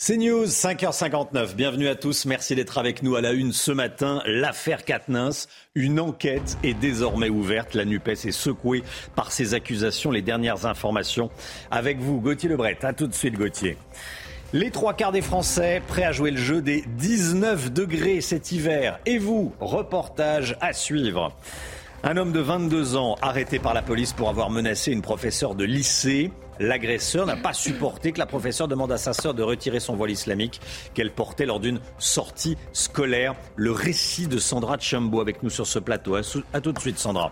C'est News, 5h59. Bienvenue à tous. Merci d'être avec nous à la une ce matin. L'affaire Katnins, une enquête est désormais ouverte. La NUPES est secouée par ces accusations. Les dernières informations avec vous, Gauthier Lebret. À tout de suite, Gauthier. Les trois quarts des Français prêts à jouer le jeu des 19 degrés cet hiver. Et vous, reportage à suivre. Un homme de 22 ans arrêté par la police pour avoir menacé une professeure de lycée. L'agresseur n'a pas supporté que la professeure demande à sa sœur de retirer son voile islamique qu'elle portait lors d'une sortie scolaire. Le récit de Sandra Chambo avec nous sur ce plateau. À, tout de suite, Sandra.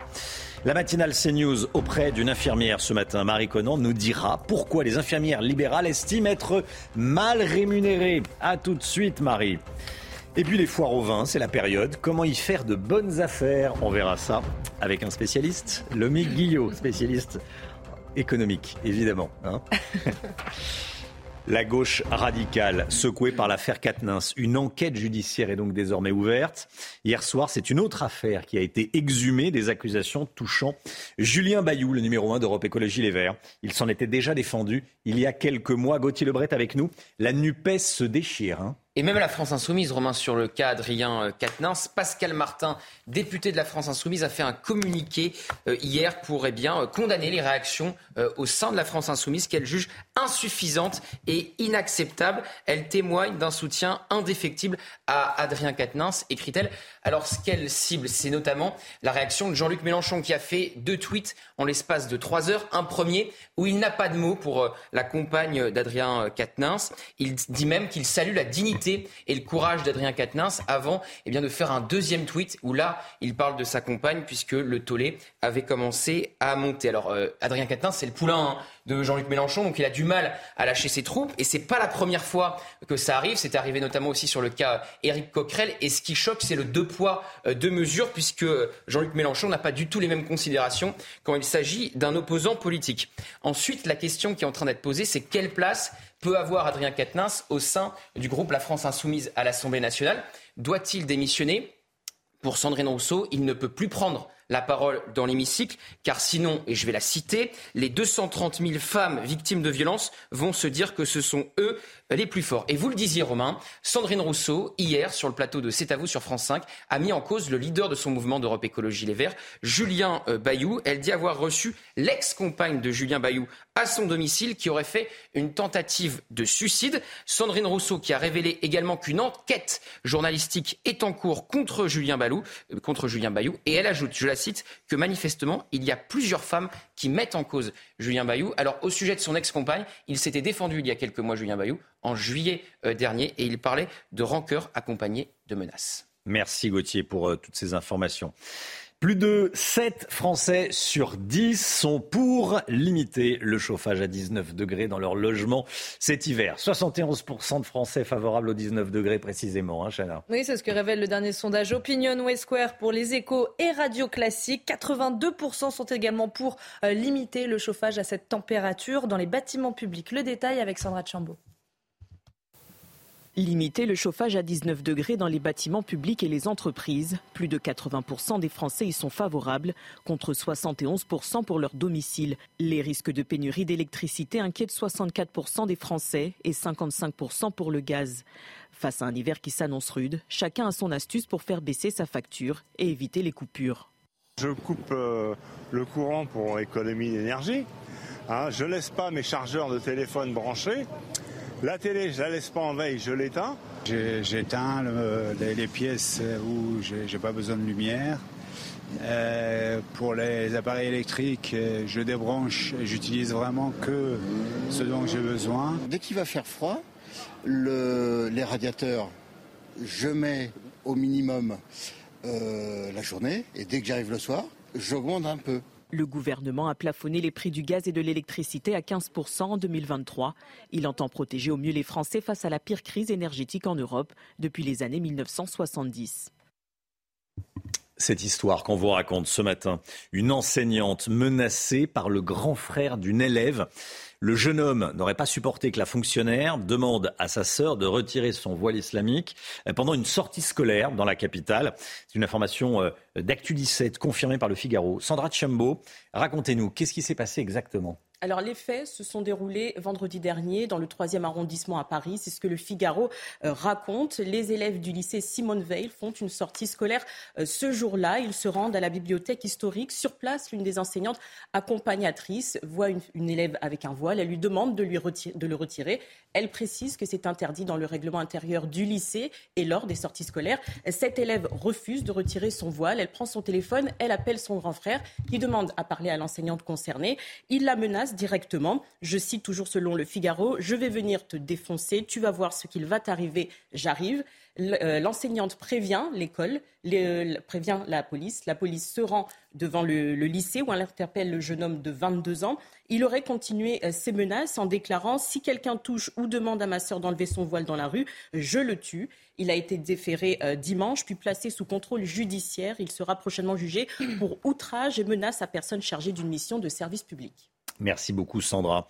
La matinale CNews auprès d'une infirmière ce matin, Marie Conan, nous dira pourquoi les infirmières libérales estiment être mal rémunérées. À tout de suite, Marie. Et puis les foires au vin, c'est la période. Comment y faire de bonnes affaires? On verra ça avec un spécialiste, Lomique Guillot, spécialiste économique, évidemment. hein. La gauche radicale, secouée par l'affaire Katnins. Une enquête judiciaire est donc désormais ouverte. Hier soir, c'est une autre affaire qui a été exhumée des accusations touchant Julien Bayou, le numéro 1 d'Europe Écologie Les Verts. Il s'en était déjà défendu il y a quelques mois. Gauthier Lebret avec nous. La NUPES se déchire. hein. Et même la France Insoumise, Romain, sur le cas Adrien euh, Quatennens, Pascal Martin, député de la France Insoumise, a fait un communiqué euh, hier pour eh bien, euh, condamner les réactions au sein de la France Insoumise qu'elle juge insuffisantes et inacceptables. Elle témoigne d'un soutien indéfectible à Adrien Quatennens, écrit-elle. Alors ce qu'elle cible, c'est notamment la réaction de Jean-Luc Mélenchon qui a fait deux tweets en l'espace de trois heures. Un premier où il n'a pas de mots pour la compagne d'Adrien Quatennens. Il dit même qu'il salue la dignité et le courage d'Adrien Quatennens avant eh de faire un deuxième tweet où là, il parle de sa compagne puisque le tollé avait commencé à monter. Alors, euh, Adrien Quatennens, c'est le poulain hein, de Jean-Luc Mélenchon, donc il a du mal à lâcher ses troupes et c'est pas la première fois que ça arrive. C'est arrivé notamment aussi sur le cas Éric Coquerel et ce qui choque, c'est le deux poids, euh, deux mesures puisque Jean-Luc Mélenchon n'a pas du tout les mêmes considérations quand il s'agit d'un opposant politique. Ensuite, la question qui est en train d'être posée, c'est quelle place peut avoir Adrien Quatennens au sein du groupe La France Insoumise à l'Assemblée nationale. Doit-il démissionner? Pour Sandrine Rousseau, il ne peut plus prendre la parole dans l'hémicycle, car sinon, et je vais la citer, les 230 000 femmes victimes de violences vont se dire que ce sont eux les plus forts. Et vous le disiez, Romain, Sandrine Rousseau, hier, sur le plateau de C'est à vous sur France 5, a mis en cause le leader de son mouvement d'Europe Écologie Les Verts, Julien euh, Bayou. Elle dit avoir reçu l'ex-compagne de Julien Bayou à son domicile qui aurait fait une tentative de suicide. Sandrine Rousseau qui a révélé également qu'une enquête journalistique est en cours contre Julien euh, contre Julien Bayou. Et elle ajoute, je la cite, que manifestement, il y a plusieurs femmes qui mettent en cause Julien Bayou. Alors, au sujet de son ex-compagne, il s'était défendu il y a quelques mois, Julien Bayou, en juillet euh, dernier, et il parlait de rancœur accompagnée de menaces. Merci Gauthier pour euh, toutes ces informations. Plus de 7 Français sur 10 sont pour limiter le chauffage à 19 degrés dans leur logement cet hiver. 71% de Français favorables aux 19 degrés précisément, hein, Chana. Oui, c'est ce que révèle le dernier sondage Opinion Way Square pour les échos et radio classiques. 82% sont également pour euh, limiter le chauffage à cette température dans les bâtiments publics. Le détail avec Sandra Chambaud. Limiter le chauffage à 19 degrés dans les bâtiments publics et les entreprises. Plus de 80% des Français y sont favorables, contre 71% pour leur domicile. Les risques de pénurie d'électricité inquiètent 64% des Français et 55% pour le gaz. Face à un hiver qui s'annonce rude, chacun a son astuce pour faire baisser sa facture et éviter les coupures. Je coupe euh, le courant pour économie d'énergie. Hein, je laisse pas mes chargeurs de téléphone branchés. La télé, je la laisse pas en veille, je l'éteins. J'éteins le- les, les pièces où j'ai pas besoin de lumière. Euh, pour les appareils électriques, euh, je débranche et j'utilise vraiment que ce dont j'ai besoin. Dès qu'il va faire froid, le- les radiateurs, je mets au minimum euh, la journée et dès que j'arrive le soir, j'augmente un peu. Le gouvernement a plafonné les prix du gaz et de l'électricité à 15% en 2023. Il entend protéger au mieux les Français face à la pire crise énergétique en Europe depuis les années 1970 cette histoire qu'on vous raconte ce matin. Une enseignante menacée par le grand frère d'une élève. Le jeune homme n'aurait pas supporté que la fonctionnaire demande à sa sœur de retirer son voile islamique pendant une sortie scolaire dans la capitale. C'est une information euh, d'Actu 17 confirmée par le Figaro. Sandra Chambo, racontez-nous, qu'est-ce qui s'est passé exactement? Alors les faits se sont déroulés vendredi dernier dans le 3e arrondissement à Paris. C'est ce que le Figaro euh, raconte. Les élèves du lycée Simone Veil font une sortie scolaire euh, ce jour-là. Ils se rendent à la bibliothèque historique. Sur place, l'une des enseignantes accompagnatrices voit une, élève avec un voile. Elle lui demande de, lui de le retirer. Elle précise que c'est interdit dans le règlement intérieur du lycée et lors des sorties scolaires. Cette élève refuse de retirer son voile. Elle prend son téléphone. Elle appelle son grand frère qui demande à parler à l'enseignante concernée. Il la menace directement. Je cite toujours selon le Figaro, je vais venir te défoncer, tu vas voir ce qu'il va t'arriver, j'arrive. Euh, l'enseignante prévient l'école, euh, prévient la police. La police se rend devant le, lycée où elle interpelle le jeune homme de 22 ans. Il aurait continué euh, ses menaces en déclarant Si quelqu'un touche ou demande à ma sœur d'enlever son voile dans la rue, je le tue. Il a été déféré dimanche, puis placé sous contrôle judiciaire. Il sera prochainement jugé pour outrage et menace à personne chargée d'une mission de service public. Merci beaucoup, Sandra.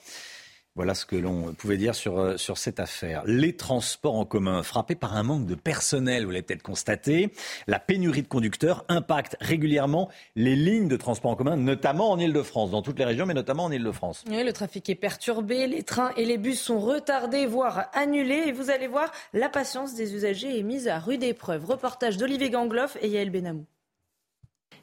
Voilà ce que l'on pouvait dire sur, euh, sur cette affaire. Les transports en commun, frappés par un manque de personnel, vous l'avez peut-être constaté, la pénurie de conducteurs impacte régulièrement les lignes de transport en commun, notamment en Ile-de-France, dans toutes les régions, mais notamment en Ile-de-France. Oui, le trafic est perturbé, les trains et les bus sont retardés, voire annulés, et vous allez voir, la patience des usagers est mise à rude épreuve. Reportage d'Olivier Gangloff et Yael Benamou.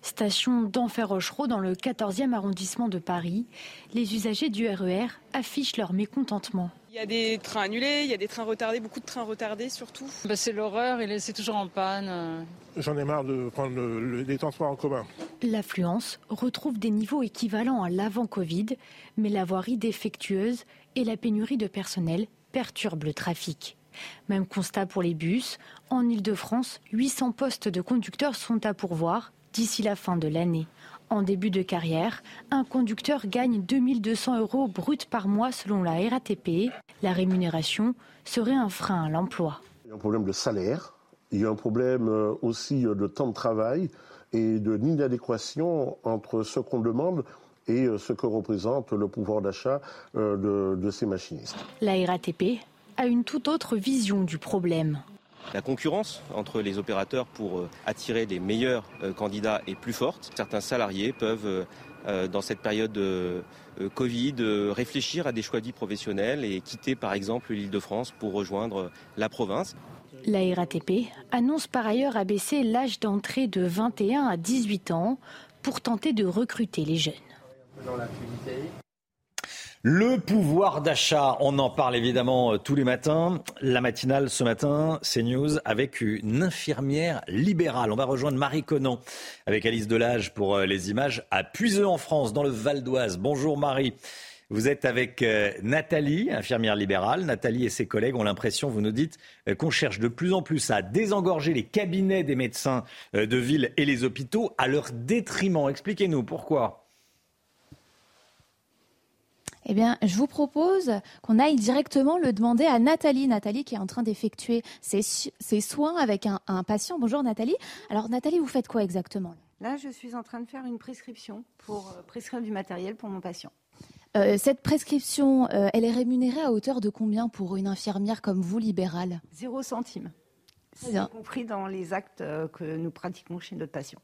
Station d'Enfer Rochereau dans le 14e arrondissement de Paris, les usagers du RER e affichent leur mécontentement. Il y a des trains annulés, il y a des trains retardés, beaucoup de trains retardés surtout. Bah, c'est l'horreur, c'est toujours en panne. J'en ai marre de prendre les transports en commun. L'affluence retrouve des niveaux équivalents à l'avant-Covid, mais la voirie défectueuse et la pénurie de personnel perturbent le trafic. Même constat pour les bus. En Ile-de-France, 800 postes de conducteurs sont à pourvoir d'ici la fin de l'année. En début de carrière, un conducteur gagne 2200 euros brut par mois selon la RATP. La rémunération serait un frein à l'emploi. Il y a un problème de salaire, il y a un problème euh, aussi euh, de temps de travail et de d'inadéquation entre ce qu'on demande et euh, ce que représente le pouvoir d'achat de, de ces machinistes. La RATP a une toute autre vision du problème. La concurrence entre les opérateurs pour euh, attirer les meilleurs euh, candidats est plus forte. Certains salariés peuvent, euh, dans cette période de Covid, réfléchir à des choix de vie professionnels et quitter par exemple l'île de France pour rejoindre la province. La RATP annonce par ailleurs abaisser l'âge d'entrée de 21 à 18 ans pour tenter de recruter les jeunes. Le pouvoir d'achat, on en parle évidemment euh, tous les matins. La matinale ce matin, c'est News avec une infirmière libérale. On va rejoindre Marie Conan avec Alice Delage pour euh, les images à Puiseux en France, dans le Val d'Oise. Bonjour Marie. Vous êtes avec euh, Nathalie, infirmière libérale. Nathalie et ses collègues ont l'impression, vous nous dites, qu'on cherche de plus en plus à désengorger les cabinets des médecins de ville et les hôpitaux à leur détriment. Expliquez-nous pourquoi. Eh bien, je vous propose qu'on aille directement le demander à Nathalie. Nathalie qui est en train d'effectuer ses, soins avec un, patient. Bonjour Nathalie. Alors Nathalie, vous faites quoi exactement? Là, je suis en train de faire une prescription pour euh, prescrire du matériel pour mon patient. Euh, cette prescription, euh, elle est rémunérée à hauteur de combien pour une infirmière comme vous, libérale? Zéro centime. C'est compris dans les actes que nous pratiquons chez notre patient.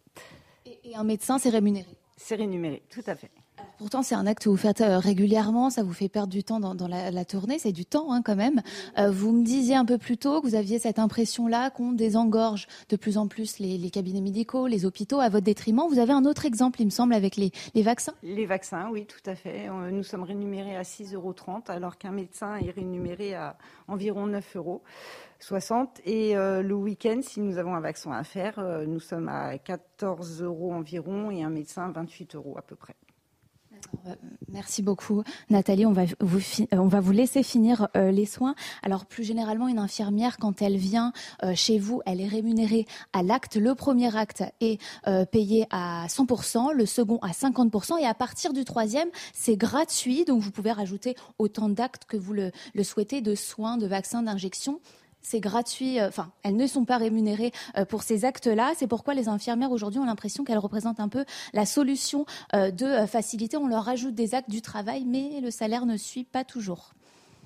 et un médecin, c'est rémunéré? C'est rémunéré, tout à fait. Pourtant, c'est un acte que vous faites euh, régulièrement, ça vous fait perdre du temps dans, la, tournée, c'est du temps hein, quand même. Euh, vous me disiez un peu plus tôt que vous aviez cette impression-là qu'on désengorge de plus en plus les, cabinets médicaux, les hôpitaux à votre détriment. Vous avez un autre exemple, il me semble, avec les, vaccins Les vaccins, oui, tout à fait. Euh, nous sommes rémunérés à 6,30 euros, alors qu'un médecin est rémunéré à environ 9 euros. 60. Et le week-end, si nous avons un vaccin à faire, nous sommes à 14 euros environ et un médecin 28 euros à peu près. Merci beaucoup, Nathalie. On va vous, vous laisser finir euh, les soins. Alors, plus généralement, une infirmière, quand elle vient euh, chez vous, elle est rémunérée à l'acte. Le premier acte est euh, payé à 100%, le second à 50%, et à partir du troisième, c'est gratuit. Donc, vous pouvez rajouter autant d'actes que vous le souhaitez, de soins, de vaccins, d'injections c'est gratuit, enfin, elles ne sont pas rémunérées pour ces actes-là. C'est pourquoi les infirmières aujourd'hui ont l'impression qu'elles représentent un peu la solution de facilité. On leur ajoute des actes du travail, mais le salaire ne suit pas toujours.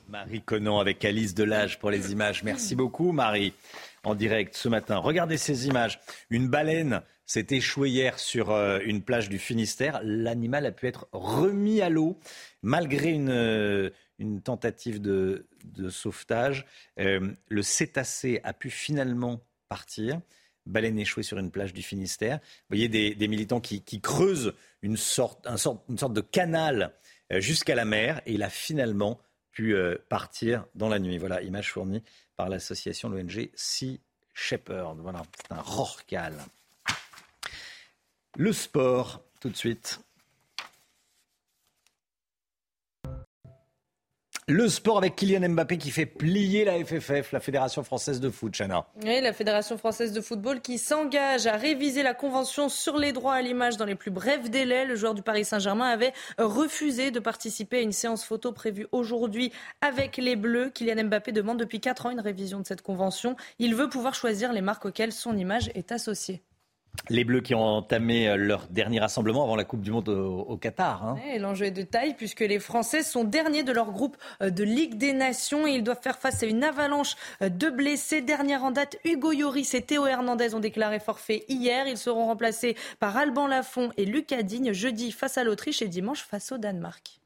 Marie Conan avec Alice Delage pour les images. Merci beaucoup, Marie, en direct ce matin. Regardez ces images. Une baleine s'est échouée hier sur une plage du Finistère. L'animal a pu être remis à l'eau malgré une, une tentative de, sauvetage. le cétacé a pu finalement partir. Baleine échouée sur une plage du Finistère. Vous voyez des, militants qui, creusent une sorte, un sorte, une sorte de canal jusqu'à la mer et il a finalement pu partir dans la nuit. Voilà, image fournie par l'association, l'ONG Sea Shepherd. Voilà, c'est un rorcal. Le sport, tout de suite. Le sport avec Kylian Mbappé qui fait plier la FFF, la Fédération française de foot, Chana. Oui, la Fédération française de football qui s'engage à réviser la convention sur les droits à l'image dans les plus brefs délais. Le joueur du Paris Saint-Germain avait refusé de participer à une séance photo prévue aujourd'hui avec les Bleus. Kylian Mbappé demande depuis 4 ans une révision de cette convention. Il veut pouvoir choisir les marques auxquelles son image est associée. Les Bleus qui ont entamé leur dernier rassemblement avant la Coupe du Monde au, Qatar. Hein. L'enjeu est de taille puisque les Français sont derniers de leur groupe de Ligue des Nations et ils doivent faire face à une avalanche de blessés. Dernière en date, Hugo Lloris et Théo Hernandez ont déclaré forfait hier. Ils seront remplacés par Alban Lafont et Lucas Digne jeudi face à l'Autriche et dimanche face au Danemark.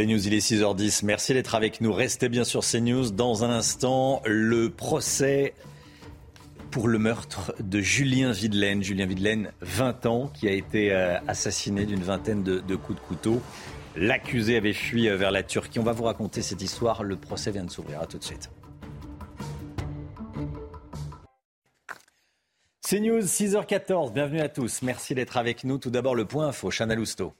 CNews, il est 6h10. Merci d'être avec nous. Restez bien sur CNews. Dans un instant, le procès pour le meurtre de Julien Videlaine. Julien Videlaine, 20 ans, qui a été assassiné d'une vingtaine de, coups de couteau. L'accusé avait fui vers la Turquie. On va vous raconter cette histoire. Le procès vient de s'ouvrir. À tout de suite. CNews, 6h14. Bienvenue à tous. Merci d'être avec nous. Tout d'abord, le point info. Chana Lousteau.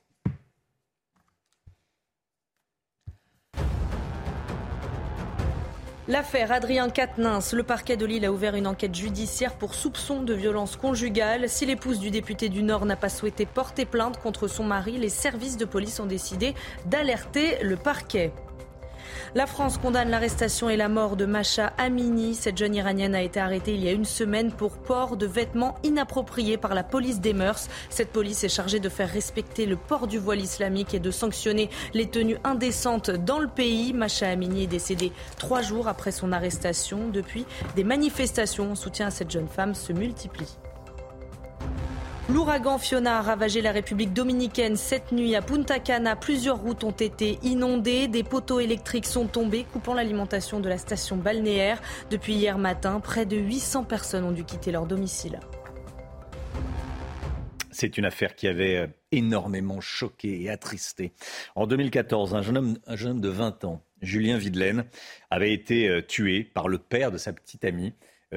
L'affaire Adrien Quatennens, le parquet de Lille a ouvert une enquête judiciaire pour soupçon de violence conjugale. Si l'épouse du député du Nord n'a pas souhaité porter plainte contre son mari, les services de police ont décidé d'alerter le parquet. La France condamne l'arrestation et la mort de Macha Amini. Cette jeune iranienne a été arrêtée il y a une semaine pour port de vêtements inappropriés par la police des mœurs. Cette police est chargée de faire respecter le port du voile islamique et de sanctionner les tenues indécentes dans le pays. Macha Amini est décédée trois jours après son arrestation. Depuis, des manifestations en soutien à cette jeune femme se multiplient. L'ouragan Fiona a ravagé la République dominicaine cette nuit à Punta Cana. Plusieurs routes ont été inondées. Des poteaux électriques sont tombés, coupant l'alimentation de la station balnéaire. Depuis hier matin, près de 800 personnes ont dû quitter leur domicile. C'est une affaire qui avait énormément choqué et attristé. En 2014, un jeune homme, un jeune homme de 20 ans, Julien Videlaine, avait été tué par le père de sa petite amie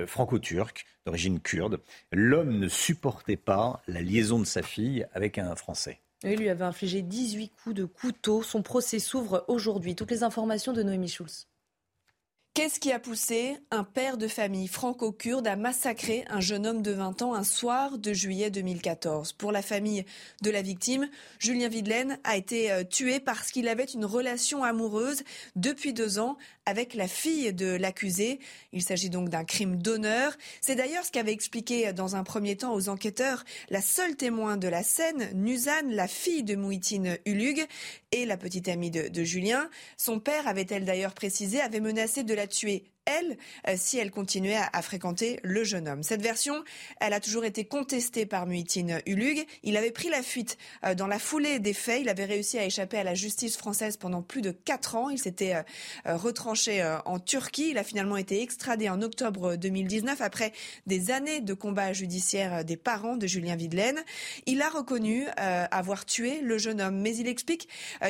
franco-turc d'origine kurde. L'homme ne supportait pas la liaison de sa fille avec un Français. Il lui avait infligé 18 coups de couteau. Son procès s'ouvre aujourd'hui. Toutes les informations de Noémie Schulz. Qu'est-ce qui a poussé un père de famille franco-kurde à massacrer un jeune homme de 20 ans un soir de juillet 2014 Pour la famille de la victime, Julien Videlaine a été tué parce qu'il avait une relation amoureuse depuis deux ans avec la fille de l'accusé. Il s'agit donc d'un crime d'honneur. C'est d'ailleurs ce qu'avait expliqué dans un premier temps aux enquêteurs la seule témoin de la scène, Nuzan, la fille de Mouhitine Ulug et la petite amie de, de Julien. Son père, avait-elle d'ailleurs précisé, avait menacé de la tuer elle, si elle continuait à, fréquenter le jeune homme. Cette version, elle a toujours été contestée par Muhittin Ulug. Il avait pris la fuite euh, dans la foulée des faits. Il avait réussi à échapper à la justice française pendant plus de quatre ans. Il s'était euh, retranché euh, en Turquie. Il a finalement été extradé en octobre 2019 après des années de combat judiciaire des parents de Julien Videlaine. Il a reconnu avoir tué le jeune homme, mais il explique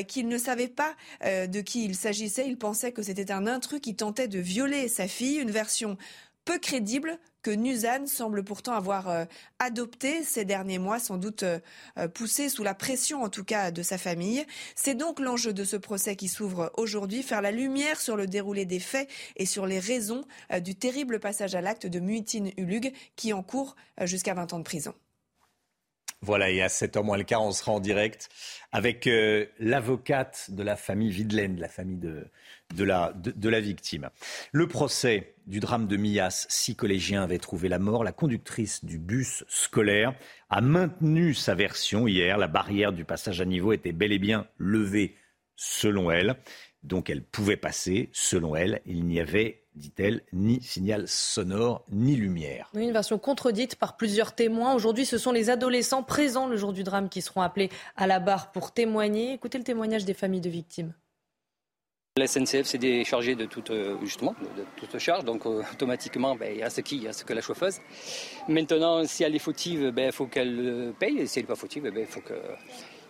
qu'il ne savait pas de qui il s'agissait. Il pensait que c'était un intrus qui tentait de violer sa fille, une version peu crédible que Nuzan semble pourtant avoir euh, adopté ces derniers mois, sans doute euh, euh, poussé sous la pression en tout cas de sa famille. C'est donc l'enjeu de ce procès qui s'ouvre aujourd'hui, faire la lumière sur le déroulé des faits et sur les raisons du terrible passage à l'acte de Muitin Ulug qui encourt jusqu'à 20 ans de prison. Voilà, et à 7h moins le quart, on sera en direct avec l'avocate de la famille Videlaine, la famille de, de la, de, la victime. Le procès du drame de Millas, six collégiens avaient trouvé la mort. La conductrice du bus scolaire a maintenu sa version hier. La barrière du passage à niveau était bel et bien levée, selon elle. Donc elle pouvait passer, selon elle. Il n'y avait dit-elle, ni signal sonore, ni lumière. une version contredite par plusieurs témoins. Aujourd'hui, ce sont les adolescents présents le jour du drame qui seront appelés à la barre pour témoigner. Écoutez le témoignage des familles de victimes. La SNCF s'est déchargée de toute, euh, justement, de toute charge, donc euh, automatiquement, ben, il reste qui? Il reste que la chauffeuse. Maintenant, si elle est fautive, ben, il faut qu'elle euh, paye, et si elle n'est pas fautive, ben,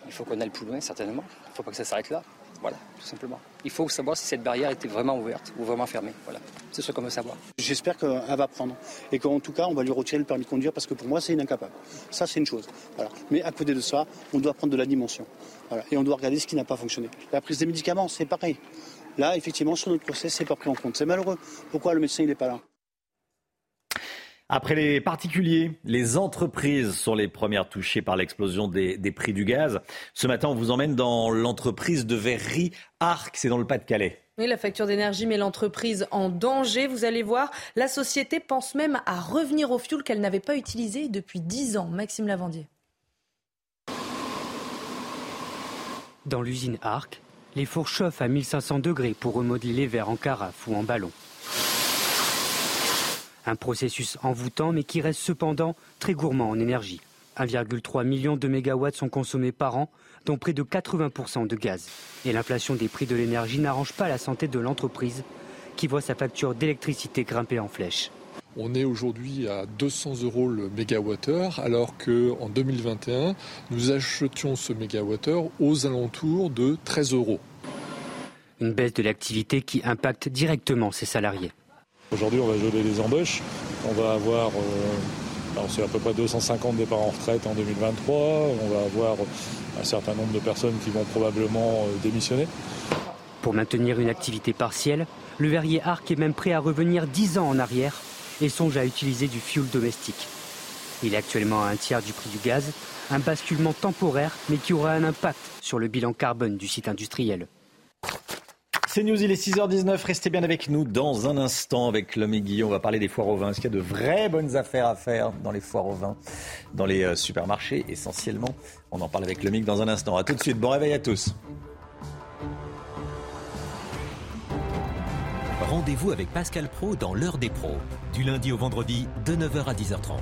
il faut qu'on aille plus loin, certainement. Il ne faut pas que ça s'arrête là. Voilà, tout simplement. Il faut savoir si cette barrière était vraiment ouverte ou vraiment fermée. Voilà, c'est ce qu'on veut savoir. J'espère qu'elle va prendre et qu'en tout cas, on va lui retirer le permis de conduire parce que pour moi, c'est incapable. Ça, c'est une chose. Voilà. Mais à côté de ça, on doit prendre de la dimension. Voilà. Et on doit regarder ce qui n'a pas fonctionné. La prise des médicaments, c'est pareil. Là, effectivement, sur notre procès, c'est pas pris en compte. C'est malheureux. Pourquoi le médecin n'est pas là? Après les particuliers, les entreprises sont les premières touchées par l'explosion des, prix du gaz. Ce matin, on vous emmène dans l'entreprise de verrerie Arc, c'est dans le Pas-de-Calais. Oui, la facture d'énergie met l'entreprise en danger. Vous allez voir, la société pense même à revenir au fioul qu'elle n'avait pas utilisé depuis 10 ans. Maxime Lavandier. Dans l'usine Arc, les fours chauffent à 1500 degrés pour remodeler les verres en carafe ou en ballon. Un processus envoûtant mais qui reste cependant très gourmand en énergie. 1,3 million de mégawatts sont consommés par an, dont près de 80% de gaz. Et l'inflation des prix de l'énergie n'arrange pas la santé de l'entreprise, qui voit sa facture d'électricité grimper en flèche. On est aujourd'hui à 200 euros le mégawattheure, alors qu'en 2021, nous achetions ce mégawattheure aux alentours de 13 euros. Une baisse de l'activité qui impacte directement ses salariés. Aujourd'hui, on va geler les embauches. On va avoir, euh, c'est à peu près 250 départs en retraite en 2023. On va avoir un certain nombre de personnes qui vont probablement euh, démissionner. Pour maintenir une activité partielle, le verrier Arc est même prêt à revenir 10 ans en arrière et songe à utiliser du fioul domestique. Il est actuellement à un tiers du prix du gaz, un basculement temporaire mais qui aura un impact sur le bilan carbone du site industriel. C'est News, il est 6h19. Restez bien avec nous dans un instant avec l'homme. On va parler des foires au vin. Est-ce qu'il y a de vraies bonnes affaires à faire dans les foires au vin, dans les euh, supermarchés essentiellement? On en parle avec l'homme dans un instant. A tout de suite. Bon réveil à tous. Rendez-vous avec Pascal Pro dans l'heure des pros, du lundi au vendredi de 9h à 10h30.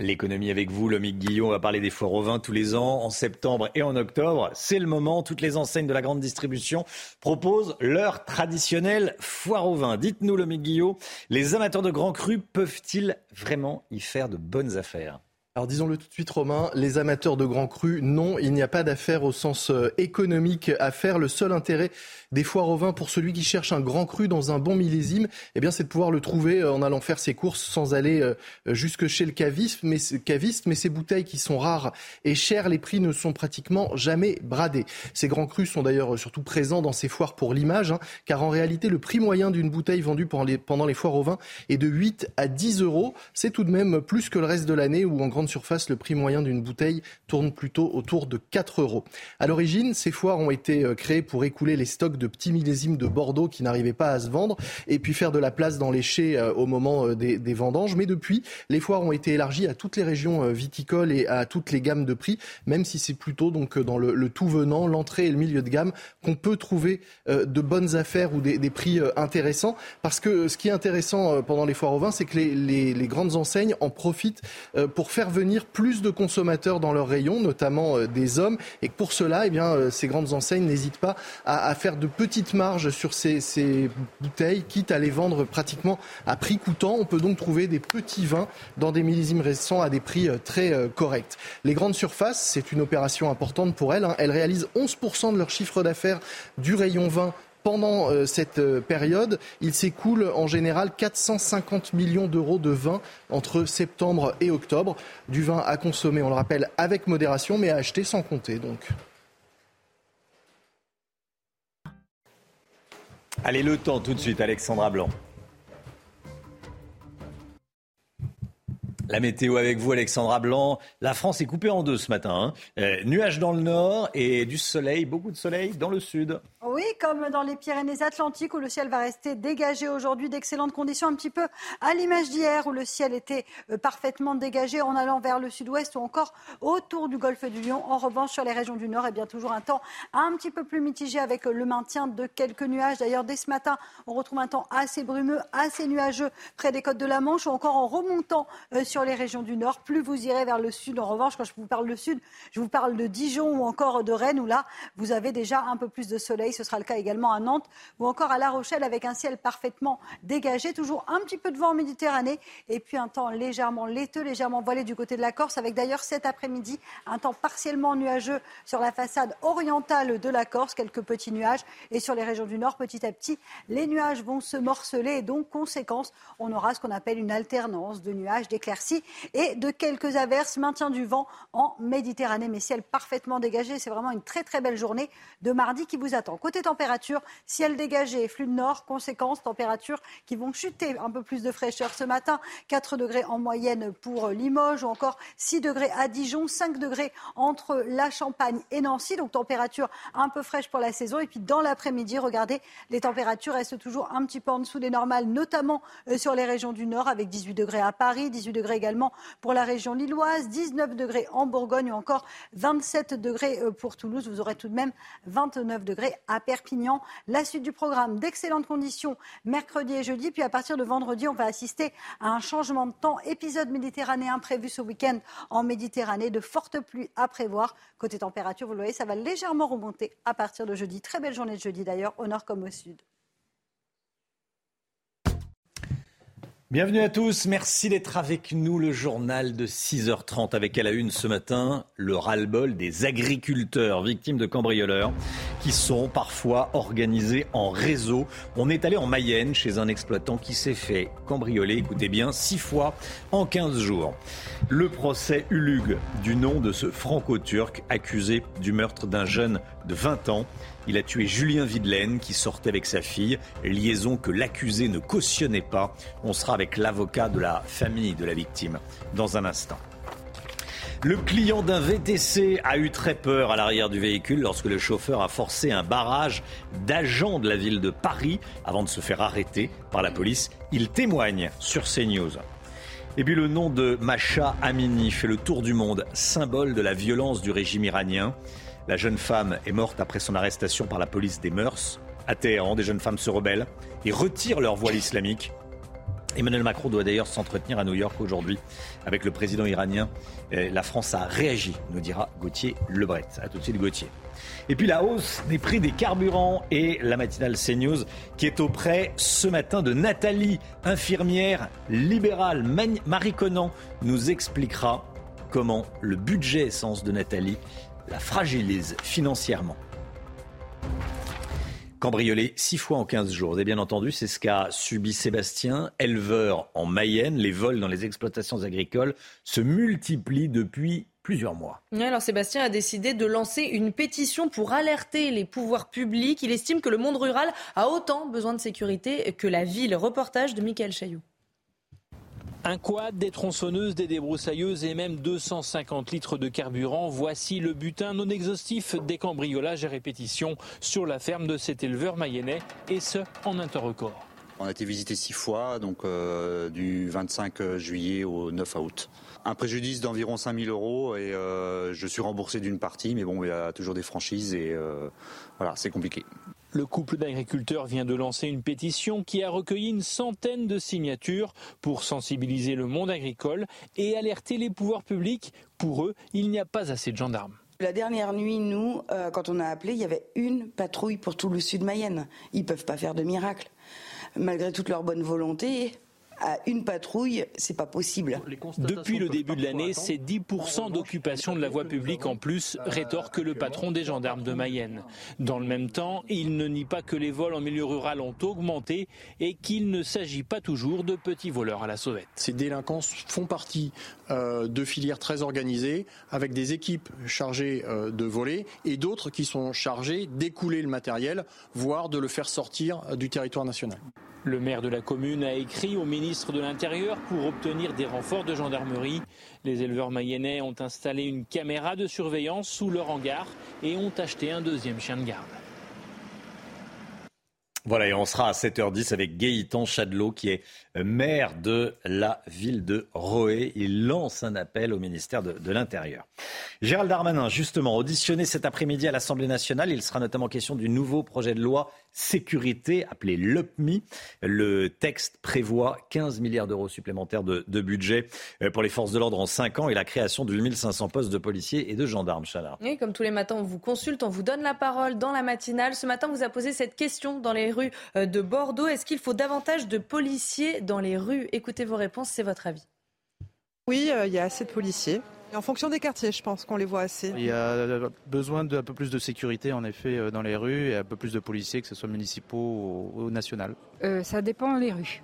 L'économie avec vous, Lomique Guillon, on va parler des foires au vin tous les ans, en septembre et en octobre. C'est le moment, toutes les enseignes de la grande distribution proposent leur traditionnelle foire au vin. Dites-nous, Lomique Guillon, les amateurs de grands crus peuvent-ils vraiment y faire de bonnes affaires? Alors disons-le tout de suite Romain, les amateurs de grands crus, non, il n'y a pas d'affaire au sens euh, économique à faire. Le seul intérêt des foires au vin pour celui qui cherche un grand cru dans un bon millésime, eh bien c'est de pouvoir le trouver euh, en allant faire ses courses sans aller euh, jusque chez le caviste mais, caviste, mais ces bouteilles qui sont rares et chères, les prix ne sont pratiquement jamais bradés. Ces grands crus sont d'ailleurs surtout présents dans ces foires pour l'image, hein, car en réalité le prix moyen d'une bouteille vendue pendant les, pendant les foires au vin est de 8 à 10 euros. C'est tout de même plus que le reste de l'année où en grande surface, le prix moyen d'une bouteille tourne plutôt autour de 4 euros. À l'origine, ces foires ont été euh, créées pour écouler les stocks de petits millésimes de Bordeaux qui n'arrivaient pas à se vendre et puis faire de la place dans les chais euh, au moment euh, des, vendanges. Mais depuis, les foires ont été élargies à toutes les régions viticoles et à toutes les gammes de prix, même si c'est plutôt donc dans le, tout venant, l'entrée et le milieu de gamme qu'on peut trouver de bonnes affaires ou des, prix intéressants. Parce que ce qui est intéressant pendant les foires au vin, c'est que les, les, grandes enseignes en profitent pour faire venir plus de consommateurs dans leurs rayons, notamment euh, des hommes, et pour cela, eh euh, ces grandes enseignes n'hésitent pas à, faire de petites marges sur ces, ces, bouteilles, quitte à les vendre pratiquement à prix coûtant. On peut donc trouver des petits vins dans des millésimes récents à des prix euh, très corrects. Les grandes surfaces, c'est une opération importante pour elles. Hein. Elles réalisent 11% de leur chiffre d'affaires du rayon vin pendant euh, cette euh, période, il s'écoule en général 450 millions d'euros de vin entre septembre et octobre. Du vin à consommer, on le rappelle, avec modération, mais à acheter sans compter. Allez, le temps tout de suite, Alexandra Blanc. La météo avec vous, Alexandra Blanc. La France est coupée en deux ce matin. Hein. Euh, nuages dans le nord et du soleil, beaucoup de soleil dans le sud. Oui, comme dans les Pyrénées-Atlantiques où le ciel va rester dégagé aujourd'hui, d'excellentes conditions, un petit peu à l'image d'hier où le ciel était euh, parfaitement dégagé en allant vers le sud-ouest ou encore autour du golfe du Lion. En revanche, sur les régions du nord, et eh bien toujours un temps un petit peu plus mitigé avec le maintien de quelques nuages. D'ailleurs, dès ce matin, on retrouve un temps assez brumeux, assez nuageux près des côtes de la Manche ou encore en remontant euh, sur les régions du nord. Plus vous irez vers le sud, en revanche, quand je vous parle de sud, je vous parle de Dijon ou encore de Rennes où là, vous avez déjà un peu plus de soleil. Ce sera le cas également à Nantes ou encore à La Rochelle avec un ciel parfaitement dégagé. Toujours un petit peu de vent en Méditerranée et puis un temps légèrement laiteux, légèrement voilé du côté de la Corse avec d'ailleurs cet après-midi un temps partiellement nuageux sur la façade orientale de la Corse, quelques petits nuages et sur les régions du nord petit à petit les nuages vont se morceler et donc conséquence on aura ce qu'on appelle une alternance de nuages, d'éclaircies et de quelques averses, maintien du vent en Méditerranée mais ciel parfaitement dégagé. C'est vraiment une très très belle journée de mardi qui vous attend. Côté température, ciel dégagé, flux de nord, conséquence, températures qui vont chuter un peu plus de fraîcheur ce matin. 4 degrés en moyenne pour Limoges ou encore 6 degrés à Dijon, 5 degrés entre la Champagne et Nancy. Donc température un peu fraîche pour la saison. Et puis dans l'après-midi, regardez, les températures restent toujours un petit peu en dessous des normales, notamment euh, sur les régions du nord avec 18 degrés à Paris, 18 degrés également pour la région lilloise, 19 degrés en Bourgogne ou encore 27 degrés euh, pour Toulouse. Vous aurez tout de même 29 degrés à Perpignan. La suite du programme, d'excellentes conditions mercredi et jeudi. Puis à partir de vendredi, on va assister à un changement de temps. Épisode méditerranéen prévu ce week-end en Méditerranée. De fortes pluies à prévoir. Côté température, vous le voyez, ça va légèrement remonter à partir de jeudi. Très belle journée de jeudi d'ailleurs, au nord comme au sud. Bienvenue à tous, merci d'être avec nous. Le journal de 6h30 avec à la une ce matin le ras-le-bol des agriculteurs victimes de cambrioleurs qui sont parfois organisés en réseau. On est allé en Mayenne chez un exploitant qui s'est fait cambrioler, écoutez bien, six fois en 15 jours. Le procès Ulug du nom de ce franco-turc accusé du meurtre d'un jeune de 20 ans. Il a tué Julien Videlaine qui sortait avec sa fille, liaison que l'accusé ne cautionnait pas. On sera avec l'avocat de la famille de la victime dans un instant. Le client d'un VTC a eu très peur à l'arrière du véhicule lorsque le chauffeur a forcé un barrage d'agents de la ville de Paris avant de se faire arrêter par la police. Il témoigne sur CNews. Et puis le nom de Macha Amini fait le tour du monde, symbole de la violence du régime iranien. La jeune femme est morte après son arrestation par la police des mœurs. À Téhéran, des jeunes femmes se rebellent et retirent leur voile islamique. Emmanuel Macron doit d'ailleurs s'entretenir à New York aujourd'hui avec le président iranien. La France a réagi, nous dira Gauthier Lebret. A tout de suite Gauthier. Et puis la hausse des prix des carburants et la matinale CNews qui est auprès ce matin de Nathalie, infirmière libérale. Marie Conan nous expliquera comment le budget essence de Nathalie la fragilise financièrement. Cambriolé six fois en 15 jours. Avez bien entendu, c'est ce qu'a subi Sébastien, éleveur en Mayenne. Les vols dans les exploitations agricoles se multiplient depuis plusieurs mois. alors Sébastien a décidé de lancer une pétition pour alerter les pouvoirs publics. Il estime que le monde rural a autant besoin de sécurité que la ville. Reportage de Michael Chailloux. Un quad, des tronçonneuses, des débroussailleuses et même 250 litres de carburant. Voici le butin non exhaustif des cambriolages et répétitions sur la ferme de cet éleveur mayennais et ce en un. On a été visité six fois, donc euh, du 25 juillet au 9 août. Un préjudice d'environ 5000 euros et euh, je suis remboursé d'une partie, mais bon, il y a toujours des franchises et euh, voilà, c'est compliqué. Le couple d'agriculteurs vient de lancer une pétition qui a recueilli une centaine de signatures pour sensibiliser le monde agricole et alerter les pouvoirs publics. Pour eux, il n'y a pas assez de gendarmes. La dernière nuit, nous, euh, quand on a appelé, il y avait une patrouille pour tout le sud Mayenne. Ils ne peuvent pas faire de miracle. Malgré toute leur bonne volonté, à une patrouille, c'est pas possible. Depuis le début de l'année, c'est 10% d'occupation de la voie publique en plus, rétorque le patron des gendarmes de Mayenne. Dans le même temps, il ne nie pas que les vols en milieu rural ont augmenté et qu'il ne s'agit pas toujours de petits voleurs à la sauvette. Ces délinquants font partie euh, de filières très organisées, avec des équipes chargées euh, de voler et d'autres qui sont chargées d'écouler le matériel, voire de le faire sortir euh, du territoire national. Le maire de la commune a écrit au ministre de l'Intérieur pour obtenir des renforts de gendarmerie. Les éleveurs mayennais ont installé une caméra de surveillance sous leur hangar et ont acheté un deuxième chien de garde. Voilà, et on sera à 7h10 avec Gaëtan Chadelot, qui est maire de la ville de Roé. Il lance un appel au ministère de, de l'Intérieur. Gérald Darmanin, justement, auditionné cet après-midi à l'Assemblée nationale. Il sera notamment question du nouveau projet de loi sécurité, appelé LUPMI. Le texte prévoit 15 milliards d'euros supplémentaires de, de, budget euh, pour les forces de l'ordre en 5 ans et la création de 1500 postes de policiers et de gendarmes. Chana. Oui, comme tous les matins, on vous consulte, on vous donne la parole dans la matinale. Ce matin, on vous a posé cette question dans les rues euh, de Bordeaux. Est-ce qu'il faut davantage de policiers dans les rues? Écoutez vos réponses, c'est votre avis. Oui, euh, il y a assez de policiers. Et en fonction des quartiers, je pense qu'on les voit assez. Il y a besoin d'un peu plus de sécurité, en effet, euh, dans les rues et un peu plus de policiers, que ce soit municipaux ou, ou national. Euh, ça dépend des rues.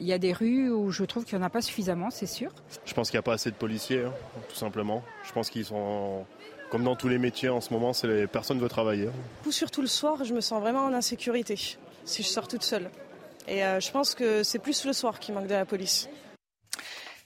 Il y a des rues où je trouve qu'il n'y en a pas suffisamment, c'est sûr. Je pense qu'il n'y a pas assez de policiers, hein, tout simplement. Je pense qu'ils sont, comme dans tous les métiers en ce moment, c'est les personnes veulent travailler. Surtout le soir, je me sens vraiment en insécurité si je sors toute seule. Et euh, je pense que c'est plus le soir qui manque de la police.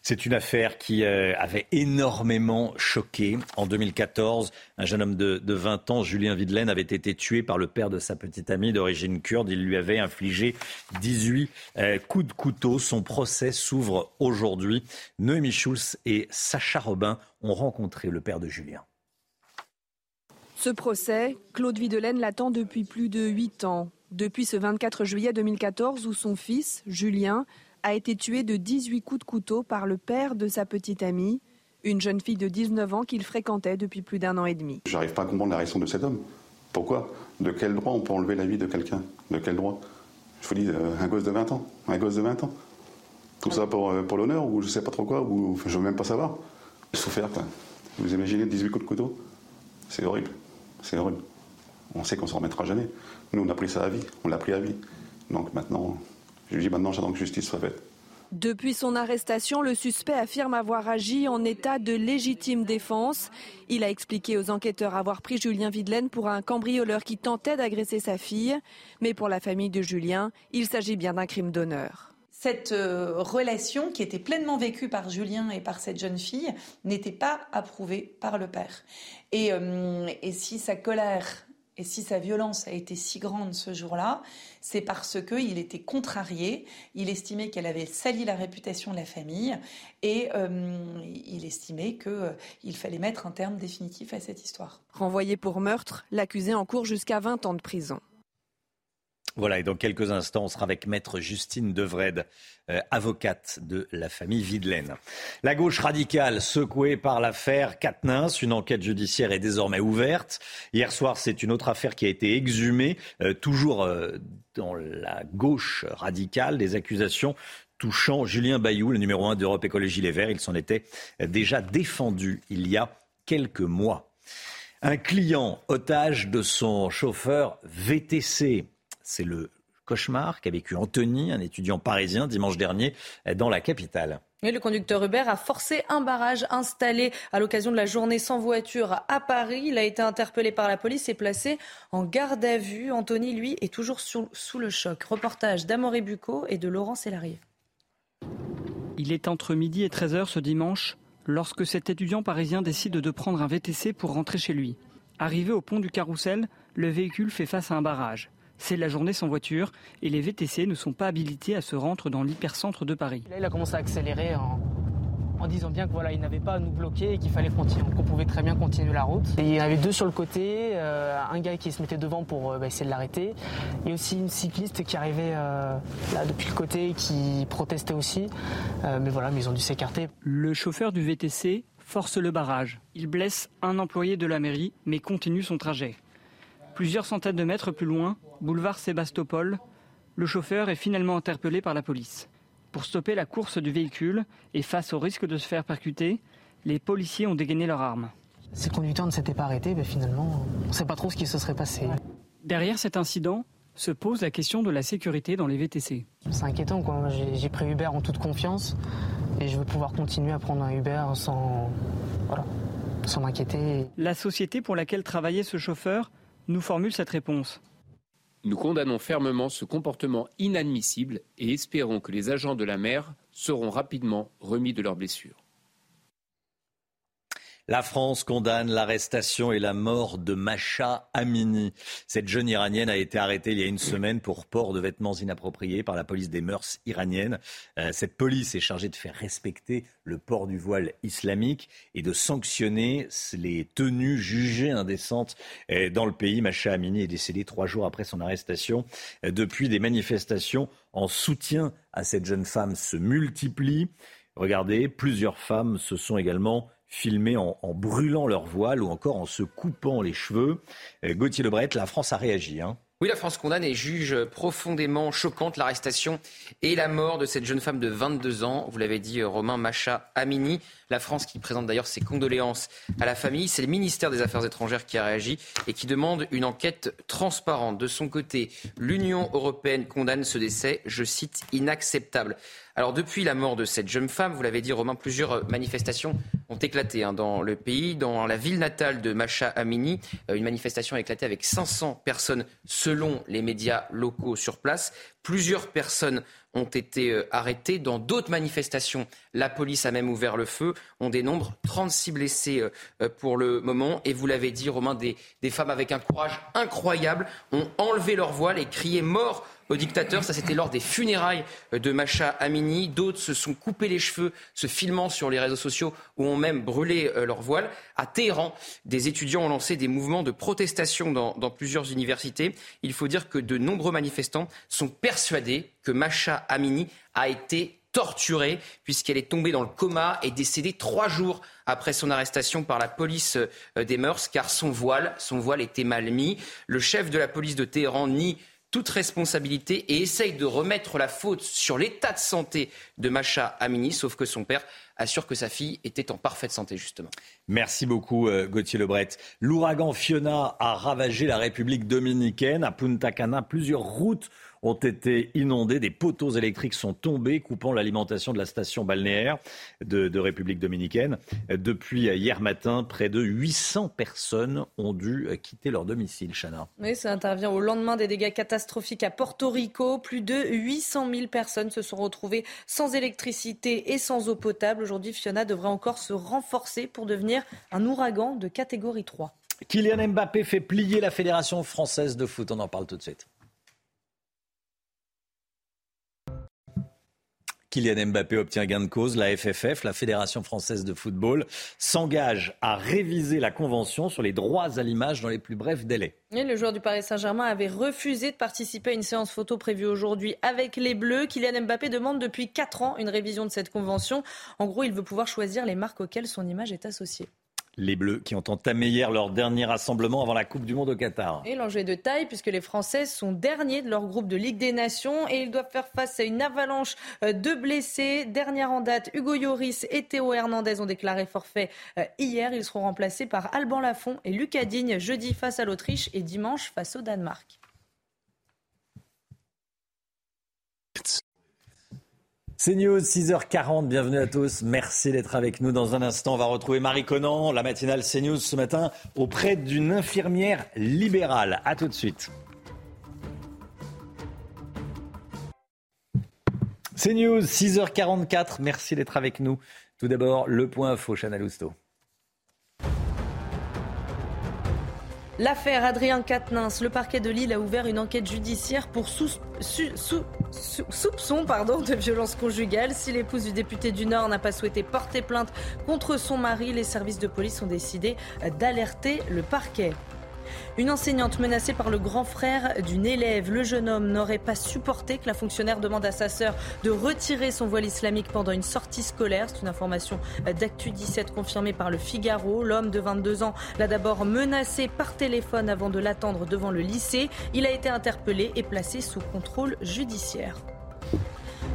C'est une affaire qui euh, avait énormément choqué. En 2014, un jeune homme de, de 20 ans, Julien Videlaine, avait été tué par le père de sa petite amie d'origine kurde. Il lui avait infligé 18 euh, coups de couteau. Son procès s'ouvre aujourd'hui. Noémie Schulz et Sacha Robin ont rencontré le père de Julien. Ce procès, Claude Videlaine l'attend depuis plus de 8 ans. Depuis ce 24 juillet 2014 où son fils, Julien, a été tué de 18 coups de couteau par le père de sa petite amie, une jeune fille de 19 ans qu'il fréquentait depuis plus d'un an et demi. J'arrive pas à comprendre la réaction de cet homme. Pourquoi? De quel droit on peut enlever la vie de quelqu'un? De quel droit? Je vous dis, euh, un gosse de 20 ans. Un gosse de 20 ans. Tout ça pour, euh, pour l'honneur ou je sais pas trop quoi, ou je veux même pas savoir. Souffert. Vous imaginez 18 coups de couteau? C'est horrible. C'est horrible. On sait qu'on s'en remettra jamais. Nous, on a pris ça à vie. On l'a pris à vie. Donc maintenant, je lui dis maintenant, j'attends que justice soit faite. Depuis son arrestation, le suspect affirme avoir agi en état de légitime défense. Il a expliqué aux enquêteurs avoir pris Julien Videlaine pour un cambrioleur qui tentait d'agresser sa fille. Mais pour la famille de Julien, il s'agit bien d'un crime d'honneur. Cette euh, relation qui était pleinement vécue par Julien et par cette jeune fille n'était pas approuvée par le père. Et, euh, et si sa colère et si sa violence a été si grande ce jour-là, c'est parce qu'il était contrarié, il estimait qu'elle avait sali la réputation de la famille et euh, il estimait qu'il euh, fallait mettre un terme définitif à cette histoire. Renvoyé pour meurtre, l'accusé encourt jusqu'à 20 ans de prison. Voilà, et dans quelques instants, on sera avec maître Justine Devred, euh, avocate de la famille Videlaine. La gauche radicale secouée par l'affaire Katnins, une enquête judiciaire est désormais ouverte. Hier soir, c'est une autre affaire qui a été exhumée, euh, toujours euh, dans la gauche radicale, des accusations touchant Julien Bayou, le numéro un d'Europe Écologie Les Verts. Il s'en était déjà défendu il y a quelques mois. Un client otage de son chauffeur VTC c'est le cauchemar qu'a vécu Anthony, un étudiant parisien, dimanche dernier dans la capitale. Et le conducteur Uber a forcé un barrage installé à l'occasion de la journée sans voiture à Paris. Il a été interpellé par la police et placé en garde à vue. Anthony, lui, est toujours sous, sous le choc. Reportage d'Amoré Bucco et de Laurent Sélarié. Il est entre midi et 13h ce dimanche lorsque cet étudiant parisien décide de prendre un VTC pour rentrer chez lui. Arrivé au pont du Carrousel, le véhicule fait face à un barrage. C'est la journée sans voiture et les VTC ne sont pas habilités à se rendre dans l'hypercentre de Paris. Là, il a commencé à accélérer en, en disant bien que voilà, il n'avait pas à nous bloquer et qu'il fallait continuer, qu'on pouvait très bien continuer la route. Et il y en avait deux sur le côté, euh, un gars qui se mettait devant pour euh, bah, essayer de l'arrêter, et aussi une cycliste qui arrivait euh, là depuis le côté et qui protestait aussi. Mais voilà, mais ils ont dû s'écarter. Le chauffeur du VTC force le barrage. Il blesse un employé de la mairie, mais continue son trajet. Plusieurs centaines de mètres plus loin, boulevard Sébastopol, le chauffeur est finalement interpellé par la police. Pour stopper la course du véhicule et face au risque de se faire percuter, les policiers ont dégainé leurs armes. Si le conducteur ne s'était pas arrêté, ben finalement, on ne sait pas trop ce qui se serait passé. Derrière cet incident se pose la question de la sécurité dans les VTC. C'est inquiétant, quoi. J'ai pris Uber en toute confiance et je veux pouvoir continuer à prendre un Uber sans, voilà, sans m'inquiéter. La société pour laquelle travaillait ce chauffeur nous formule cette réponse. Nous condamnons fermement ce comportement inadmissible et espérons que les agents de la mer seront rapidement remis de leurs blessures. La France condamne l'arrestation et la mort de Macha Amini. Cette jeune iranienne a été arrêtée il y a une semaine pour port de vêtements inappropriés par la police des mœurs iraniennes. Euh, cette police est chargée de faire respecter le port du voile islamique et de sanctionner les tenues jugées indécentes euh, dans le pays. Macha Amini est décédée trois jours après son arrestation. Euh, depuis, des manifestations en soutien à cette jeune femme se multiplient. Regardez, plusieurs femmes se sont également filmés en, brûlant leur voile ou encore en se coupant les cheveux. Euh, Gauthier Lebret, la France a réagi. Hein. Oui, la France condamne et juge profondément choquante l'arrestation et la mort de cette jeune femme de 22 ans. Vous l'avez dit, Romain Macha Amini. La France qui présente d'ailleurs ses condoléances à la famille. C'est le ministère des Affaires étrangères qui a réagi et qui demande une enquête transparente. De son côté, l'Union européenne condamne ce décès, je cite, inacceptable. Alors depuis la mort de cette jeune femme, vous l'avez dit Romain, plusieurs manifestations ont éclaté hein, dans le pays. Dans la ville natale de Macha Amini, euh, une manifestation a éclaté avec 500 personnes selon les médias locaux sur place. Plusieurs personnes ont été euh, arrêtées. Dans d'autres manifestations, la police a même ouvert le feu. On dénombre 36 blessés euh, pour le moment. Et vous l'avez dit, Romain, des, des femmes avec un courage incroyable ont enlevé leur voile et crié mort au dictateur. Ça, c'était lors des funérailles de Macha Amini. D'autres se sont coupés les cheveux, se filmant sur les réseaux sociaux ou ont même brûlé euh, leur voile. À Téhéran, des étudiants ont lancé des mouvements de protestation dans, plusieurs universités. Il faut dire que de nombreux manifestants sont persuadés que Macha Amini a été torturée puisqu'elle est tombée dans le coma et décédée trois jours après son arrestation par la police euh, des mœurs car son voile, son voile était mal mis. Le chef de la police de Téhéran nie toute responsabilité et essaye de remettre la faute sur l'état de santé de Macha Amini, sauf que son père assure que sa fille était en parfaite santé, justement. Merci beaucoup, euh, Gauthier Lebret. L'ouragan Fiona a ravagé la République dominicaine. À Punta Cana, plusieurs routes ont été inondés. Des poteaux électriques sont tombés, coupant l'alimentation de la station balnéaire de, République dominicaine. Depuis hier matin, près de 800 personnes ont dû quitter leur domicile. Chana. Oui, ça intervient au lendemain des dégâts catastrophiques à Porto Rico. Plus de 800 000 personnes se sont retrouvées sans électricité et sans eau potable. Aujourd'hui, Fiona devrait encore se renforcer pour devenir un ouragan de catégorie 3. Kylian Mbappé fait plier la Fédération française de foot. On en parle tout de suite. Kylian Mbappé obtient gain de cause. La FFF, la Fédération française de football, s'engage à réviser la convention sur les droits à l'image dans les plus brefs délais. le joueur du Paris Saint-Germain avait refusé de participer à une séance photo prévue aujourd'hui avec les Bleus. Kylian Mbappé demande depuis 4 ans une révision de cette convention. En gros, il veut pouvoir choisir les marques auxquelles son image est associée. Les Bleus qui ont entamé hier leur dernier rassemblement avant la Coupe du Monde au Qatar. Et l'enjeu de taille puisque les Français sont derniers de leur groupe de Ligue des Nations et ils doivent faire face à une avalanche euh, de blessés. Dernière en date, Hugo Lloris et Théo Hernandez ont déclaré forfait euh, hier. Ils seront remplacés par Alban Lafont et Lucas Digne jeudi face à l'Autriche et dimanche face au Danemark. C'est News, 6h40, bienvenue à tous. Merci d'être avec nous. Dans un instant, on va retrouver Marie Conan, la matinale CNews ce matin, auprès d'une infirmière libérale. A tout de suite. C'est News, 6h44, merci d'être avec nous. Tout d'abord, le point info, Chana Lousteau. L'affaire Adrien Quatennens, le parquet de Lille a ouvert une enquête judiciaire pour soupçon de violence conjugale. Si l'épouse du député du Nord n'a pas souhaité porter plainte contre son mari, les services de police ont décidé d'alerter le parquet. Une enseignante menacée par le grand frère d'une élève. Le jeune homme n'aurait pas supporté que la fonctionnaire demande à sa sœur de retirer son voile islamique pendant une sortie scolaire. C'est une information d'Actu 17 confirmée par le Figaro. L'homme de 22 ans l'a d'abord menacé par téléphone avant de l'attendre devant le lycée. Il a été interpellé et placé sous contrôle judiciaire.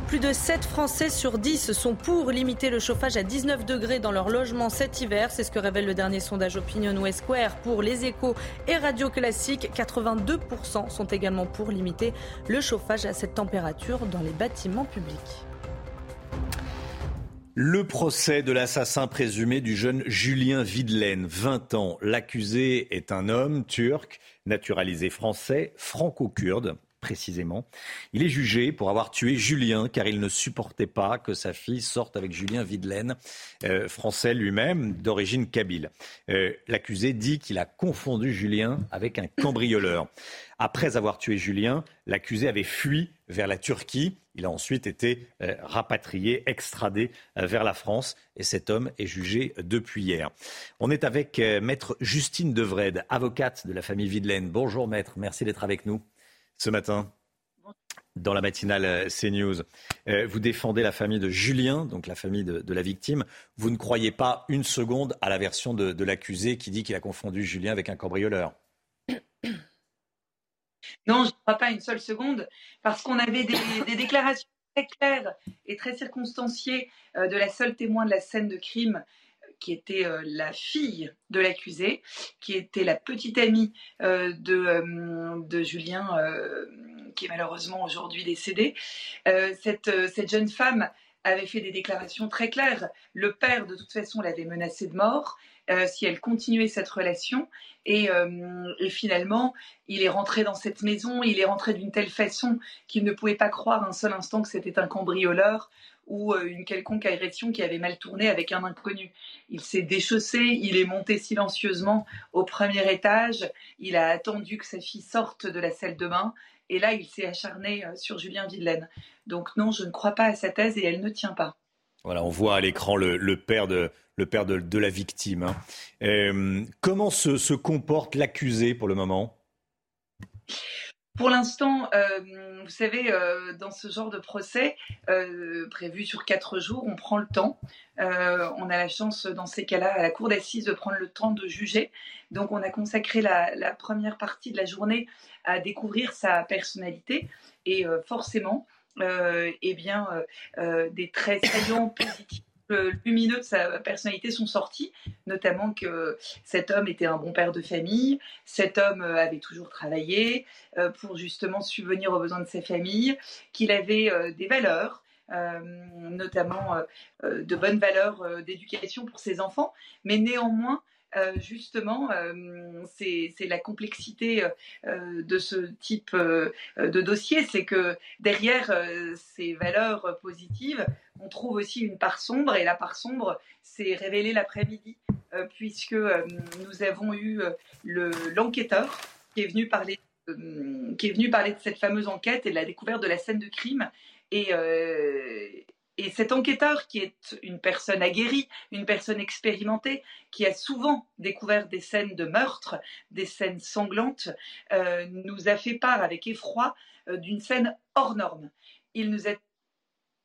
Plus de 7 Français sur 10 sont pour limiter le chauffage à 19 degrés dans leur logement cet hiver. C'est ce que révèle le dernier sondage Opinion West Square pour les échos et radio classiques. 82% sont également pour limiter le chauffage à cette température dans les bâtiments publics. Le procès de l'assassin présumé du jeune Julien Videlaine, 20 ans. L'accusé est un homme turc, naturalisé français, franco-kurde précisément. Il est jugé pour avoir tué Julien car il ne supportait pas que sa fille sorte avec Julien Videlaine, euh, français lui-même, d'origine kabyle. Euh, l'accusé dit qu'il a confondu Julien avec un cambrioleur. Après avoir tué Julien, l'accusé avait fui vers la Turquie. Il a ensuite été euh, rapatrié, extradé vers la France et cet homme est jugé depuis hier. On est avec maître Justine Devred, avocate de la famille Videlaine. Bonjour maître, merci d'être avec nous ce matin dans la matinale euh, CNews. Euh, vous défendez la famille de Julien, donc la famille de, la victime. Vous ne croyez pas une seconde à la version de, l'accusé qui dit qu'il a confondu Julien avec un cambrioleur Non, je ne crois pas une seule seconde, parce qu'on avait des, déclarations très claires et très circonstanciées euh, de la seule témoin de la scène de crime qui était euh, la fille de l'accusé, qui était la petite amie euh, de, euh, de, Julien, qui est malheureusement aujourd'hui décédé. cette, cette jeune femme avait fait des déclarations très claires. Le père, de toute façon, l'avait menacée de mort. si elle continuait cette relation. Et, et, finalement, il est rentré dans cette maison, il est rentré d'une telle façon qu'il ne pouvait pas croire un seul instant que c'était un cambrioleur ou euh, une quelconque agression qui avait mal tourné avec un inconnu. Il s'est déchaussé, il est monté silencieusement au premier étage, il a attendu que sa fille sorte de la salle de bain, et là il s'est acharné euh, sur Julien Villelaine. Donc non, je ne crois pas à sa thèse et elle ne tient pas. Voilà, on voit à l'écran le, père de, la victime. Hein. Euh, comment se comporte l'accusé pour le moment? Pour l'instant, euh, vous savez, euh, dans ce genre de procès euh, prévu sur quatre jours, on prend le temps. on a la chance, dans ces cas-là, à la cour d'assises, de prendre le temps de juger. Donc, on a consacré la, la première partie de la journée à découvrir sa personnalité. Et forcément, eh bien, des traits saillants positifs lumineux de sa personnalité sont sortis, notamment que cet homme était un bon père de famille, cet homme euh, avait toujours travaillé euh, pour justement subvenir aux besoins de sa famille, qu'il avait euh, des valeurs, notamment de bonnes valeurs d'éducation pour ses enfants, mais néanmoins euh, justement, euh, c'est la complexité euh, de ce type de dossier, c'est que derrière ces valeurs positives, on trouve aussi une part sombre, et la part sombre s'est révélée l'après-midi, puisque nous avons eu l'enquêteur qui est venu parler qui est venu parler de cette fameuse enquête et de la découverte de la scène de crime. Et, et cet enquêteur, qui est une personne aguerrie, une personne expérimentée, qui a souvent découvert des scènes de meurtre, des scènes sanglantes, euh, nous a fait part avec effroi euh, d'une scène hors norme. Il nous a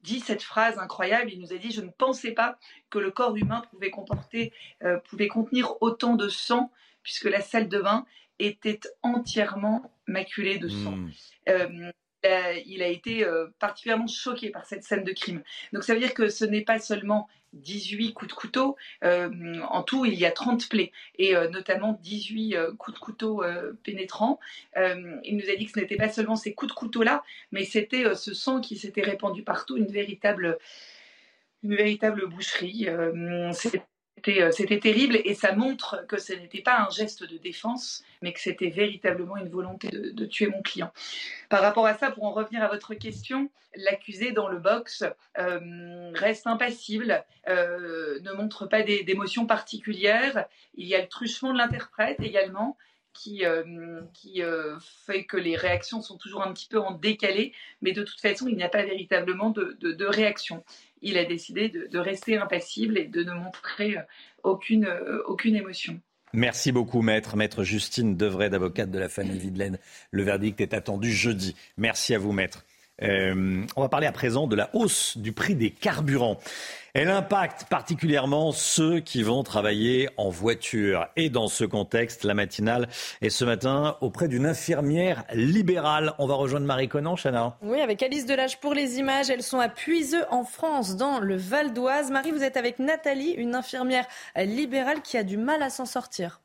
dit cette phrase incroyable, il nous a dit, je ne pensais pas que le corps humain pouvait, comporter, euh, pouvait contenir autant de sang, puisque la salle de bain était entièrement maculée de sang. Il a été euh, particulièrement choqué par cette scène de crime. Donc ça veut dire que ce n'est pas seulement 18 coups de couteau, euh, en tout il y a 30 plaies, et euh, notamment 18 coups de couteau pénétrants. il nous a dit que ce n'était pas seulement ces coups de couteau-là, mais c'était ce sang qui s'était répandu partout, une véritable, une véritable boucherie. C'était terrible et ça montre que ce n'était pas un geste de défense, mais que c'était véritablement une volonté de, tuer mon client. Par rapport à ça, pour en revenir à votre question, l'accusé dans le box euh, reste impassible, euh, ne montre pas d'émotions particulières. Il y a le truchement de l'interprète également qui, qui fait que les réactions sont toujours un petit peu en décalé, mais de toute façon, il n'y a pas véritablement de, de réaction il a décidé de, rester impassible et de ne montrer euh, aucune, euh, aucune émotion. Merci beaucoup, maître. Maître Justine Devray, d'avocate de la famille Videlaine. Le verdict est attendu jeudi. Merci à vous, maître. Euh, on va parler à présent de la hausse du prix des carburants. Elle impacte particulièrement ceux qui vont travailler en voiture. Et dans ce contexte, la matinale est ce matin auprès d'une infirmière libérale. On va rejoindre Marie Conan, Chana. Oui, avec Alice Delage pour les images. Elles sont à Puiseux en France, dans le Val d'Oise. Marie, vous êtes avec Nathalie, une infirmière libérale qui a du mal à s'en sortir.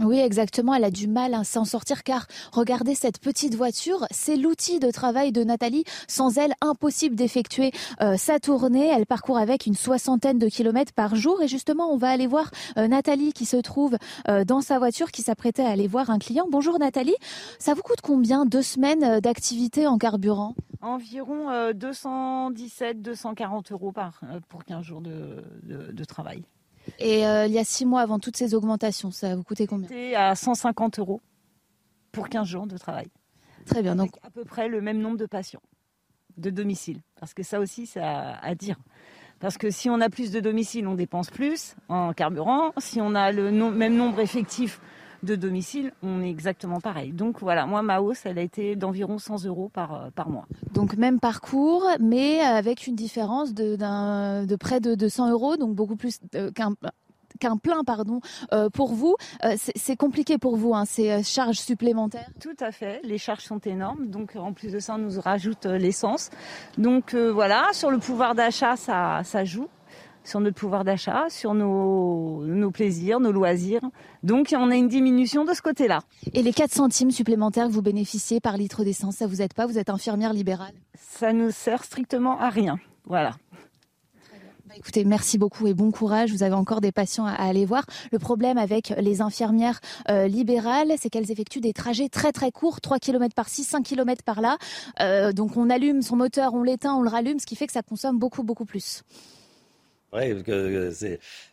Oui, exactement. Elle a du mal à s'en sortir car regardez cette petite voiture, c'est l'outil de travail de Nathalie. Sans elle, impossible d'effectuer euh, sa tournée. Elle parcourt avec une soixantaine de kilomètres par jour. Et justement, on va aller voir euh, Nathalie qui se trouve euh, dans sa voiture, qui s'apprêtait à aller voir un client. Bonjour Nathalie. Ça vous coûte combien deux semaines d'activité en carburant? Environ 217-240 euros par, pour 15 jours de, de travail. Et euh, il y a six mois avant toutes ces augmentations, ça vous coûtait combien? C'était à 150 euros pour 15 jours de travail. Très bien. Donc à peu près le même nombre de patients de domicile. Parce que ça aussi, c'est à, dire. Parce que si on a plus de domicile, on dépense plus en carburant. Si on a le même nombre effectif de domicile, on est exactement pareil. Donc voilà, moi, ma hausse, elle a été d'environ 100 euros par, euh, par mois. Donc même parcours, mais avec une différence de, de près de 200 euros, donc beaucoup plus euh, qu'un qu'un plein pardon euh, pour vous. c'est compliqué pour vous, hein, ces charges supplémentaires Tout à fait, les charges sont énormes, donc en plus de ça, on nous rajoute l'essence. Donc voilà, sur le pouvoir d'achat, ça, ça joue sur notre pouvoir d'achat, sur nos, nos, plaisirs, nos loisirs. Donc on a une diminution de ce côté-là. Et les 4 centimes supplémentaires que vous bénéficiez par litre d'essence, ça vous aide pas Vous êtes infirmière libérale Ça ne sert strictement à rien. Voilà. Bah, écoutez, merci beaucoup et bon courage. Vous avez encore des patients à, aller voir. Le problème avec les infirmières euh, libérales, c'est qu'elles effectuent des trajets très très courts, 3 km par-ci, 5 km par-là. Euh, donc on allume son moteur, on l'éteint, on le rallume, ce qui fait que ça consomme beaucoup beaucoup plus.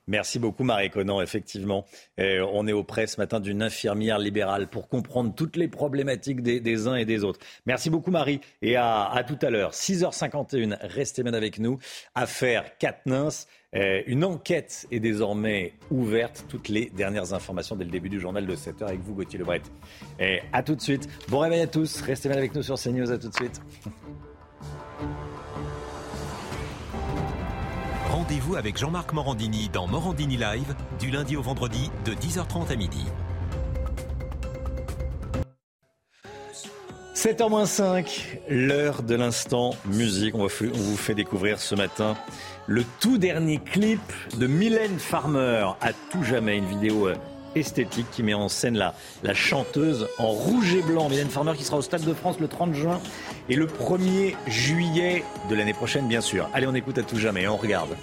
Merci beaucoup, Marie Conan. Effectivement, on est auprès ce matin d'une infirmière libérale pour comprendre toutes les problématiques des, uns et des autres. Merci beaucoup, Marie. Et à, tout à l'heure, 6h51. Restez bien avec nous. Affaire Katnins. une enquête est désormais ouverte. Toutes les dernières informations dès le début du journal de 7h avec vous, Gauthier Lebret. Et à tout de suite. Bon réveil à tous. Restez bien avec nous sur CNews. À tout de suite. Rendez-vous avec Jean-Marc Morandini dans Morandini Live du lundi au vendredi de 10h30 à midi. 7h05, l'heure de l'instant musique. On, vous fait découvrir ce matin le tout dernier clip de Mylène Farmer, à tout jamais, une vidéo euh, esthétique qui met en scène la, chanteuse en rouge et blanc. Mylène Farmer qui sera au Stade de France le 30 juin et le 1er juillet de l'année prochaine, bien sûr. Allez, on écoute à tout jamais et on regarde.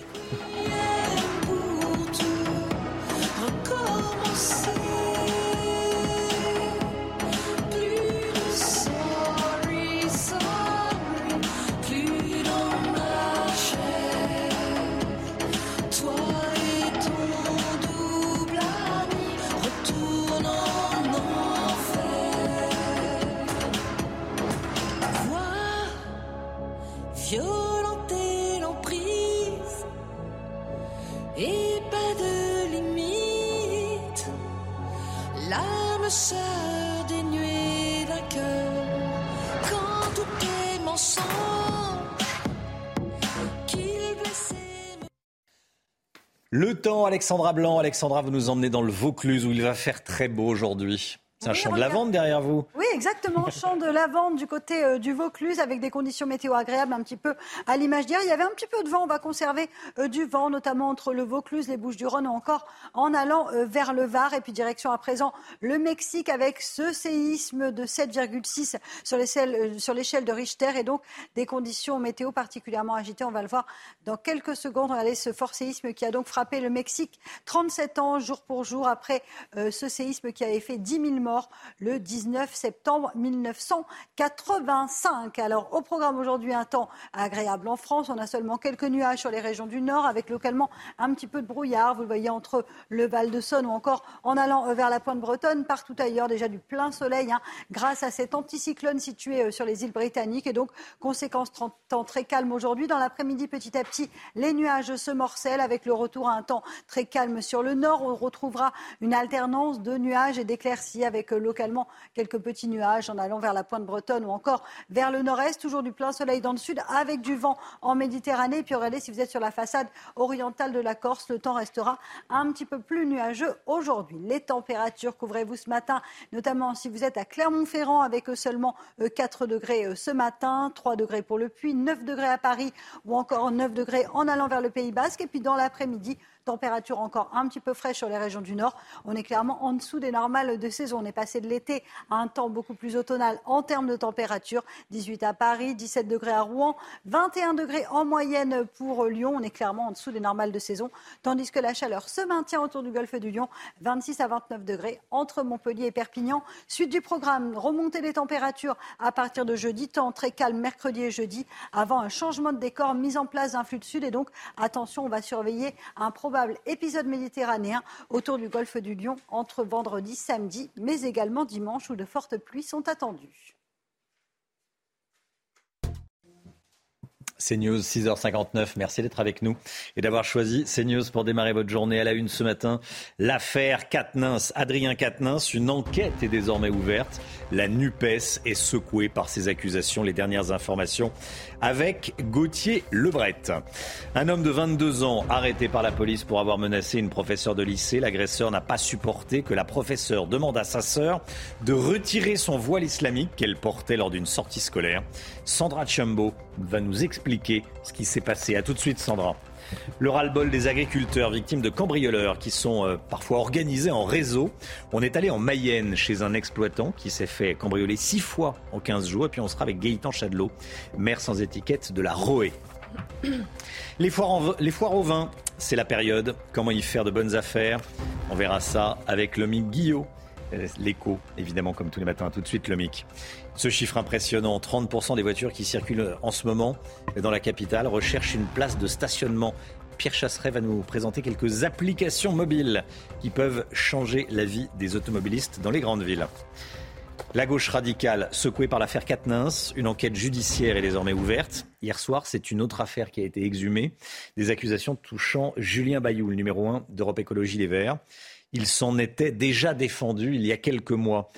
Le temps, Alexandra Blanc. Alexandra, vous nous emmenez dans le Vaucluse où il va faire très beau aujourd'hui. C'est un champ de lavande derrière vous. Oui, exactement. champ de lavande du côté euh, du Vaucluse avec des conditions météo agréables un petit peu à l'image d'hier. Il y avait un petit peu de vent. On va conserver euh, du vent, notamment entre le Vaucluse, les Bouches-du-Rhône ou encore en allant euh, vers le Var. Et puis direction à présent le Mexique avec ce séisme de 7,6 sur l'échelle de Richter et donc des conditions météo particulièrement agitées. On va le voir dans quelques secondes. Regardez ce fort séisme qui a donc frappé le Mexique 37 ans jour pour jour après ce séisme qui avait fait 10 000 morts le 19 septembre 1985. Alors au programme aujourd'hui un temps agréable en France. On a seulement quelques nuages sur les régions du nord avec localement un petit peu de brouillard. Vous le voyez entre le Val de Saône ou encore en allant euh, vers la pointe bretonne. Partout ailleurs déjà du plein soleil hein, grâce à cet anticyclone situé euh, sur les îles britanniques. Et donc conséquence temps très calme aujourd'hui. Dans l'après-midi petit à petit les nuages se morcellent avec le retour à un temps très calme sur le nord. On retrouvera une alternance de nuages et d'éclaircies avec localement quelques petits nuages en allant vers la pointe bretonne ou encore vers le nord-est. Toujours du plein soleil dans le sud avec du vent en Méditerranée. Puis regardez, si vous êtes sur la façade orientale de la Corse, le temps restera un petit peu plus nuageux aujourd'hui. Les températures, couvrez-vous ce matin, notamment si vous êtes à Clermont-Ferrand avec seulement 4 degrés ce matin, 3 degrés pour le Puy, 9 degrés à Paris ou encore 9 degrés en allant vers le Pays Basque. Et puis dans l'après-midi, température encore un petit peu fraîche sur les régions du Nord. On est clairement en dessous des normales de saison. On est passé de l'été à un temps beaucoup plus automnal en termes de température. 18 à Paris, 17 degrés à Rouen, 21 degrés en moyenne pour Lyon. On est clairement en dessous des normales de saison. Tandis que la chaleur se maintient autour du golfe du Lyon, 26 à 29 degrés entre Montpellier et Perpignan. Suite du programme, remontée des températures à partir de jeudi, temps très calme mercredi et jeudi, avant un changement de décor, mise en place d'un flux de sud. Et donc, attention, on va surveiller un probable épisode méditerranéen autour du golfe du Lion entre vendredi, samedi, mais également dimanche où de fortes pluies sont attendues. CNews, 6h59. Merci d'être avec nous et d'avoir choisi CNews pour démarrer votre journée à la une ce matin. L'affaire Katnins, Adrien Katnins, une enquête est désormais ouverte. La NUPES est secouée par ces accusations. Les dernières informations avec Gauthier Lebret. Un homme de 22 ans arrêté par la police pour avoir menacé une professeure de lycée. L'agresseur n'a pas supporté que la professeure demande à sa sœur de retirer son voile islamique qu'elle portait lors d'une sortie scolaire. Sandra Chambo va nous expliquer ce qui s'est passé. A tout de suite, Sandra. Le ras-le-bol des agriculteurs victimes de cambrioleurs qui sont euh, parfois organisés en réseau. On est allé en Mayenne chez un exploitant qui s'est fait cambrioler six fois en 15 jours. Et puis on sera avec Gaëtan Chadelot, maire sans étiquette de la Roé. Les foires, les foires au vin, c'est la période. Comment y faire de bonnes affaires? On verra ça avec le Guillot. Euh, l'écho, évidemment, comme tous les matins. Tout de suite, le. Ce chiffre impressionnant, 30% des voitures qui circulent en ce moment dans la capitale recherchent une place de stationnement. Pierre Chasseret va nous présenter quelques applications mobiles qui peuvent changer la vie des automobilistes dans les grandes villes. La gauche radicale secouée par l'affaire Katnins, une enquête judiciaire est désormais ouverte. Hier soir, c'est une autre affaire qui a été exhumée, des accusations touchant Julien Bayou, le numéro 1 d'Europe Écologie Les Verts. Il s'en était déjà défendu il y a quelques mois.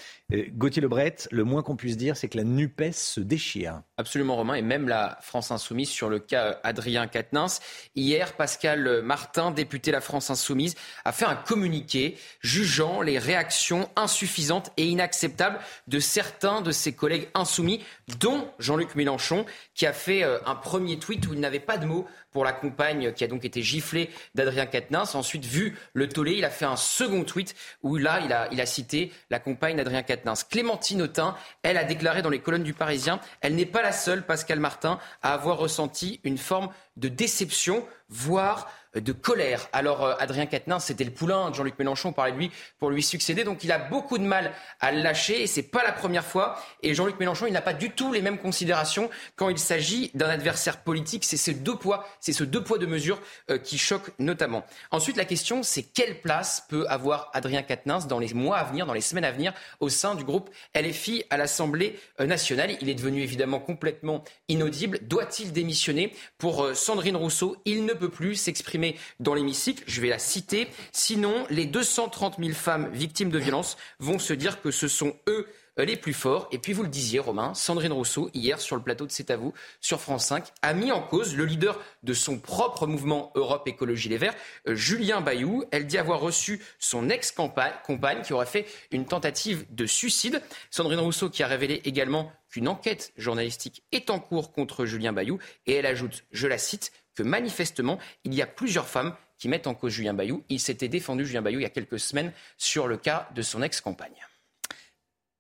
Gauthier Lebret, le moins qu'on puisse dire, c'est que la NUPES se déchire. Absolument, Romain, et même la France Insoumise sur le cas Adrien Quatennens. Hier, Pascal Martin, député de la France Insoumise, a fait un communiqué jugeant les réactions insuffisantes et inacceptables de certains de ses collègues insoumis, dont Jean-Luc Mélenchon, qui a fait euh, un premier tweet où il n'avait pas de mots pour la compagne qui a donc été giflée d'Adrien Quatennens. Ensuite, vu le tollé, il a fait un second tweet où là, il a, il a cité la compagne d'Adrien Quatennens. Clémentine Autain, elle a déclaré dans les colonnes du Parisien, elle n'est pas la seule, Pascal Martin, à avoir ressenti une forme de déception, voire de colère. Alors euh, Adrien Quatennens, c'était le poulain de Jean-Luc Mélenchon, on parlait de lui pour lui succéder, donc il a beaucoup de mal à le lâcher et c'est pas la première fois. Et Jean-Luc Mélenchon, il n'a pas du tout les mêmes considérations quand il s'agit d'un adversaire politique. C'est ces deux poids, c'est ce deux poids de mesure euh, qui choque notamment. Ensuite, la question, c'est quelle place peut avoir Adrien Quatennens dans les mois à venir, dans les semaines à venir, au sein du groupe LFI à l'Assemblée euh, nationale? Il est devenu évidemment complètement inaudible. Doit-il démissionner? Pour Sandrine Rousseau Il ne peut plus s'exprimer dans l'hémicycle. Je vais la citer. Sinon, les 230 000 femmes victimes de violences vont se dire que ce sont eux euh, les plus forts. Et puis vous le disiez, Romain, Sandrine Rousseau, hier sur le plateau de C'est à vous, sur France 5, a mis en cause le leader de son propre mouvement Europe Écologie Les Verts, euh, Julien Bayou. Elle dit avoir reçu son ex-compagne qui aurait fait une tentative de suicide. Sandrine Rousseau qui a révélé également qu'une enquête journalistique est en cours contre Julien Bayou. Et elle ajoute, je la cite, que manifestement, il y a plusieurs femmes qui mettent en cause Julien Bayou. Il s'était défendu, Julien Bayou, il y a quelques semaines sur le cas de son ex-compagne.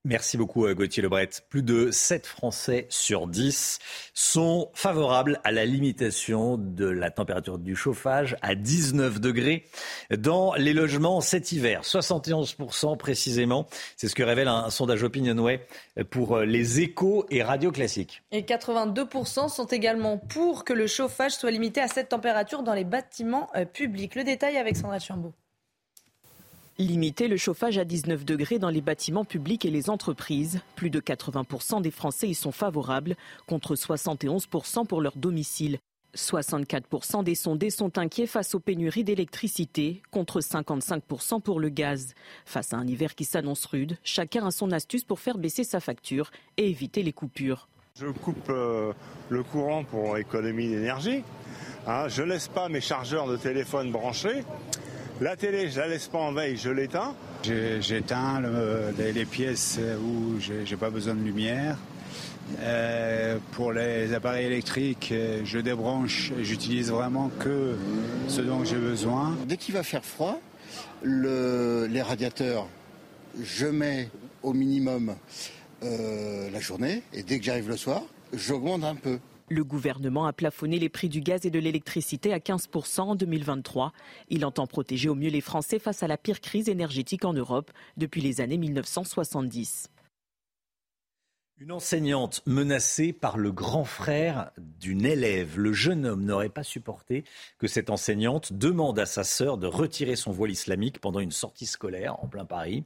Merci beaucoup euh, Gauthier Lebret. Plus de 7 Français sur 10 sont favorables à la limitation de la température du chauffage à 19 degrés dans les logements cet hiver. 71% précisément. C'est ce que révèle un sondage Opinionway pour euh, les échos et radios classiques. Et 82% sont également pour que le chauffage soit limité à cette température dans les bâtiments euh, publics. Le détail avec Sandra Chambaud. Limiter le chauffage à 19 degrés dans les bâtiments publics et les entreprises. Plus de 80% des Français y sont favorables, contre 71% pour leur domicile. 64% des sondés sont inquiets face aux pénuries d'électricité, contre 55% pour le gaz. Face à un hiver qui s'annonce rude, chacun a son astuce pour faire baisser sa facture et éviter les coupures. Je coupe euh, le courant pour économie d'énergie. Hein, je laisse pas mes chargeurs de téléphone branchés. La télé, je la laisse pas en veille, je l'éteins. J'éteins les, pièces où j'ai pas besoin de lumière. Euh, pour les appareils électriques, euh, je débranche et j'utilise vraiment que ce dont j'ai besoin. Dès qu'il va faire froid, les radiateurs, je mets au minimum euh, la journée et dès que j'arrive le soir, j'augmente un peu. Le gouvernement a plafonné les prix du gaz et de l'électricité à 15% en 2023. Il entend protéger au mieux les Français face à la pire crise énergétique en Europe depuis les années 1970. Une enseignante menacée par le grand frère d'une élève. Le jeune homme n'aurait pas supporté que cette enseignante demande à sa sœur de retirer son voile islamique pendant une sortie scolaire en plein Paris.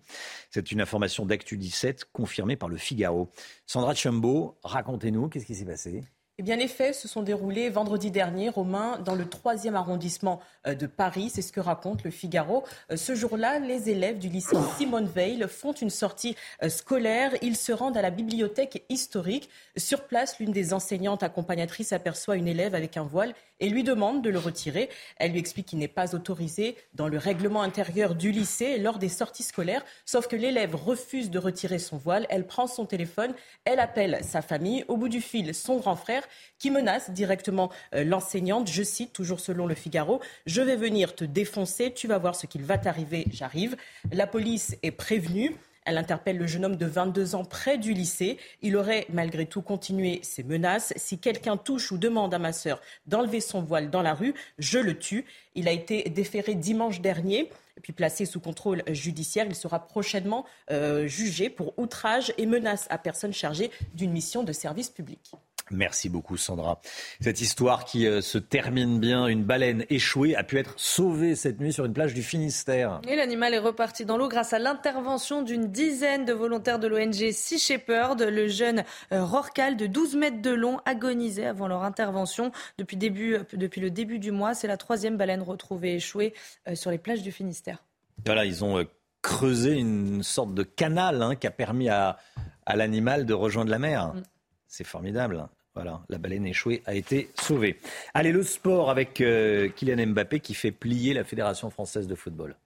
C'est une information d'Actu 17 confirmée par le Figaro. Sandra Chumbo, racontez-nous, qu'est-ce qui s'est passé? Eh bien, les faits se sont déroulés vendredi dernier, Romain, dans le troisième arrondissement euh, de Paris. C'est ce que raconte le Figaro. Euh, ce jour-là, les élèves du lycée Simone Veil font une sortie euh, scolaire. Ils se rendent à la bibliothèque historique. Sur place, l'une des enseignantes accompagnatrices aperçoit une élève avec un voile et lui demande de le retirer. Elle lui explique qu'il n'est pas autorisé dans le règlement intérieur du lycée lors des sorties scolaires. Sauf que l'élève refuse de retirer son voile. Elle prend son téléphone, elle appelle sa famille. Au bout du fil, son grand frère qui menace directement euh, l'enseignante. Je cite, toujours selon le Figaro, Je vais venir te défoncer, tu vas voir ce qu'il va t'arriver, j'arrive. La police est prévenue. Elle interpelle le jeune homme de 22 ans près du lycée. Il aurait malgré tout continué ses menaces. Si quelqu'un touche ou demande à ma sœur d'enlever son voile dans la rue, je le tue. Il a été déféré dimanche dernier puis placé sous contrôle judiciaire. Il sera prochainement euh, jugé pour outrage et menace à personne chargée d'une mission de service public. Merci beaucoup Sandra. Cette histoire qui euh, se termine bien, une baleine échouée a pu être sauvée cette nuit sur une plage du Finistère. Et l'animal est reparti dans l'eau grâce à l'intervention d'une dizaine de volontaires de l'ONG Sea Shepherd. Le jeune euh, rorcal de 12 mètres de long agonisait avant leur intervention. Depuis, début, euh, depuis le début du mois, c'est la troisième baleine retrouvée échouée sur les plages du Finistère. Voilà, ils ont creusé une sorte de canal hein, qui a permis à, à l'animal de rejoindre la mer. Mm. C'est formidable. Voilà, la baleine échouée a été sauvée. Allez, le sport avec euh, Kylian Mbappé qui fait plier la Fédération française de football.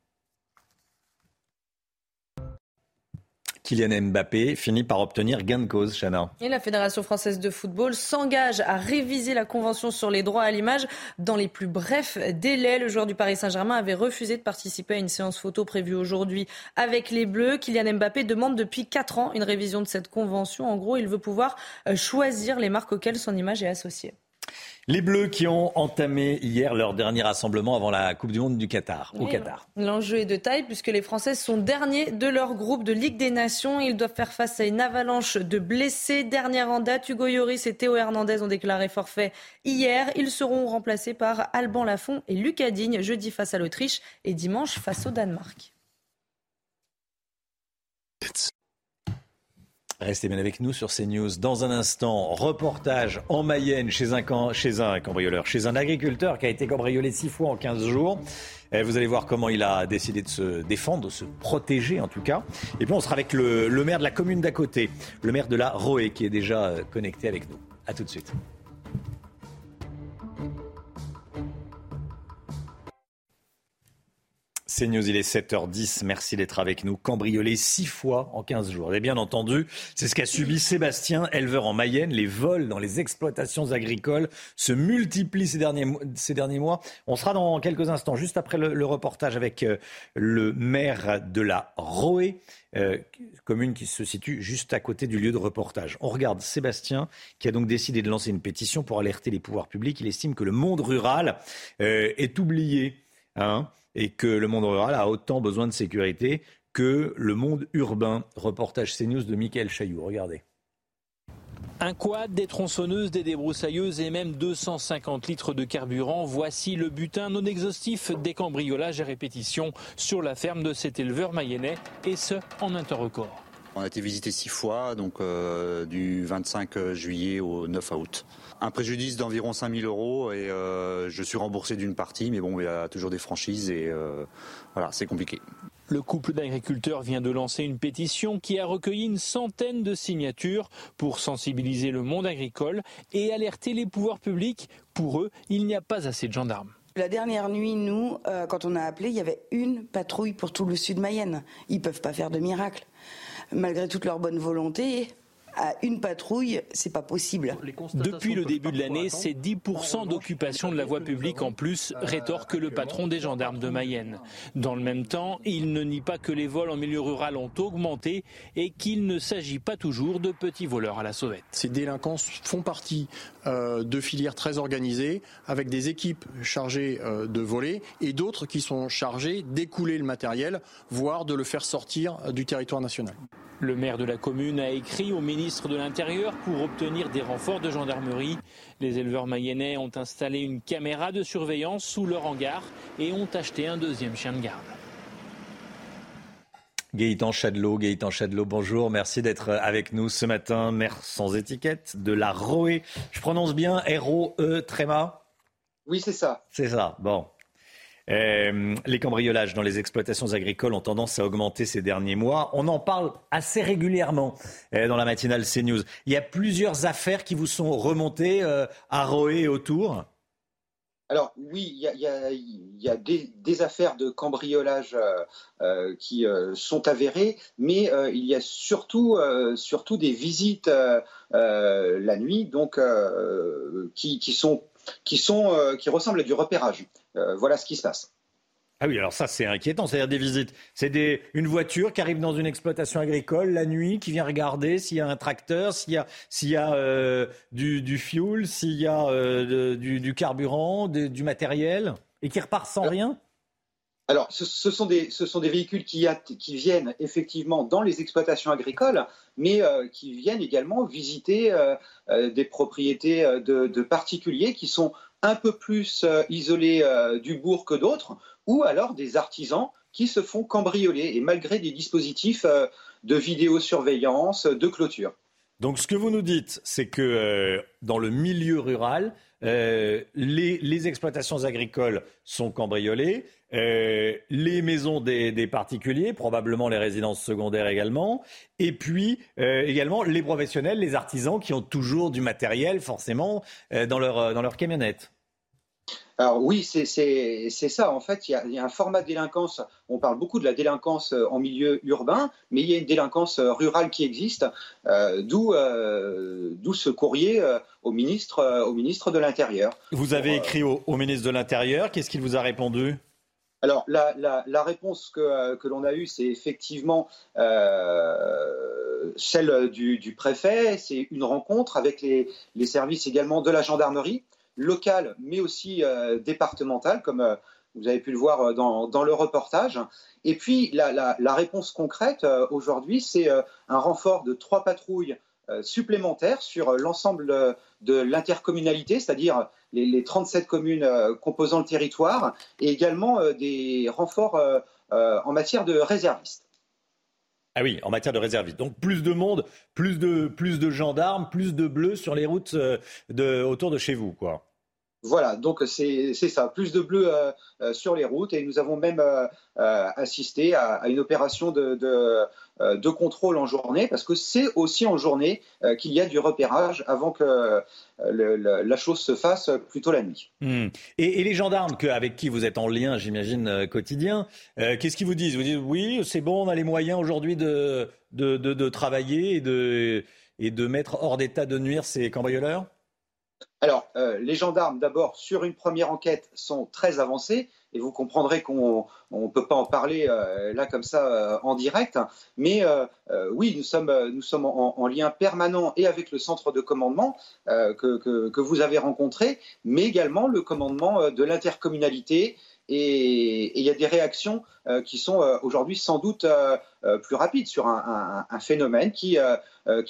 Kylian Mbappé finit par obtenir gain de cause, Chana. Et la Fédération française de football s'engage à réviser la convention sur les droits à l'image dans les plus brefs délais. Le joueur du Paris Saint-Germain avait refusé de participer à une séance photo prévue aujourd'hui avec les Bleus. Kylian Mbappé demande depuis 4 ans une révision de cette convention. En gros, il veut pouvoir euh, choisir les marques auxquelles son image est associée. Les Bleus qui ont entamé hier leur dernier rassemblement avant la Coupe du Monde du Qatar, au Qatar. L'enjeu est de taille puisque les Français sont derniers de leur groupe de Ligue des Nations. Ils doivent faire face à une avalanche de blessés. Dernière en date, Hugo Lloris et Théo Hernandez ont déclaré forfait hier. Ils seront remplacés par Alban Lafont et Lucas Digne jeudi face à l'Autriche et dimanche face au Danemark. Restez bien avec nous sur CNews. Dans un instant, reportage en Mayenne chez un, chez un cambrioleur, chez un agriculteur qui a été cambriolé six fois en 15 jours. Et vous allez voir comment il a décidé de se défendre, de se protéger en tout cas. Et puis on sera avec le, le maire de la commune d'à côté, le maire de la Roé qui est déjà euh, connecté avec nous. A tout de suite. C'est News, il est 7h10. Merci d'être avec nous. Cambriolé six fois en 15 jours. Et bien entendu, c'est ce qu'a subi Sébastien, éleveur en Mayenne. Les vols dans les exploitations agricoles se multiplient ces derniers, ces derniers mois. On sera dans quelques instants, juste après le, reportage avec euh, le maire de la Roé, euh, commune qui se situe juste à côté du lieu de reportage. On regarde Sébastien qui a donc décidé de lancer une pétition pour alerter les pouvoirs publics. Il estime que le monde rural euh, est oublié. Hein et que le monde rural a autant besoin de sécurité que le monde urbain. Reportage CNews de Michael Chailloux. Regardez. Un quad, des tronçonneuses, des débroussailleuses et même 250 litres de carburant. Voici le butin non exhaustif des cambriolages et répétitions sur la ferme de cet éleveur mayennais, et ce, en un temps record. On a été visité six fois, donc euh, du 25 juillet au 9 août. Un préjudice d'environ 5 000 euros et euh, je suis remboursé d'une partie, mais bon, il y a toujours des franchises et euh, voilà, c'est compliqué. Le couple d'agriculteurs vient de lancer une pétition qui a recueilli une centaine de signatures pour sensibiliser le monde agricole et alerter les pouvoirs publics. Pour eux, il n'y a pas assez de gendarmes. La dernière nuit, nous, euh, quand on a appelé, il y avait une patrouille pour tout le sud Mayenne. Ils ne peuvent pas faire de miracle. Malgré toute leur bonne volonté, à une patrouille, c'est pas possible. Depuis le début de l'année, c'est 10% d'occupation de la voie publique en plus, rétorque le patron des gendarmes de Mayenne. Dans le même temps, il ne nie pas que les vols en milieu rural ont augmenté et qu'il ne s'agit pas toujours de petits voleurs à la sauvette. Ces délinquants font partie euh, de filières très organisées, avec des équipes chargées euh, de voler et d'autres qui sont chargées d'écouler le matériel, voire de le faire sortir du territoire national. Le maire de la commune a écrit au ministre de l'Intérieur pour obtenir des renforts de gendarmerie. Les éleveurs mayennais ont installé une caméra de surveillance sous leur hangar et ont acheté un deuxième chien de garde. Gaëtan Chadelot, Gaëtan Chadelot, bonjour, merci d'être avec nous ce matin, maire sans étiquette de la Roé. Je prononce bien R-O-E Tréma Oui, c'est ça. C'est ça, bon. Euh, les cambriolages dans les exploitations agricoles ont tendance à augmenter ces derniers mois. On en parle assez régulièrement euh, dans la matinale CNews. Il y a plusieurs affaires qui vous sont remontées euh, à Roé et autour? Alors oui, il y a, des, affaires de cambriolage qui sont avérées, mais il y a surtout, surtout des visites la nuit, donc qui, sont, qui, ressemblent à du repérage. Euh, voilà ce qui se passe. Ah oui, alors ça c'est inquiétant, c'est-à-dire des visites. C'est une voiture qui arrive dans une exploitation agricole la nuit, qui vient regarder s'il y a un tracteur, s'il y a, s'il y a euh, du, du fuel, s'il y a euh, du, carburant, du matériel, et qui repart sans rien? alors, ce, sont des, ce, sont des, véhicules qui, qui, viennent effectivement dans les exploitations agricoles, mais qui viennent également visiter des propriétés de, de, particuliers qui sont un peu plus euh, isolés euh, du bourg que d'autres, ou alors des artisans qui se font cambrioler, et malgré des dispositifs euh, de vidéosurveillance, de clôture. Donc ce que vous nous dites, c'est que dans le milieu rural, les, exploitations agricoles sont cambriolées, les maisons des, particuliers, probablement les résidences secondaires également, et puis également les professionnels, les artisans qui ont toujours du matériel forcément dans leur, dans leur camionnette. Alors oui, c'est ça. En fait, il y, a, un format de délinquance. On parle beaucoup de la délinquance euh, en milieu urbain, mais il y a une délinquance euh, rurale qui existe. Euh, D'où ce courrier au, ministre, au ministre de l'Intérieur. Vous avez écrit au, ministre de l'Intérieur. Qu'est-ce qu'il vous a répondu? Alors, la, réponse que, l'on a eue, c'est effectivement celle du, préfet. C'est une rencontre avec les, services également de la gendarmerie locale, mais aussi euh, départementale, comme euh, vous avez pu le voir euh, dans, le reportage. Et puis, la, réponse concrète aujourd'hui, c'est un renfort de trois patrouilles supplémentaires sur l'ensemble de l'intercommunalité, c'est-à-dire les, 37 communes composant le territoire, et également des renforts en matière de réservistes. Ah oui, en matière de réservistes. Donc plus de monde, plus de, plus de gendarmes, plus de bleus sur les routes de, autour de chez vous, quoi. Voilà, donc c'est ça, plus de bleus euh, euh, sur les routes et nous avons même euh, assisté à, une opération de, contrôle en journée parce que c'est aussi en journée qu'il y a du repérage avant que la chose se fasse plutôt la nuit. Hmm. Et, les gendarmes avec qui vous êtes en lien, j'imagine, quotidien, qu'est-ce qu'ils vous disent? Vous dites oui, c'est bon, on a les moyens aujourd'hui de, travailler et de mettre hors d'état de nuire ces cambrioleurs? Alors, euh, les gendarmes, d'abord, sur une première enquête, sont très avancés, et vous comprendrez qu'on ne peut pas en parler euh, là comme ça euh, en direct. Mais oui, nous sommes, en, lien permanent et avec le centre de commandement que, vous avez rencontré, mais également le commandement de l'intercommunalité. Et il y a des réactions qui sont aujourd'hui sans doute plus rapides sur un, phénomène qui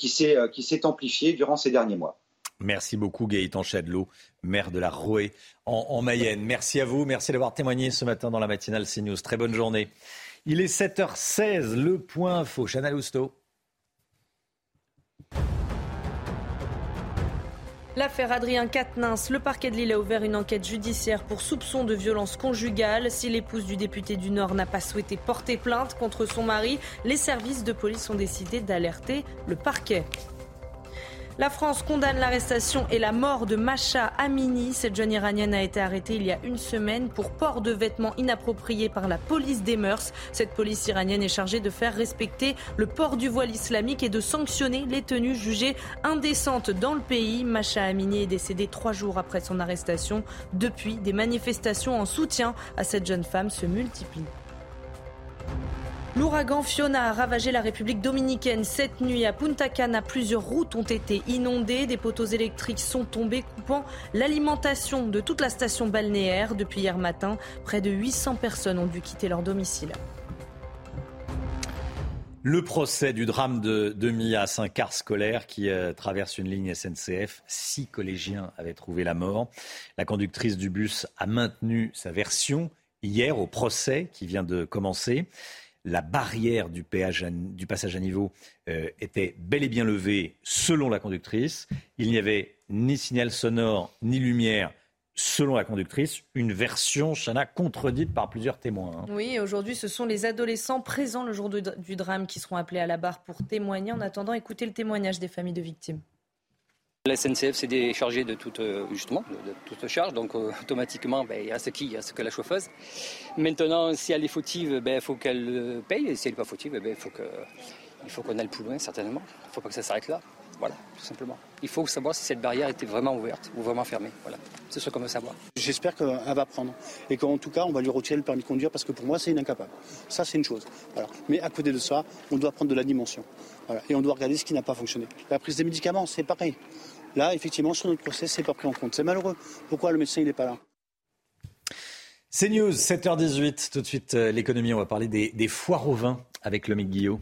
s'est amplifié durant ces derniers mois. Merci beaucoup Gaëtan Chadelot, maire de la Roée en, Mayenne. Merci à vous, merci d'avoir témoigné ce matin dans la matinale CNews. Très bonne journée. Il est 7h16, le point info. Chanel Housteau. L'affaire Adrien Quatennens, le parquet de Lille a ouvert une enquête judiciaire pour soupçon de violence conjugale. Si l'épouse du député du Nord n'a pas souhaité porter plainte contre son mari, les services de police ont décidé d'alerter le parquet. La France condamne l'arrestation et la mort de Masha Amini. Cette jeune iranienne a été arrêtée il y a une semaine pour port de vêtements inappropriés par la police des mœurs. Cette police iranienne est chargée de faire respecter le port du voile islamique et de sanctionner les tenues jugées indécentes dans le pays. Masha Amini est décédée trois jours après son arrestation. Depuis, des manifestations en soutien à cette jeune femme se multiplient. L'ouragan Fiona a ravagé la République dominicaine cette nuit. À Punta Cana, plusieurs routes ont été inondées. Des poteaux électriques sont tombés, coupant l'alimentation de toute la station balnéaire. Depuis hier matin, près de 800 personnes ont dû quitter leur domicile. Le procès du drame de, de Mias, un car scolaire qui euh, traverse une ligne SNCF. Six collégiens avaient trouvé la mort. La conductrice du bus a maintenu sa version hier au procès qui vient de commencer la barrière du, du passage à niveau euh, était bel et bien levée selon la conductrice. Il n'y avait ni signal sonore ni lumière selon la conductrice, une version, Chana, contredite par plusieurs témoins. Hein. Oui, aujourd'hui, ce sont les adolescents présents le jour du drame qui seront appelés à la barre pour témoigner. En attendant, écoutez le témoignage des familles de victimes. La SNCF s'est déchargée de toute, euh, justement, de, toute charge, donc euh, automatiquement, ben, il ce qui, il ce que la chauffeuse. Maintenant, si elle est fautive, ben, il faut qu'elle euh, paye, et si elle n'est pas fautive, ben, il faut qu'on aille plus loin, certainement. Il ne faut pas que ça s'arrête là. Voilà, tout simplement. Il faut savoir si cette barrière était vraiment ouverte ou vraiment fermée. Voilà, c'est ce qu'on veut savoir. J'espère qu'elle va prendre et qu'en tout cas, on va lui retirer le permis de conduire parce que pour moi, c'est incapable. Ça, c'est une chose. Mais à côté de ça, on doit prendre de la dimension. Et on doit regarder ce qui n'a pas fonctionné. La prise des médicaments, c'est pareil. Là, effectivement, sur notre procès, c'est pas pris en compte. C'est malheureux. Pourquoi le médecin n'est pas là C'est News, 7h18. Tout de suite, euh, l'économie. On va parler des, des foires au vin avec le Guillot.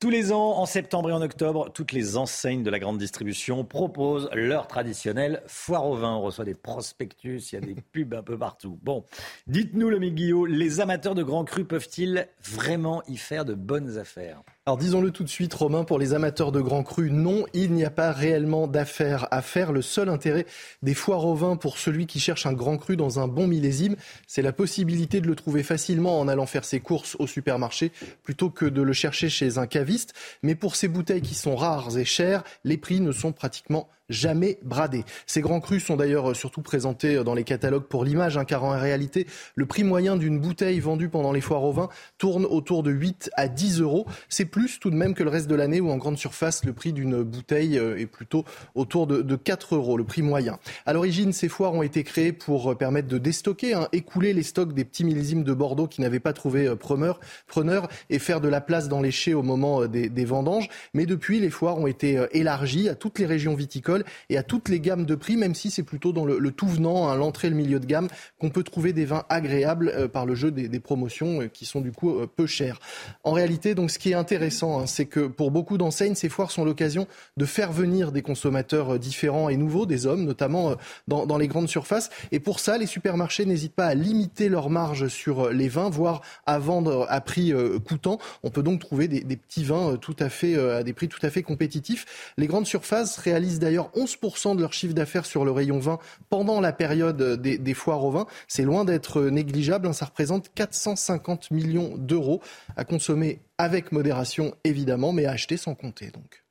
Tous les ans, en septembre et en octobre, toutes les enseignes de la grande distribution proposent leur traditionnelle foire au vin. On reçoit des prospectus, il y a des pubs un peu partout. Bon, dites-nous, le Guillot, les amateurs de grands crus peuvent-ils vraiment y faire de bonnes affaires? Alors disons-le tout de suite, Romain, pour les amateurs de grands crus, non, il n'y a pas réellement d'affaires à faire. Le seul intérêt des foires au pour celui qui cherche un grand cru dans un bon millésime, c'est la possibilité de le trouver facilement en allant faire ses courses au supermarché plutôt que de le chercher chez un caviste. Mais pour ces bouteilles qui sont rares et chères, les prix ne sont pratiquement jamais bradé. Ces grands crus sont d'ailleurs surtout présentés dans les catalogues pour l'image, hein, car en réalité, le prix moyen d'une bouteille vendue pendant les foires au vin tourne autour de 8 à 10 euros. C'est plus tout de même que le reste de l'année où en grande surface, le prix d'une bouteille euh, est plutôt autour de, 4 euros, le prix moyen. À l'origine, ces foires ont été créées pour permettre de déstocker, hein, écouler les stocks des petits millésimes de Bordeaux qui n'avaient pas trouvé euh, preneur, preneur et faire de la place dans les chais au moment euh, des, des vendanges. Mais depuis, les foires ont été élargies à toutes les régions viticoles et à toutes les gammes de prix, même si c'est plutôt dans le, tout venant, hein, l'entrée, le milieu de gamme, qu'on peut trouver des vins agréables euh, par le jeu des, promotions euh, qui sont du coup euh, peu chères. En réalité, donc, ce qui est intéressant, hein, c'est que pour beaucoup d'enseignes, ces foires sont l'occasion de faire venir des consommateurs différents et nouveaux, des hommes notamment dans, les grandes surfaces. Et pour ça, les supermarchés n'hésitent pas à limiter leur marge sur les vins, voire à vendre à prix coûtant. On peut donc trouver des, des petits vins tout à fait à des prix tout à fait compétitifs. Les grandes surfaces réalisent d'ailleurs 11% de leur chiffre d'affaires sur le rayon vin pendant la période des, foires au vin. C'est loin d'être négligeable. Hein. Ça représente 450 millions d'euros à consommer avec modération, évidemment, mais à acheter sans compter. Donc.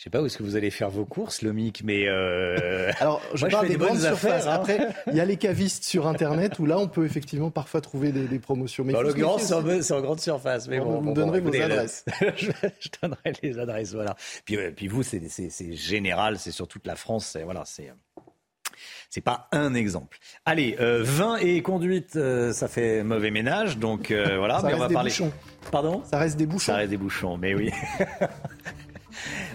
Je sais pas où est-ce que vous allez faire vos courses, Lomic, mais euh... alors je parle des, grandes surfaces. Hein. Après, il y a les cavistes sur Internet où là, on peut effectivement parfois trouver des, promotions. Mais en l'occurrence, c'est en, grande surface. Mais bon, vous me donnerez vos adresses. je, donnerai les adresses, voilà. Puis, euh, puis vous, c'est général, c'est sur toute la France. Voilà, c'est c'est pas un exemple. Allez, euh, vin et conduite, euh, ça fait mauvais ménage, donc euh, voilà. Ça mais reste on va des parler. Bouchons. Pardon? Ça reste des bouchons. Ça reste des bouchons, mais oui.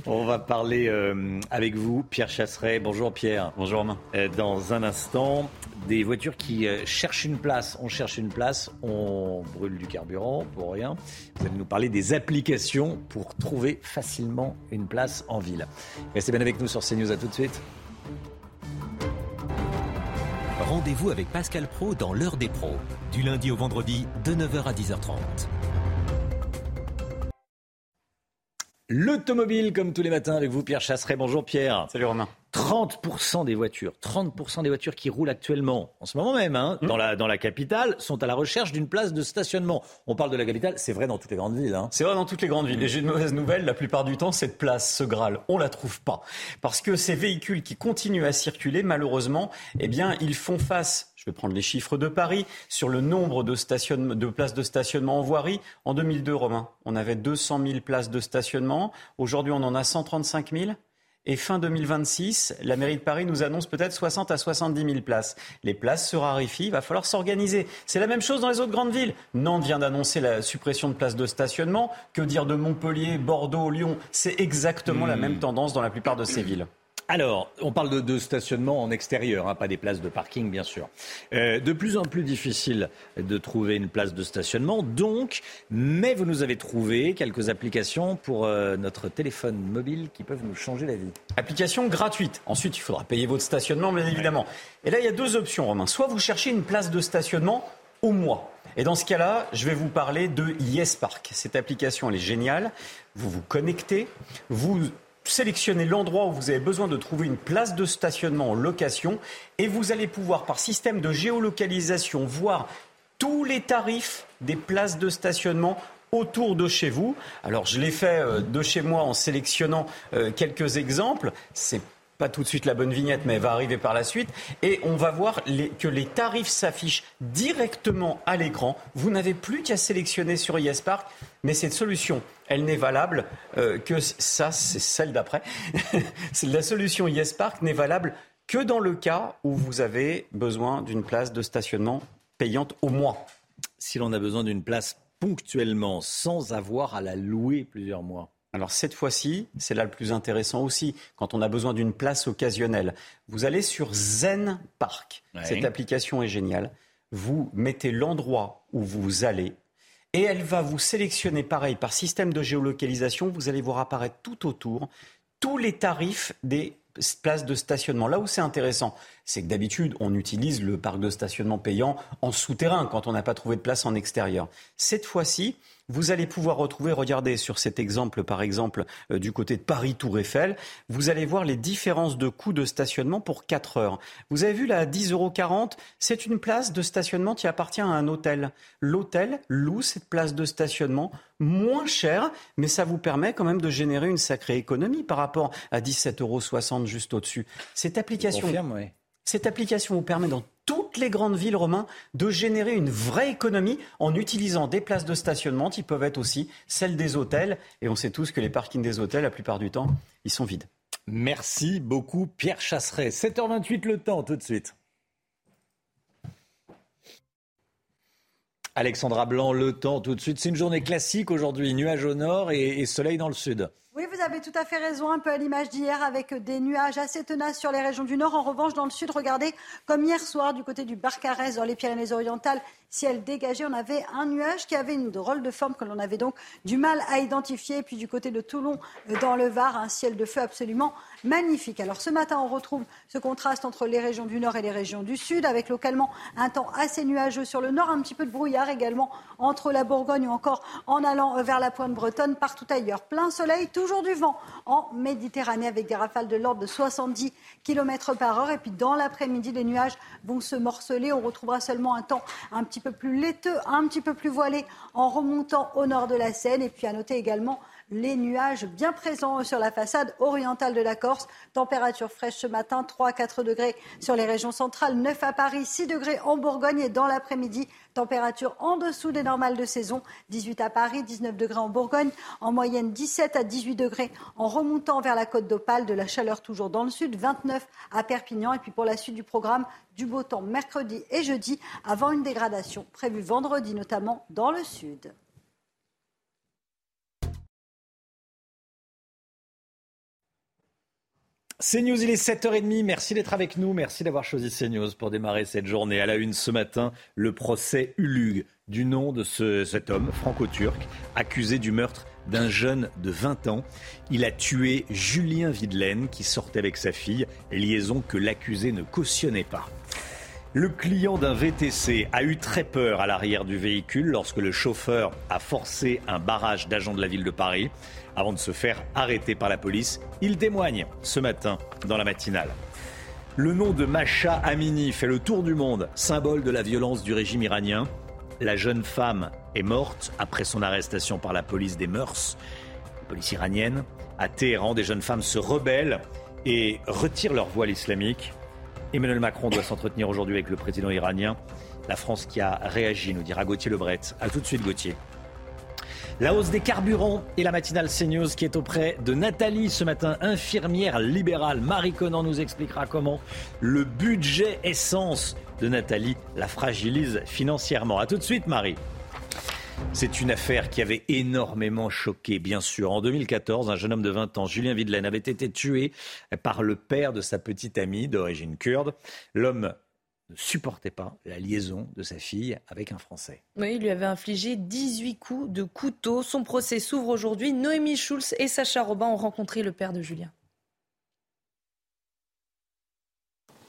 On va parler euh, avec vous, Pierre Chasseret. Bonjour Pierre. Bonjour Romain. Euh, dans un instant, des voitures qui euh, cherchent une place. On cherche une place, on brûle du carburant pour rien. Vous allez nous parler des applications pour trouver facilement une place en ville. Restez bien avec nous sur CNews. À tout de suite. Rendez-vous avec Pascal Pro dans l'heure des pros, du lundi au vendredi de 9h à 10h30. L'automobile, comme tous les matins, avec vous, Pierre Chasseret. Bonjour Pierre. Salut Romain. 30% des voitures, 30% des voitures qui roulent actuellement, en ce moment même, hein, dans, la, dans la capitale, sont à la recherche d'une place de stationnement. On parle de la capitale, c'est vrai dans toutes les grandes villes. Hein. C'est vrai dans toutes les grandes villes. Et j'ai une mauvaise nouvelle, la plupart du temps, cette place, ce Graal, on la trouve pas. Parce que ces véhicules qui continuent à circuler, malheureusement, eh bien, ils font face je vais prendre les chiffres de Paris, sur le nombre de, de places de stationnement en voirie. En 2002, Romain, on avait 200 000 places de stationnement. Aujourd'hui, on en a 135 000. Et fin 2026, la mairie de Paris nous annonce peut-être 60 à 70 000 places. Les places se raréfient, il va falloir s'organiser. C'est la même chose dans les autres grandes villes. Nantes vient d'annoncer la suppression de places de stationnement. Que dire de Montpellier, Bordeaux, Lyon? C'est exactement la hmm. même tendance dans la plupart de ces villes. Alors, on parle de, stationnement en extérieur, hein, pas des places de parking, bien sûr. Euh, de plus en plus difficile de trouver une place de stationnement, donc, mais vous nous avez trouvé quelques applications pour euh, notre téléphone mobile qui peuvent nous changer la vie. Application gratuite. Ensuite, il faudra payer votre stationnement, bien évidemment. Et là, il y a deux options, Romain. Soit vous cherchez une place de stationnement au mois. Et dans ce cas-là, je vais vous parler de YesPark. Cette application, elle est géniale. Vous vous connectez, vous sélectionnez l'endroit où vous avez besoin de trouver une place de stationnement en location et vous allez pouvoir, par système de géolocalisation, voir tous les tarifs des places de stationnement autour de chez vous. Alors je l'ai fait euh, de chez moi en sélectionnant euh, quelques exemples. C'est pas tout de suite la bonne vignette, mais elle va arriver par la suite. Et on va voir que les tarifs s'affichent directement à l'écran. Vous n'avez plus qu'à sélectionner sur YesPark, mais cette solution, elle n'est valable euh, que ça, c'est celle d'après. la solution YesPark n'est valable que dans le cas où vous avez besoin d'une place de stationnement payante au mois. Si l'on a besoin d'une place ponctuellement, sans avoir à la louer plusieurs mois. Alors cette fois-ci, c'est là le plus intéressant aussi, quand on a besoin d'une place occasionnelle. Vous allez sur Zen Park. Cette application est géniale. Vous mettez l'endroit où vous allez et elle va vous sélectionner pareil par système de géolocalisation. Vous allez voir apparaître tout autour tous les tarifs des places de stationnement. Là où c'est intéressant, c'est que d'habitude, on utilise le parc de stationnement payant en souterrain quand on n'a pas trouvé de place en extérieur. Cette fois-ci, vous allez pouvoir retrouver, regardez sur cet exemple par exemple euh, du côté de Paris Tour Eiffel, vous allez voir les différences de coûts de stationnement pour 4 heures. Vous avez vu là à 10,40 euros, c'est une place de stationnement qui appartient à un hôtel. L'hôtel loue cette place de stationnement moins cher, mais ça vous permet quand même de générer une sacrée économie par rapport à 17,60 euros juste au-dessus. Cette application, cette application vous permet dans toutes les grandes villes romains de générer une vraie économie en utilisant des places de stationnement qui peuvent être aussi celles des hôtels. Et on sait tous que les parkings des hôtels, la plupart du temps, ils sont vides. Merci beaucoup Pierre Chasseret. 7h28 le temps tout de suite. Alexandra Blanc, le temps tout de suite. C'est une journée classique aujourd'hui, nuages au nord et, soleil dans le sud. Oui, vous avez tout à fait raison, un peu à l'image d'hier avec des nuages assez tenaces sur les régions du nord. En revanche, dans le sud, regardez, comme hier soir du côté du Barcarès, dans les Pyrénées-Orientales, ciel dégagé, on avait un nuage qui avait une drôle de forme que l'on avait donc du mal à identifier. puis du côté de Toulon, euh, dans le Var, un ciel de feu absolument magnifique. Alors ce matin, on retrouve ce contraste entre les régions du nord et les régions du sud, avec localement un temps assez nuageux sur le nord, un petit peu de brouillard également entre la Bourgogne ou encore en allant vers la pointe bretonne, partout ailleurs. Plein soleil, toujours du vent en Méditerranée avec des rafales de l'ordre de 70 km par heure. Et puis dans l'après-midi, les nuages vont se morceler. On retrouvera seulement un temps un petit peu plus laiteux, un petit peu plus voilé en remontant au nord de la Seine. Et puis à noter également les nuages bien présents sur la façade orientale de la Corse. Température fraîche ce matin, 3 à 4 degrés sur les régions centrales, 9 à Paris, 6 degrés en Bourgogne et dans l'après-midi, température en dessous des normales de saison, 18 à Paris, 19 degrés en Bourgogne, en moyenne 17 à 18 degrés en remontant vers la côte d'Opale, de la chaleur toujours dans le sud, 29 à Perpignan et puis pour la suite du programme, du beau temps mercredi et jeudi avant une dégradation prévue vendredi notamment dans le sud. CNews, il est 7h30. Merci d'être avec nous. Merci d'avoir choisi CNews pour démarrer cette journée. À la une ce matin, le procès Ulug, du nom de cet homme franco-turc, accusé du meurtre d'un jeune de 20 ans. Il a tué Julien Videlaine qui sortait avec sa fille, liaison que l'accusé ne cautionnait pas. Le client d'un VTC a eu très peur à l'arrière du véhicule lorsque le chauffeur a forcé un barrage d'agents de la ville de Paris avant de se faire arrêter par la police. Il témoigne ce matin dans la matinale. Le nom de Masha Amini fait le tour du monde, symbole de la violence du régime iranien. La jeune femme est morte après son arrestation par la police des mœurs, la police iranienne. À Téhéran, des jeunes femmes se rebellent et retirent leur voile islamique. Emmanuel Macron doit s'entretenir aujourd'hui avec le président iranien. La France qui a réagi, nous dira Gauthier Lebret. A tout de suite, Gauthier. La hausse des carburants et la matinale CNews qui est auprès de Nathalie ce matin, infirmière libérale. Marie Conan nous expliquera comment le budget essence de Nathalie la fragilise financièrement. A tout de suite, Marie. C'est une affaire qui avait énormément choqué, bien sûr. En 2014, un jeune homme de 20 ans, Julien Videlaine, avait été tué par le père de sa petite amie d'origine kurde. L'homme ne supportait pas la liaison de sa fille avec un Français. Oui, il lui avait infligé 18 coups de couteau. Son procès s'ouvre aujourd'hui. Noémie Schulz et Sacha Robin ont rencontré le père de Julien.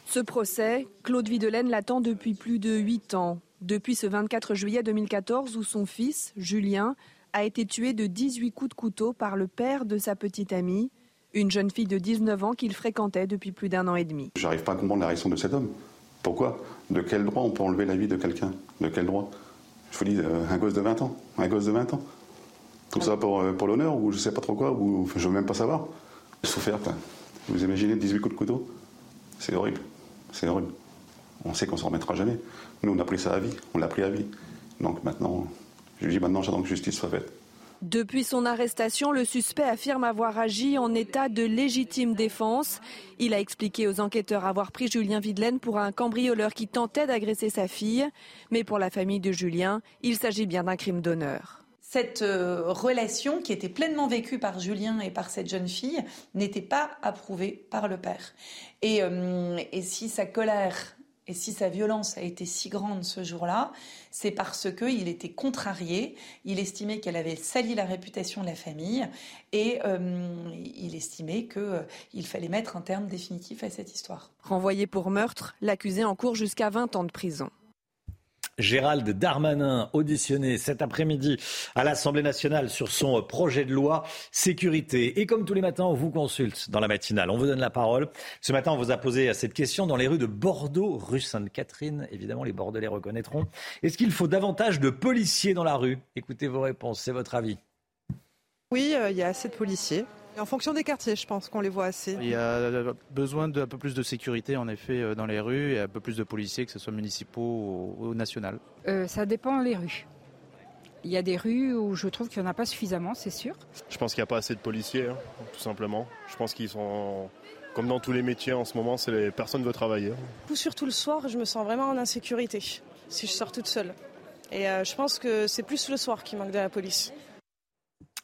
Ce procès, Claude Videlaine l'attend depuis plus de 8 ans. Depuis ce 24 juillet 2014 où son fils, Julien, a été tué de 18 coups de couteau par le père de sa petite amie, une jeune fille de 19 ans qu'il fréquentait depuis plus d'un an et demi. J'arrive pas à comprendre la réaction de cet homme. Pourquoi? De quel droit on peut enlever la vie de quelqu'un? De quel droit? Je vous dis, euh, un gosse de 20 ans. Un gosse de 20 ans. Tout ça pour, euh, pour l'honneur ou je sais pas trop quoi, ou je veux même pas savoir. Souffert, vous imaginez 18 coups de couteau? C'est horrible. C'est horrible. On sait qu'on s'en remettra jamais. Nous, on a pris ça à vie, on l'a pris à vie. Donc maintenant, je dis maintenant, j'attends que justice soit faite. Depuis son arrestation, le suspect affirme avoir agi en état de légitime défense. Il a expliqué aux enquêteurs avoir pris Julien Videlaine pour un cambrioleur qui tentait d'agresser sa fille. Mais pour la famille de Julien, il s'agit bien d'un crime d'honneur. Cette euh, relation qui était pleinement vécue par Julien et par cette jeune fille n'était pas approuvée par le père. Et, euh, et si sa colère et si sa violence a été si grande ce jour-là, c'est parce qu'il était contrarié, il estimait qu'elle avait sali la réputation de la famille et euh, il estimait qu'il euh, fallait mettre un terme définitif à cette histoire. Renvoyé pour meurtre, l'accusé encourt jusqu'à 20 ans de prison. Gérald Darmanin, auditionné cet après-midi à l'Assemblée nationale sur son projet de loi sécurité. Et comme tous les matins, on vous consulte dans la matinale. On vous donne la parole. Ce matin, on vous a posé cette question dans les rues de Bordeaux, rue Sainte-Catherine. Évidemment, les Bordelais reconnaîtront. Est-ce qu'il faut davantage de policiers dans la rue? Écoutez vos réponses. C'est votre avis Oui, euh, il y a assez de policiers. En fonction des quartiers, je pense qu'on les voit assez. Il y a besoin d'un peu plus de sécurité, en effet, euh, dans les rues, et un peu plus de policiers, que ce soit municipaux ou, national. Euh, ça dépend les rues. Il y a des rues où je trouve qu'il n'y en a pas suffisamment, c'est sûr. Je pense qu'il n'y a pas assez de policiers, hein, tout simplement. Je pense qu'ils sont, comme dans tous les métiers en ce moment, c'est les personnes veulent travailler. Surtout le soir, je me sens vraiment en insécurité si je sors toute seule. Et euh, je pense que c'est plus le soir qui manque de la police.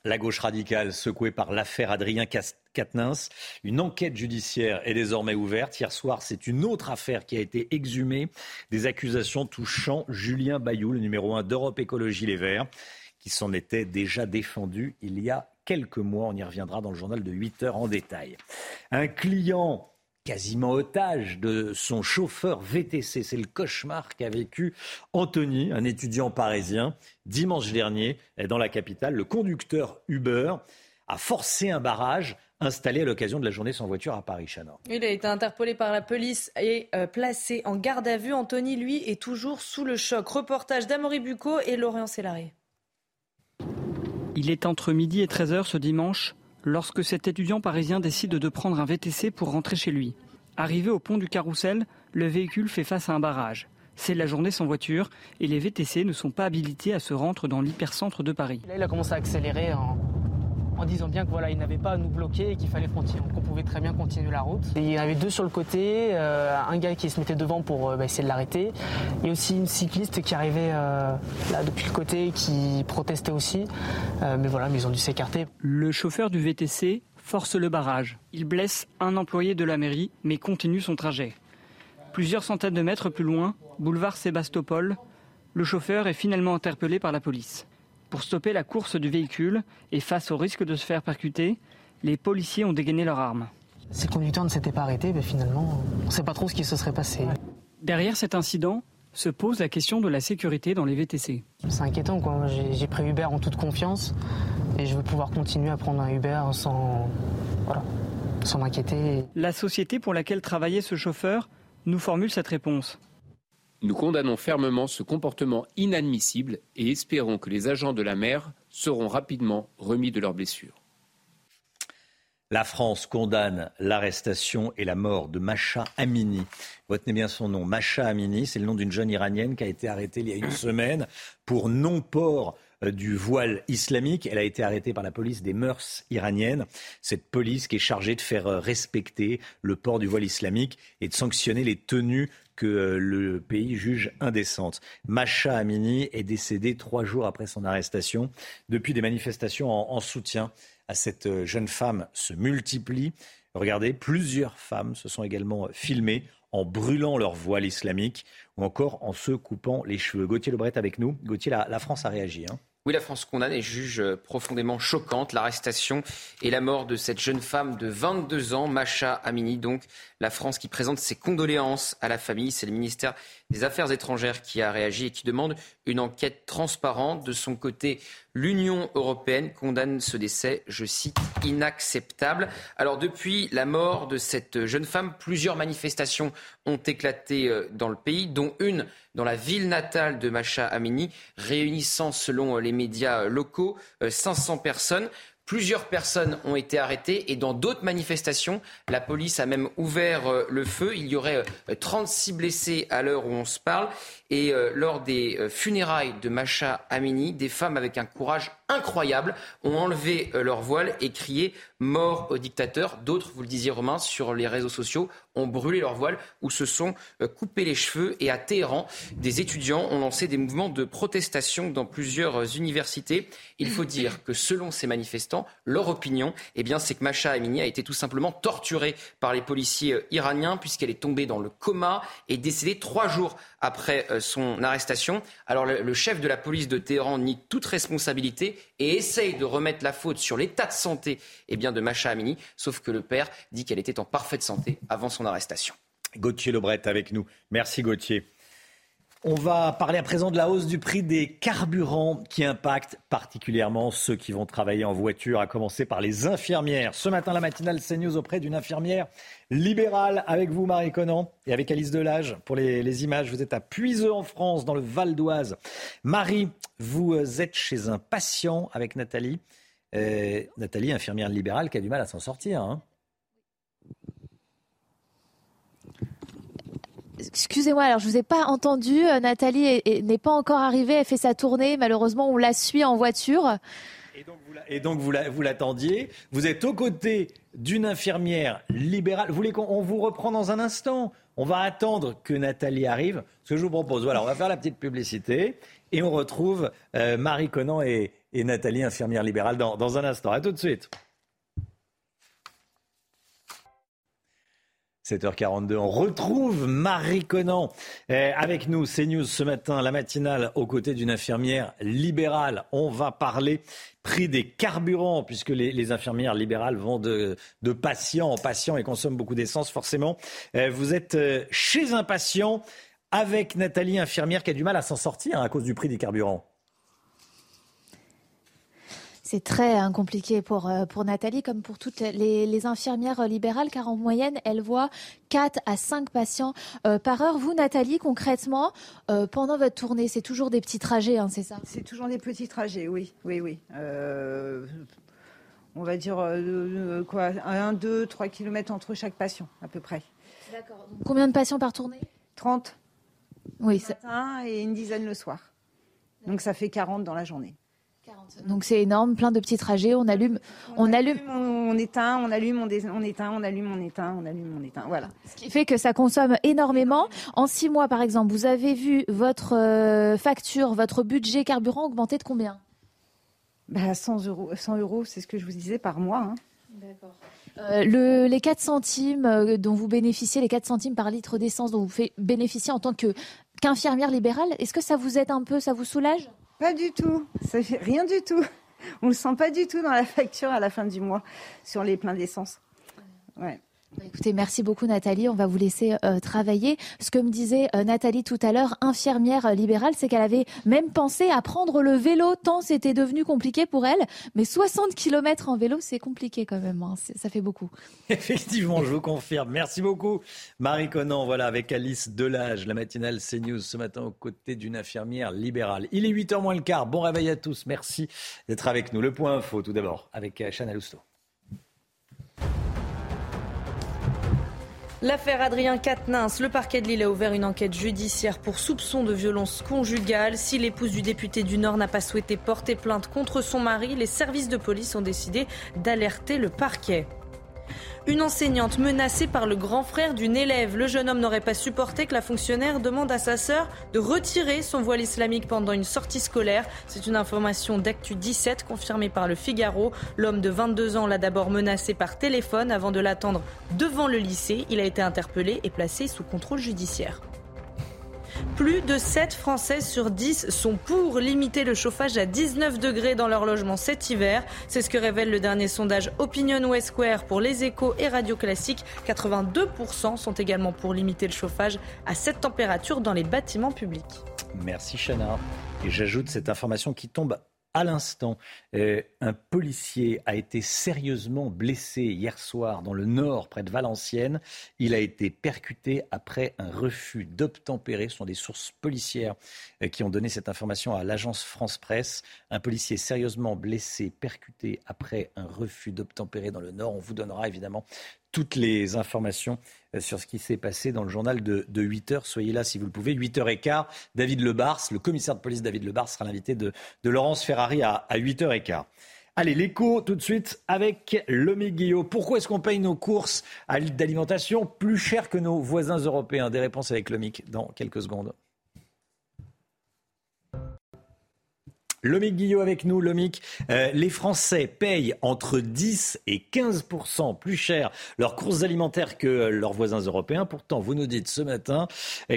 La gauche radicale secouée par l'affaire Adrien Quatennens. Une enquête judiciaire est désormais ouverte. Hier soir, c'est une autre affaire qui a été exhumée. Des accusations touchant Julien Bayou, le numéro 1 d'Europe Écologie Les Verts, qui s'en était déjà défendu il y a quelques mois. On y reviendra dans le journal de 8 heures en détail. Un client quasiment otage de son chauffeur VTC. C'est le cauchemar qu'a vécu Anthony, un étudiant parisien. Dimanche dernier, dans la capitale, le conducteur Uber a forcé un barrage installé à l'occasion de la journée sans voiture à Paris. Chana. Il a été interpellé par la police et euh, placé en garde à vue. Anthony, lui, est toujours sous le choc. Reportage d'Amory Bucco et Laurent Sélarié. Il est entre midi et 13h ce dimanche lorsque cet étudiant parisien décide de prendre un VTC pour rentrer chez lui. Arrivé au pont du Carrousel, le véhicule fait face à un barrage. C'est la journée sans voiture et les VTC ne sont pas habilités à se rendre dans l'hypercentre de Paris. Il a commencé à accélérer en, en disant bien que voilà, il n'avait pas à nous bloquer et qu'il fallait continuer, qu'on pouvait très bien continuer la route. il y en avait deux sur le côté, euh, un gars qui se mettait devant pour euh, bah, essayer de l'arrêter, et aussi une cycliste qui arrivait euh, là depuis le côté qui protestait aussi, mais voilà, mais ils ont dû s'écarter. Le chauffeur du VTC force le barrage. Il blesse un employé de la mairie, mais continue son trajet. Plusieurs centaines de mètres plus loin, boulevard Sébastopol, le chauffeur est finalement interpellé par la police. Pour stopper la course du véhicule et face au risque de se faire percuter, les policiers ont dégainé leurs armes. Si le conducteur ne s'était pas arrêté, ben finalement, on ne sait pas trop ce qui se serait passé. Derrière cet incident se pose la question de la sécurité dans les VTC. C'est inquiétant, quoi. J'ai pris Uber en toute confiance et je veux pouvoir continuer à prendre un Uber sans, voilà, sans m'inquiéter. La société pour laquelle travaillait ce chauffeur nous formule cette réponse. Nous condamnons fermement ce comportement inadmissible et espérons que les agents de la mer seront rapidement remis de leurs blessures. La France condamne l'arrestation et la mort de Macha Amini. Retenez bien son nom. Macha Amini, c'est le nom d'une jeune iranienne qui a été arrêtée il y a une semaine pour non-port euh, du voile islamique. Elle a été arrêtée par la police des mœurs iraniennes. Cette police qui est chargée de faire euh, respecter le port du voile islamique et de sanctionner les tenues que euh, le pays juge indécentes. Macha Amini est décédée trois jours après son arrestation. Depuis, des manifestations en soutien à cette euh, jeune femme se multiplient. Regardez, plusieurs femmes se sont également filmées en brûlant leur voile islamique ou encore en se coupant les cheveux. Gauthier Lebret avec nous. Gauthier, la, France a réagi. Hein. Oui, la France condamne et juge euh, profondément choquante l'arrestation et la mort de cette jeune femme de 22 ans, Macha Amini. Donc, la France qui présente ses condoléances à la famille. C'est le ministère des Affaires étrangères qui a réagi et qui demande une enquête transparente. De son côté, l'Union européenne condamne ce décès, je cite, inacceptable. Alors depuis la mort de cette jeune femme, plusieurs manifestations ont éclaté euh, dans le pays, dont une dans la ville natale de Macha Amini, réunissant selon les médias locaux 500 euh, personnes. Plusieurs personnes ont été arrêtées et dans d'autres manifestations, la police a même ouvert euh, le feu. Il y aurait 36 blessés à l'heure où on se parle. Et euh, lors des euh, funérailles de Macha Amini, des femmes avec un courage incroyable ont enlevé euh, leur voile et crié mort au dictateur. D'autres, vous le disiez Romain, sur les réseaux sociaux ont brûlé leur voile ou se sont coupés les cheveux. Et à Téhéran, des étudiants ont lancé des mouvements de protestation dans plusieurs universités. Il faut dire que selon ces manifestants, leur opinion, eh bien, c'est que Macha Amini a été tout simplement torturée par les policiers iraniens puisqu'elle est tombée dans le coma et décédée trois jours après son arrestation. Alors le, chef de la police de Téhéran nie toute responsabilité et essaye de remettre la faute sur l'état de santé eh bien, de Macha Amini, sauf que le père dit qu'elle était en parfaite santé avant son arrestation. Gauthier Lebret avec nous. Merci Gauthier. On va parler à présent de la hausse du prix des carburants qui impacte particulièrement ceux qui vont travailler en voiture, à commencer par les infirmières. Ce matin, la matinale CNews auprès d'une infirmière libérale avec vous, Marie Conan, et avec Alice Delage pour les, images. Vous êtes à Puiseux en France, dans le Val d'Oise. Marie, vous êtes chez un patient avec Nathalie. Euh, Nathalie, infirmière libérale, qui a du mal à s'en sortir. Hein. Excusez-moi, alors je vous ai pas entendu. Euh, Nathalie n'est pas encore arrivée, elle fait sa tournée. Malheureusement, on la suit en voiture. Et donc vous, vous l'attendiez. Vous êtes aux côtés d'une infirmière libérale. Vous voulez qu'on vous reprend dans un instant? On va attendre que Nathalie arrive. Ce que je vous propose, voilà, on va faire la petite publicité et on retrouve euh, Marie Conan et, Nathalie, infirmière libérale, dans, un instant. À tout de suite. 7h42, on retrouve Marie Conan eh, avec nous, CNews ce matin, la matinale aux côtés d'une infirmière libérale. On va parler prix des carburants, puisque les, infirmières libérales vont de, patient en patient et consomment beaucoup d'essence, forcément. Eh, vous êtes euh, chez un patient avec Nathalie, infirmière, qui a du mal à s'en sortir hein, à cause du prix des carburants. C'est très hein, compliqué pour, euh, pour Nathalie, comme pour toutes les, infirmières libérales, car en moyenne, elles voient 4 à 5 patients euh, par heure. Vous, Nathalie, concrètement, euh, pendant votre tournée, c'est toujours des petits trajets, hein, c'est ça? C'est toujours des petits trajets, oui. oui, oui. on va dire quoi, 1, 2, 3 km entre chaque patient, à peu près. D'accord. Combien de patients par tournée? 30. Oui, le matin et une dizaine le soir. Donc ça fait 40 dans la journée. Donc c'est énorme, plein de petits trajets. On allume, on, allume, on, éteint, on allume, on, on, éteint, on allume, on éteint, on allume, on éteint. Voilà. Ce qui fait que ça consomme énormément. En six mois, par exemple, vous avez vu votre euh, facture, votre budget carburant augmenter de combien? Bah, 100 euros, 100 euros, c'est ce que je vous disais par mois. Hein. D'accord. Euh, les 4 centimes euh, dont vous bénéficiez, les 4 centimes par litre d'essence dont vous faites bénéficier en tant qu'infirmière libérale, est-ce que ça vous aide un peu, ça vous soulage? Pas du tout. Ça fait rien du tout. On le sent pas du tout dans la facture à la fin du mois sur les pleins d'essence. Écoutez, merci beaucoup Nathalie. On va vous laisser euh, travailler. Ce que me disait euh, Nathalie tout à l'heure, infirmière euh, libérale, c'est qu'elle avait même pensé à prendre le vélo tant c'était devenu compliqué pour elle. Mais 60 km en vélo, c'est compliqué quand même. Hein. Ça fait beaucoup. Effectivement, je vous confirme. Merci beaucoup Marie Conan. Voilà, avec Alice Delage, la matinale CNews ce matin aux côtés d'une infirmière libérale. Il est 8h moins le quart. Bon réveil à tous. Merci d'être avec nous. Le point info tout d'abord avec Chana Lousteau. L'affaire Adrien Quatennens, le parquet de Lille a ouvert une enquête judiciaire pour soupçon de violence conjugale. Si l'épouse du député du Nord n'a pas souhaité porter plainte contre son mari, les services de police ont décidé d'alerter le parquet. Une enseignante menacée par le grand frère d'une élève. Le jeune homme n'aurait pas supporté que la fonctionnaire demande à sa sœur de retirer son voile islamique pendant une sortie scolaire. C'est une information d'Actu 17 confirmée par le Figaro. L'homme de 22 ans l'a d'abord menacé par téléphone avant de l'attendre devant le lycée. Il a été interpellé et placé sous contrôle judiciaire. Plus de 7 Français sur 10 sont pour limiter le chauffage à 19 degrés dans leur logement cet hiver. C'est ce que révèle le dernier sondage Opinion West Square pour les échos et radio classiques. 82% sont également pour limiter le chauffage à cette température dans les bâtiments publics. Merci Chana. Et j'ajoute cette information qui tombe à l'instant, euh, un policier a été sérieusement blessé hier soir dans le nord, près de Valenciennes. Il a été percuté après un refus d'obtempérer. Ce sont des sources policières euh, qui ont donné cette information à l'agence France Presse. Un policier sérieusement blessé, percuté après un refus d'obtempérer dans le nord. On vous donnera évidemment toutes les informations euh, sur ce qui s'est passé dans le journal de, 8 heures. Soyez là si vous le pouvez. 8 h quart. David Lebars, le commissaire de police David Lebars sera l'invité de, Laurence Ferrari à, à 8 h quart. Allez, l'écho tout de suite avec Guillot. Pourquoi est-ce qu'on paye nos courses d'alimentation plus cher que nos voisins européens? Des réponses avec Lomic dans quelques secondes. Lomic Guillot avec nous. Lomic, euh, les Français payent entre 10 et 15% plus cher leurs courses alimentaires que leurs voisins européens. Pourtant, vous nous dites ce matin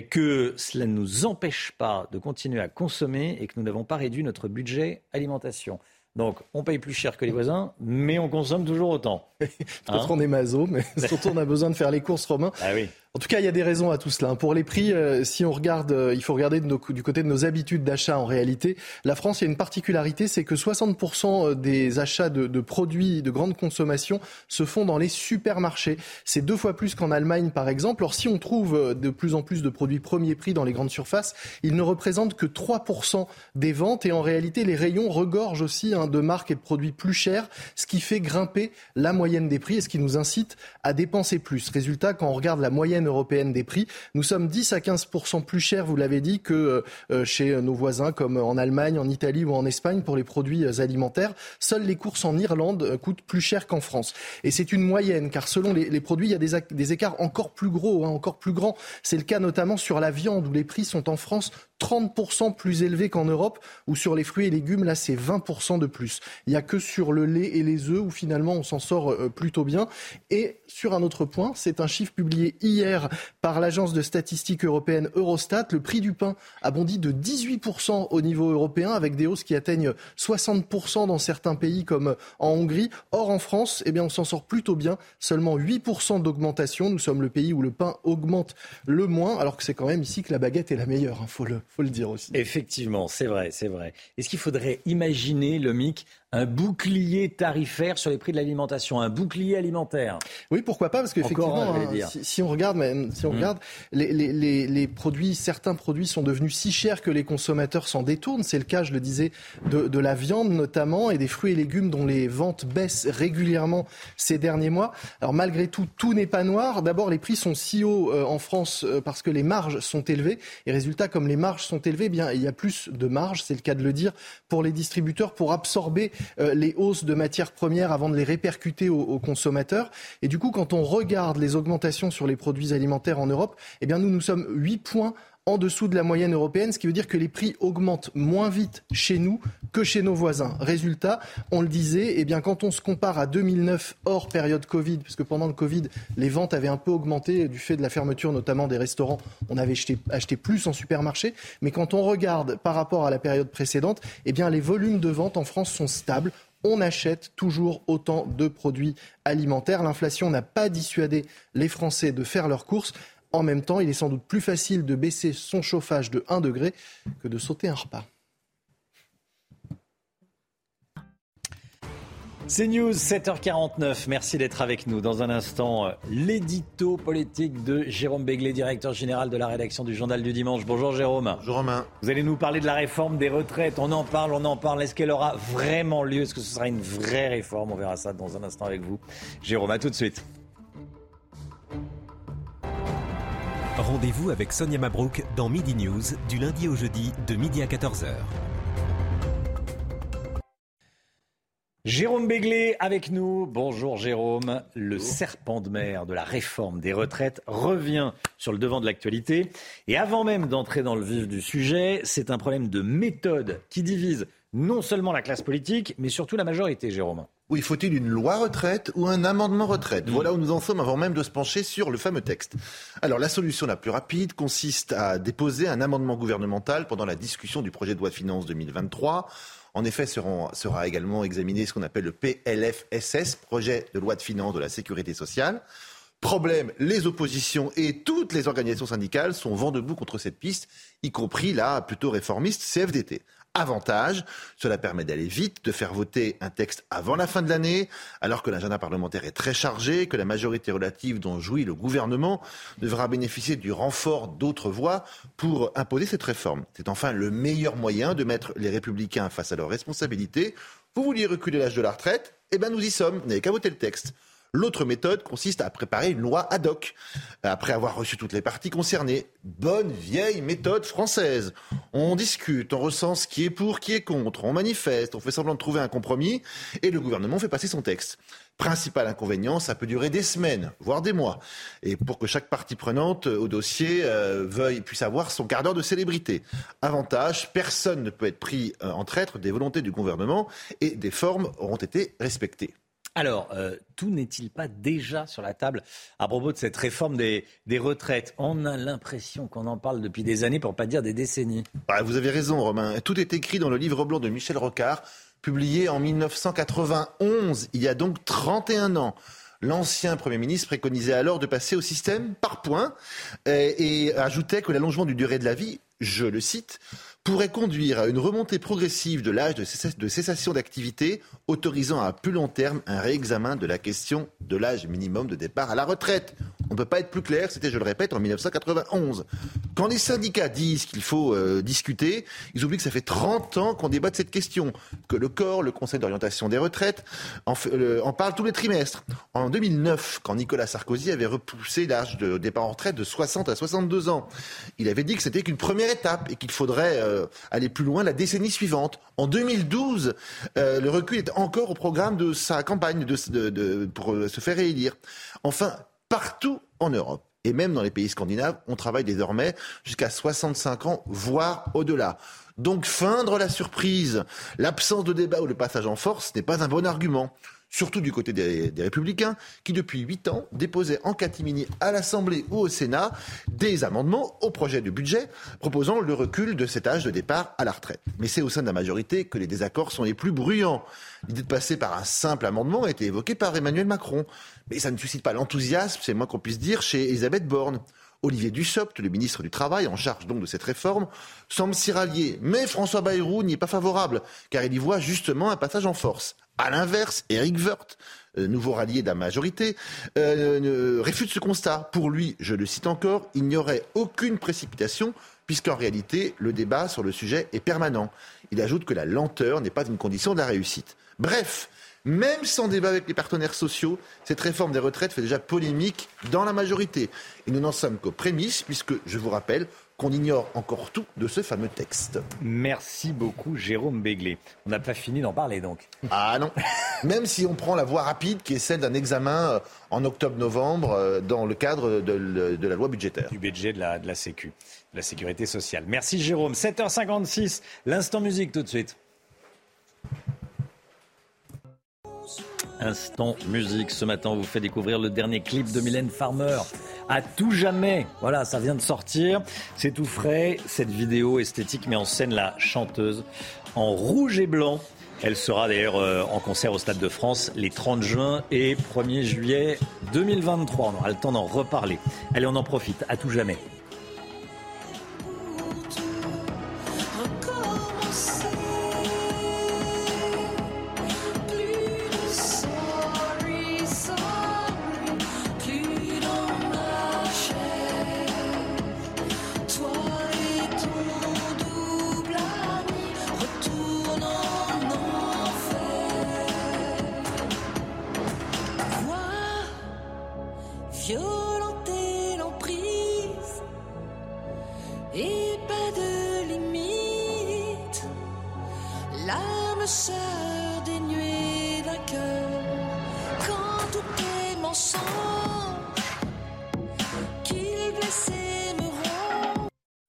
que cela ne nous empêche pas de continuer à consommer et que nous n'avons pas réduit notre budget alimentation. Donc, on paye plus cher que les voisins, mais on consomme toujours autant. Peut-être hein qu'on est maso, mais surtout on a besoin de faire les courses romains. Ah oui. En tout cas, il y a des raisons à tout cela. Pour les prix, euh, si on regarde, euh, il faut regarder du côté de nos habitudes d'achat en réalité. La France, il y a une particularité, c'est que 60% euh, des achats de, produits de grande consommation se font dans les supermarchés. C'est deux fois plus qu'en Allemagne, par exemple. Alors, si on trouve de plus en plus de produits premier prix dans les grandes surfaces, ils ne représentent que 3% des ventes. Et en réalité, les rayons regorgent aussi hein, de marques et de produits plus chers, ce qui fait grimper la moyenne des prix et ce qui nous incite à dépenser plus. Résultat, quand on regarde la moyenne européenne des prix. Nous sommes 10 à 15% plus chers, vous l'avez dit, que euh, chez nos voisins comme en Allemagne, en Italie ou en Espagne pour les produits euh, alimentaires. Seules les courses en Irlande euh, coûtent plus cher qu'en France. Et c'est une moyenne, car selon les, produits, il y a des, écarts encore plus gros, hein, encore plus grands. C'est le cas notamment sur la viande, où les prix sont en France 30% plus élevés qu'en Europe, ou sur les fruits et légumes, là c'est 20% de plus. Il n'y a que sur le lait et les œufs où finalement on s'en sort plutôt bien. Et sur un autre point, c'est un chiffre publié hier par l'agence de statistiques européenne Eurostat. Le prix du pain a bondi de 18% au niveau européen, avec des hausses qui atteignent 60% dans certains pays comme en Hongrie. Or, en France, eh bien, on s'en sort plutôt bien. Seulement 8% d'augmentation. Nous sommes le pays où le pain augmente le moins, alors que c'est quand même ici que la baguette est la meilleure. Il hein, faut, le, dire aussi. Effectivement, c'est vrai, c'est vrai. Est-ce qu'il faudrait imaginer, le MIC, un bouclier tarifaire sur les prix de l'alimentation, un bouclier alimentaire. Oui, pourquoi pas Parce qu'effectivement, hein, si, on regarde, si on mmh. regarde, les, les, les, produits, certains produits sont devenus si chers que les consommateurs s'en détournent. C'est le cas, je le disais, de, de, la viande notamment et des fruits et légumes dont les ventes baissent régulièrement ces derniers mois. Alors malgré tout, tout n'est pas noir. D'abord, les prix sont si hauts euh, en France euh, parce que les marges sont élevées. Et résultat, comme les marges sont élevées, eh bien il y a plus de marges, c'est le cas de le dire, pour les distributeurs pour absorber les hausses de matières premières avant de les répercuter aux, consommateurs. Et du coup, quand on regarde les augmentations sur les produits alimentaires en Europe, eh bien nous, nous sommes 8 points en dessous de la moyenne européenne, ce qui veut dire que les prix augmentent moins vite chez nous que chez nos voisins. Résultat, on le disait, eh bien, quand on se compare à 2009 hors période Covid, puisque pendant le Covid, les ventes avaient un peu augmenté du fait de la fermeture notamment des restaurants, on avait acheté, plus en supermarché, mais quand on regarde par rapport à la période précédente, eh bien, les volumes de vente en France sont stables on achète toujours autant de produits alimentaires. L'inflation n'a pas dissuadé les Français de faire leurs courses. En même temps, il est sans doute plus facile de baisser son chauffage de 1 degré que de sauter un repas. C'est News 7h49. Merci d'être avec nous. Dans un instant, l'édito politique de Jérôme Béglé, directeur général de la rédaction du Journal du Dimanche. Bonjour Jérôme. Bonjour Romain. Vous allez nous parler de la réforme des retraites. On en parle, on en parle. Est-ce qu'elle aura vraiment lieu? Est-ce que ce sera une vraie réforme? On verra ça dans un instant avec vous. Jérôme, à tout de suite. Rendez-vous avec Sonia Mabrouk dans Midi News du lundi au jeudi de midi à 14h. Jérôme Béglé avec nous. Bonjour Jérôme. Le serpent de mer de la réforme des retraites revient sur le devant de l'actualité. Et avant même d'entrer dans le vif du sujet, c'est un problème de méthode qui divise non seulement la classe politique, mais surtout la majorité, Jérôme. Oui, faut-il une loi retraite ou un amendement retraite? Voilà où nous en sommes avant même de se pencher sur le fameux texte. Alors la solution la plus rapide consiste à déposer un amendement gouvernemental pendant la discussion du projet de loi de finances 2023. En effet, sera également examiné ce qu'on appelle le PLFSS, projet de loi de finances de la sécurité sociale. Problème, les oppositions et toutes les organisations syndicales sont vent debout contre cette piste, y compris la plutôt réformiste CFDT. Avantage, cela permet d'aller vite, de faire voter un texte avant la fin de l'année, alors que l'agenda parlementaire est très chargé, que la majorité relative dont jouit le gouvernement devra bénéficier du renfort d'autres voix pour imposer cette réforme. C'est enfin le meilleur moyen de mettre les républicains face à leurs responsabilités. Vous vouliez reculer l'âge de la retraite? Eh bien nous y sommes, n'avez qu'à voter le texte. L'autre méthode consiste à préparer une loi ad hoc, après avoir reçu toutes les parties concernées. Bonne vieille méthode française. On discute, on ressent ce qui est pour, qui est contre, on manifeste, on fait semblant de trouver un compromis, et le gouvernement fait passer son texte. Principal inconvénient, ça peut durer des semaines, voire des mois. Et pour que chaque partie prenante au dossier euh, veuille, puisse avoir son quart d'heure de célébrité. Avantage, personne ne peut être pris euh, en traître des volontés du gouvernement et des formes auront été respectées. Alors, euh, tout n'est-il pas déjà sur la table à propos de cette réforme des, retraites? On a l'impression qu'on en parle depuis des années, pour ne pas dire des décennies. Vous avez raison, Romain. Tout est écrit dans le livre blanc de Michel Rocard, publié en 1991, il y a donc 31 ans. L'ancien Premier ministre préconisait alors de passer au système par points et, et ajoutait que l'allongement du durée de la vie, je le cite, pourrait conduire à une remontée progressive de l'âge de cessation d'activité, autorisant à plus long terme un réexamen de la question de l'âge minimum de départ à la retraite. On ne peut pas être plus clair, c'était, je le répète, en 1991. Quand les syndicats disent qu'il faut euh, discuter, ils oublient que ça fait 30 ans qu'on débat de cette question, que le corps, le Conseil d'orientation des retraites, en, parle tous les trimestres. En 2009, quand Nicolas Sarkozy avait repoussé l'âge de départ en retraite de 60 à 62 ans, il avait dit que c'était qu'une première étape et qu'il faudrait... Euh, euh, aller plus loin la décennie suivante. En 2012, euh, le recul est encore au programme de sa campagne pour euh, se faire réélire. Enfin, partout en Europe et même dans les pays scandinaves, on travaille désormais jusqu'à 65 ans, voire au-delà. Donc feindre la surprise, l'absence de débat ou le passage en force n'est pas un bon argument surtout du côté des, Républicains, qui depuis huit ans déposaient en catimini à l'Assemblée ou au Sénat des amendements au projet de budget proposant le recul de cet âge de départ à la retraite. Mais c'est au sein de la majorité que les désaccords sont les plus bruyants. L'idée de passer par un simple amendement a été évoquée par Emmanuel Macron. Mais ça ne suscite pas l'enthousiasme, c'est moins qu'on puisse dire, chez Elisabeth Borne. Olivier Dussopt, le ministre du Travail, en charge donc de cette réforme, semble s'y rallier. Mais François Bayrou n'y est pas favorable, car il y voit justement un passage en force. À l'inverse, Eric Woerth, euh, nouveau rallié de la majorité, euh, réfute ce constat. Pour lui, je le cite encore, il n'y aurait aucune précipitation puisqu'en réalité, le débat sur le sujet est permanent. Il ajoute que la lenteur n'est pas une condition de la réussite. Bref, même sans débat avec les partenaires sociaux, cette réforme des retraites fait déjà polémique dans la majorité. Et nous n'en sommes qu'aux prémices, puisque, je vous rappelle, qu'on ignore encore tout de ce fameux texte. Merci beaucoup Jérôme Béglé. On n'a pas fini d'en parler donc. Ah non, même si on prend la voie rapide qui est celle d'un examen euh, en octobre-novembre euh, dans le cadre de, la loi budgétaire. Du budget de la, de la Sécu, de la sécurité sociale. Merci Jérôme. 7h56, l'instant musique tout de suite. Instant musique. Ce matin, on vous fait découvrir le dernier clip de Mylène Farmer. À tout jamais. Voilà, ça vient de sortir. C'est tout frais. Cette vidéo esthétique met en scène la chanteuse en rouge et blanc. Elle sera d'ailleurs euh, en concert au Stade de France les 30 juin et 1er juillet 2023. On aura le temps d'en reparler. Allez, on en profite à tout jamais.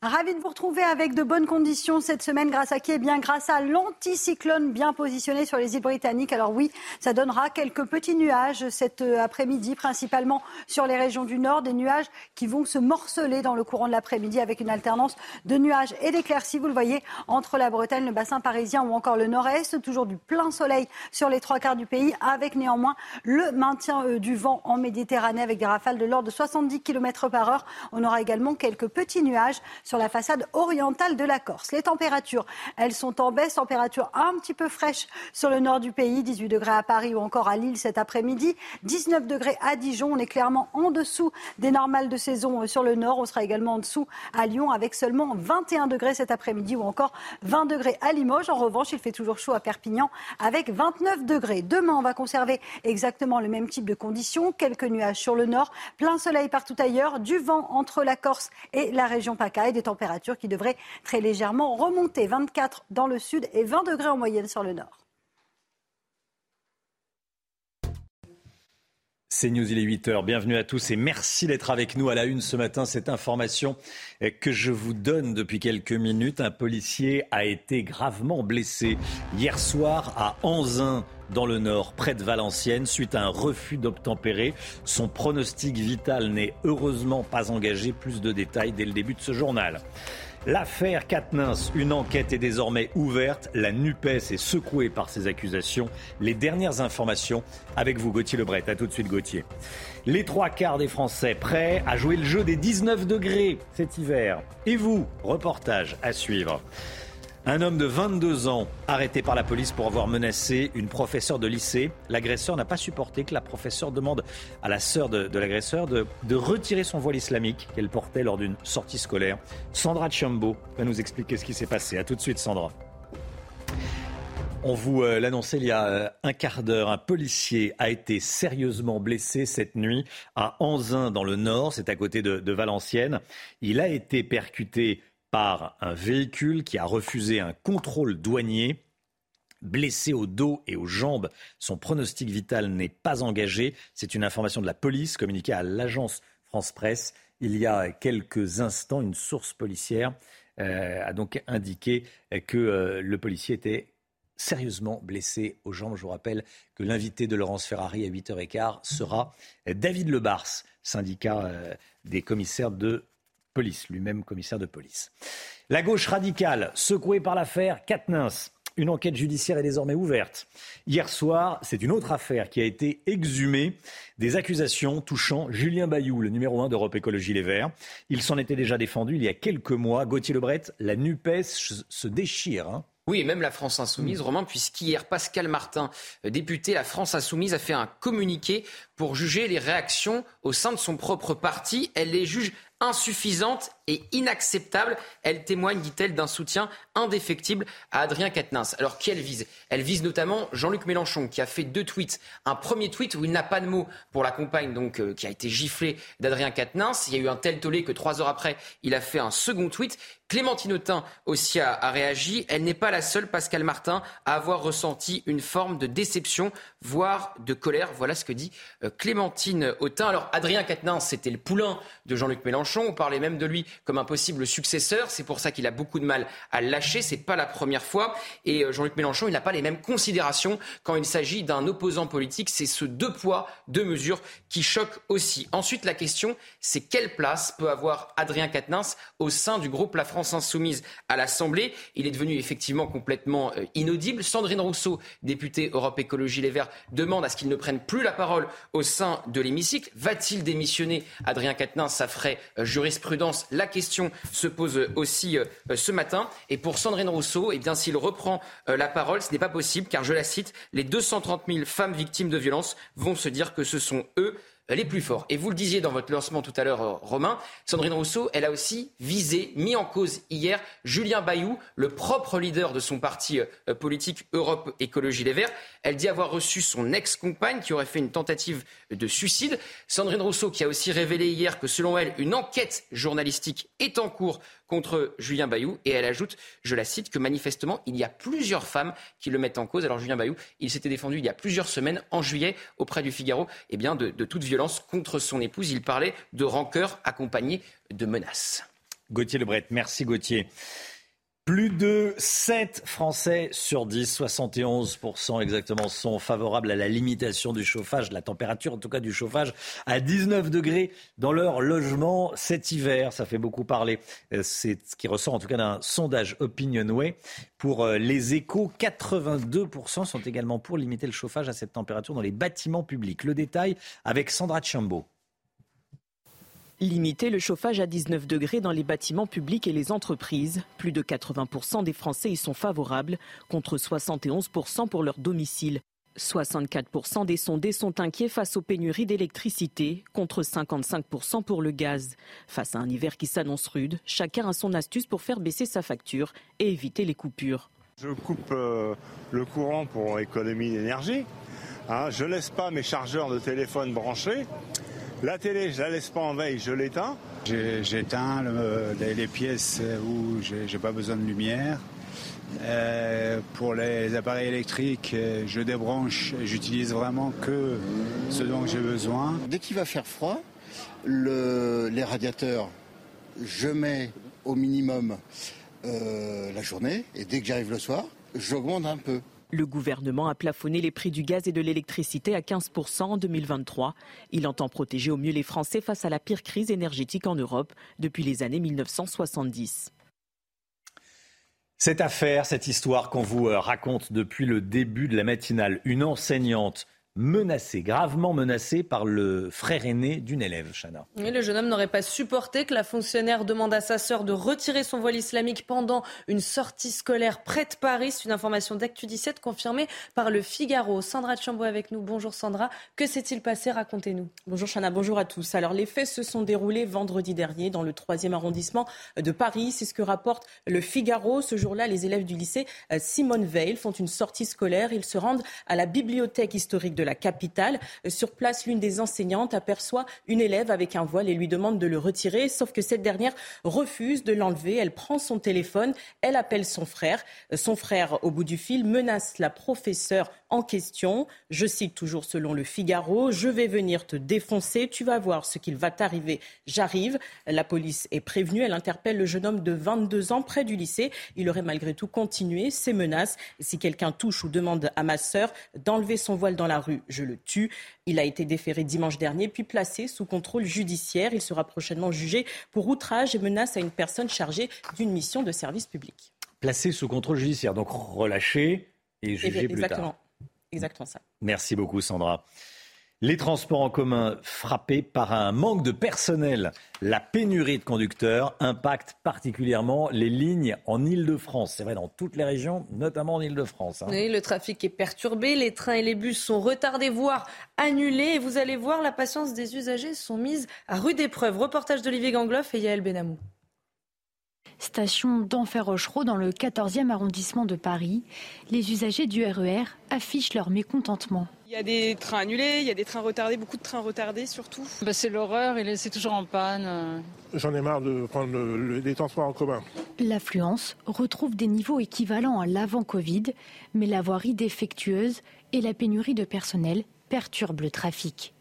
Avec de bonnes conditions cette semaine. Grâce à qui? Eh bien, grâce à l'anticyclone bien positionné sur les îles britanniques. Alors oui, ça donnera quelques petits nuages cet euh, après-midi, principalement sur les régions du nord. Des nuages qui vont se morceler dans le courant de l'après-midi avec une alternance de nuages et d'éclaircies. Vous le voyez, entre la Bretagne, le bassin parisien ou encore le nord-est. Toujours du plein soleil sur les trois quarts du pays, avec néanmoins le maintien euh, du vent en Méditerranée avec des rafales de l'ordre de 70 km par heure. On aura également quelques petits nuages sur la façade orientale de la Corse. Les températures, elles sont en baisse, température un petit peu fraîche sur le nord du pays, 18 degrés à Paris ou encore à Lille cet après-midi, 19 degrés à Dijon. On est clairement en dessous des normales de saison euh, sur le nord. On sera également en dessous à Lyon avec seulement 21 degrés cet après-midi ou encore 20 degrés à Limoges. En revanche, il fait toujours chaud à Perpignan avec 29 degrés. Demain, on va conserver exactement le même type de conditions. Quelques nuages sur le nord, plein soleil partout ailleurs, du vent entre la Corse et la région PACA des températures qui devraient très légèrement remonter. 24 dans le sud et 20 degrés en moyenne sur le nord. C'est News, il est 8h. Bienvenue à tous et merci d'être avec nous à la une ce matin. Cette information que je vous donne depuis quelques minutes, un policier a été gravement blessé hier soir à Anzin dans le nord, près de Valenciennes, suite à un refus d'obtempérer. Son pronostic vital n'est heureusement pas engagé. Plus de détails dès le début de ce journal. L'affaire Katnins, une enquête est désormais ouverte. La NUPES est secouée par ces accusations. Les dernières informations avec vous, Gauthier Lebret. A tout de suite, Gauthier. Les trois quarts des Français prêts à jouer le jeu des 19 degrés cet hiver. Et vous, reportage à suivre. Un homme de 22 ans arrêté par la police pour avoir menacé une professeure de lycée. L'agresseur n'a pas supporté que la professeure demande à la sœur de, l'agresseur de, retirer son voile islamique qu'elle portait lors d'une sortie scolaire. Sandra Chambo va nous expliquer ce qui s'est passé. A tout de suite, Sandra. On vous euh, l'annonçait il y a euh, un quart d'heure. Un policier a été sérieusement blessé cette nuit à Anzin dans le nord, c'est à côté de, de Valenciennes. Il a été percuté un véhicule qui a refusé un contrôle douanier. Blessé au dos et aux jambes, son pronostic vital n'est pas engagé. C'est une information de la police communiquée à l'agence France Presse il y a quelques instants. Une source policière euh, a donc indiqué que euh, le policier était sérieusement blessé aux jambes. Je vous rappelle que l'invité de Laurence Ferrari à 8h15 sera David Lebars, syndicat euh, des commissaires de police, lui-même commissaire de police. La gauche radicale, secouée par l'affaire Katnins. Une enquête judiciaire est désormais ouverte. Hier soir, c'est une autre affaire qui a été exhumée des accusations touchant Julien Bayou, le numéro 1 d'Europe Écologie Les Verts. Il s'en était déjà défendu il y a quelques mois. Gauthier Lebret, la NUPES se déchire. Hein. Oui, et même la France Insoumise, Romain, puisqu'hier, Pascal Martin, député La France Insoumise, a fait un communiqué pour juger les réactions au sein de son propre parti. Elle les juge insuffisante et inacceptable. Elle témoigne, dit-elle, d'un soutien indéfectible à Adrien Quatennens. Alors qui elle vise? Elle vise notamment Jean-Luc Mélenchon qui a fait deux tweets. Un premier tweet où il n'a pas de mots pour la compagne donc euh, qui a été giflée d'Adrien Quatennens. Il y a eu un tel tollé que trois heures après, il a fait un second tweet. Clémentine Autain aussi a, réagi. Elle n'est pas la seule, Pascal Martin, à avoir ressenti une forme de déception, voire de colère. Voilà ce que dit euh, Clémentine Autain. Alors Adrien Quatennens, c'était le poulain de Jean-Luc Mélenchon Mélenchon. On parlait même de lui comme un possible successeur. C'est pour ça qu'il a beaucoup de mal à lâcher. C'est pas la première fois. Et euh, Jean-Luc Mélenchon, il n'a pas les mêmes considérations quand il s'agit d'un opposant politique. C'est ce deux poids, deux mesures qui choque aussi. Ensuite, la question, c'est quelle place peut avoir Adrien Quatennens au sein du groupe La France Insoumise à l'Assemblée? Il est devenu effectivement complètement euh, inaudible. Sandrine Rousseau, députée Europe Écologie Les Verts, demande à ce qu'il ne prenne plus la parole au sein de l'hémicycle. Va-t-il démissionner? Adrien Quatennens, ça ferait euh, jurisprudence. Question se pose aussi euh, ce matin. Et pour Sandrine Rousseau, eh bien, s'il reprend la parole, ce n'est pas possible, car je la cite, les 230 000 femmes victimes de violences vont se dire que ce sont eux les plus forts. Et vous le disiez dans votre lancement tout à l'heure, euh, Romain, Sandrine Rousseau, elle a aussi visé, mis en cause hier Julien Bayou, le propre leader de son parti euh, politique Europe Écologie Les Verts. Elle dit avoir reçu son ex-compagne qui aurait fait une tentative de suicide. Sandrine Rousseau qui a aussi révélé hier que selon elle, une enquête journalistique est en cours contre Julien Bayou. Et elle ajoute, je la cite, que manifestement, il y a plusieurs femmes qui le mettent en cause. Alors Julien Bayou, il s'était défendu il y a plusieurs semaines, en juillet, auprès du Figaro, eh de toute violence contre son épouse. Il parlait de rancœur accompagnée de menaces. Gauthier Lebret, merci Gauthier. Plus de 7 Français sur 10, 71% exactement, sont favorables à la limitation du chauffage, la température en tout cas du chauffage, à 19 degrés dans leur logement cet hiver. Ça fait beaucoup parler. Euh, c'est ce qui ressort en tout cas d'un sondage Opinionway. Pour euh, les échos, 82% sont également pour limiter le chauffage à cette température dans les bâtiments publics. Le détail avec Sandra Chambaud. Limiter le chauffage à 19 degrés dans les bâtiments publics et les entreprises. Plus de 80% des Français y sont favorables, contre 71% pour leur domicile. 64% des sondés sont inquiets face aux pénuries d'électricité, contre 55% pour le gaz. Face à un hiver qui s'annonce rude, chacun a son astuce pour faire baisser sa facture et éviter les coupures. Je coupe euh, le courant pour économie d'énergie. Hein, je laisse pas mes chargeurs de téléphone branchés. La télé, je la laisse pas en veille, je l'éteins. J'éteins les, pièces où j'ai pas besoin de lumière. Euh, pour les appareils électriques, je débranche, j'utilise vraiment que ce dont j'ai besoin. Dès qu'il va faire froid, les radiateurs, je mets au minimum euh, la journée et dès que j'arrive le soir, j'augmente un peu. Le gouvernement a plafonné les prix du gaz et de l'électricité à 15% en 2023. Il entend protéger au mieux les Français face à la pire crise énergétique en Europe depuis les années 1970. Cette affaire, cette histoire qu'on vous euh, raconte depuis le début de la matinale, une enseignante menacé, gravement menacé par le frère aîné d'une élève, Chana. le jeune homme n'aurait pas supporté que la fonctionnaire demande à sa sœur de retirer son voile islamique pendant une sortie scolaire près de Paris. C'est une information d'actu 17 confirmée par le Figaro. Sandra Chambaud avec nous. Bonjour Sandra. Que s'est-il passé? Racontez-nous. Bonjour Chana, bonjour à tous. Alors les faits se sont déroulés vendredi dernier dans le 3e arrondissement de Paris. C'est ce que rapporte le Figaro. Ce jour-là, les élèves du lycée euh, Simone Veil font une sortie scolaire. Ils se rendent à la bibliothèque historique de la capitale. Sur place, l'une des enseignantes aperçoit une élève avec un voile et lui demande de le retirer, sauf que cette dernière refuse de l'enlever. Elle prend son téléphone, elle appelle son frère. Son frère, au bout du fil, menace la professeure en question. Je cite toujours selon le Figaro, je vais venir te défoncer, tu vas voir ce qu'il va t'arriver, j'arrive. La police est prévenue, elle interpelle le jeune homme de 22 ans près du lycée. Il aurait malgré tout continué ses menaces. Si quelqu'un touche ou demande à ma sœur d'enlever son voile dans la rue, je le tue. Il a été déféré dimanche dernier, puis placé sous contrôle judiciaire. Il sera prochainement jugé pour outrage et menace à une personne chargée d'une mission de service public. Placé sous contrôle judiciaire, donc relâché et jugé plus tard. Exactement ça. Merci beaucoup, Sandra. Les transports en commun frappés par un manque de personnel. La pénurie de conducteurs impacte particulièrement les lignes en Ile-de-France. C'est vrai dans toutes les régions, notamment en Ile-de-France. Hein. Oui, le trafic est perturbé, les trains et les bus sont retardés, voire annulés. Et vous allez voir, la patience des usagers sont mises à rude épreuve. Reportage d'Olivier Gangloff et Yael Benamou station d'Enfer-Rochereau dans le 14e arrondissement de Paris, les usagers du RER e affichent leur mécontentement. Il y a des trains annulés, il y a des trains retardés, beaucoup de trains retardés surtout. Bah, c'est l'horreur, c'est toujours en panne. J'en ai marre de prendre les transports en commun. L'affluence retrouve des niveaux équivalents à l'avant-Covid, mais la voirie défectueuse et la pénurie de personnel perturbent le trafic.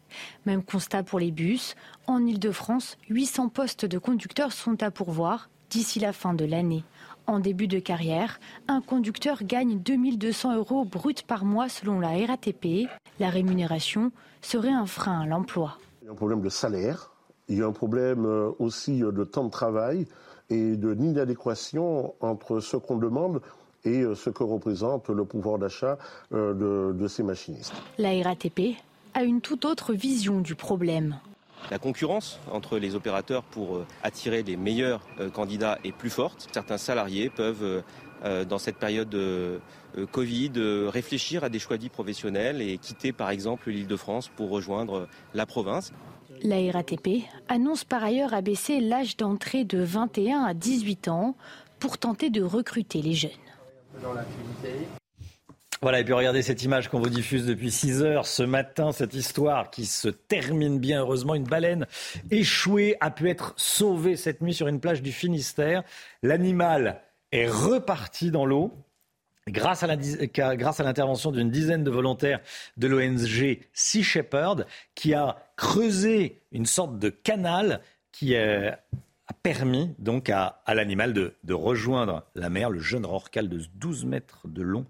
Même constat pour les bus. En Ile-de-France, 800 postes de conducteurs sont à pourvoir d'ici la fin de l'année. En début de carrière, un conducteur gagne 2200 euros brut par mois selon la RATP. La rémunération serait un frein à l'emploi. Il y a un problème de salaire, il y a un problème euh, aussi de temps de travail et de d'inadéquation entre ce qu'on demande et euh, ce que représente le pouvoir d'achat euh, de, de ces machinistes. La RATP a une toute autre vision du problème. La concurrence entre les opérateurs pour euh, attirer les meilleurs candidats est plus forte. Certains salariés peuvent, dans cette période de Covid, réfléchir à des choix vie professionnels et quitter par exemple l'île de France pour rejoindre la province. La RATP annonce par ailleurs abaisser l'âge d'entrée de 21 à 18 ans pour tenter de recruter les jeunes. Voilà, et puis regardez cette image qu'on vous diffuse depuis 6 heures ce matin, cette histoire qui se termine bien heureusement. Une baleine échouée a pu être sauvée cette nuit sur une plage du Finistère. L'animal est reparti dans l'eau. Grâce à l'intervention d'une dizaine de volontaires de l'ONG Sea Shepherd, qui a creusé une sorte de canal qui euh, a permis donc à, l'animal de, de, rejoindre la mer. Le jeune rorcal de 12 mètres de long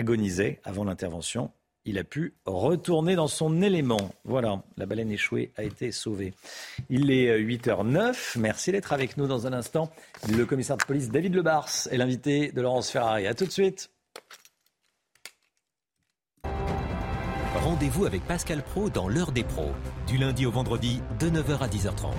agonisait avant l'intervention. Il a pu retourner dans son élément. Voilà, la baleine échouée a été sauvée. Il est 8h09. Merci d'être avec nous dans un instant. Le commissaire de police David Lebars est l'invité de Laurence Ferrari. A tout de suite. Rendez-vous avec Pascal Pro dans l'heure des pros, du lundi au vendredi de 9h à 10h30.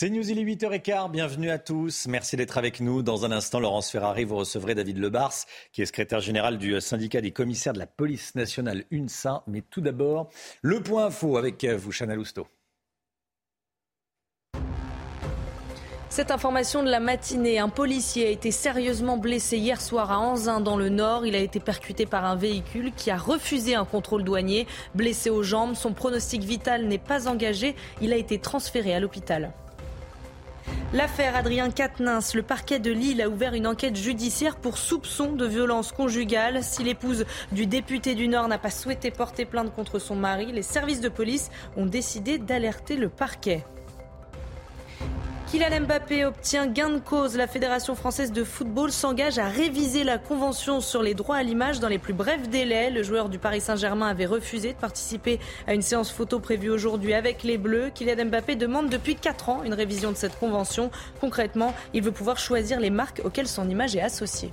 C'est News, il est 8h15, bienvenue à tous. Merci d'être avec nous. Dans un instant, Laurence Ferrari, vous recevrez David Lebars, qui est secrétaire général du syndicat des commissaires de la police nationale UNSA. Mais tout d'abord, le point info avec vous, Chana Lousteau. Cette information de la matinée, un policier a été sérieusement blessé hier soir à Anzin dans le Nord. Il a été percuté par un véhicule qui a refusé un contrôle douanier. Blessé aux jambes, son pronostic vital n'est pas engagé. Il a été transféré à l'hôpital. L'affaire Adrien Quatennens, le parquet de Lille a ouvert une enquête judiciaire pour soupçon de violence conjugale. Si l'épouse du député du Nord n'a pas souhaité porter plainte contre son mari, les services de police ont décidé d'alerter le parquet. Kylian Mbappé obtient gain de cause. La Fédération française de football s'engage à réviser la convention sur les droits à l'image dans les plus brefs délais. Le joueur du Paris Saint-Germain avait refusé de participer à une séance photo prévue aujourd'hui avec les Bleus. Kylian Mbappé demande depuis 4 ans une révision de cette convention. Concrètement, il veut pouvoir choisir les marques auxquelles son image est associée.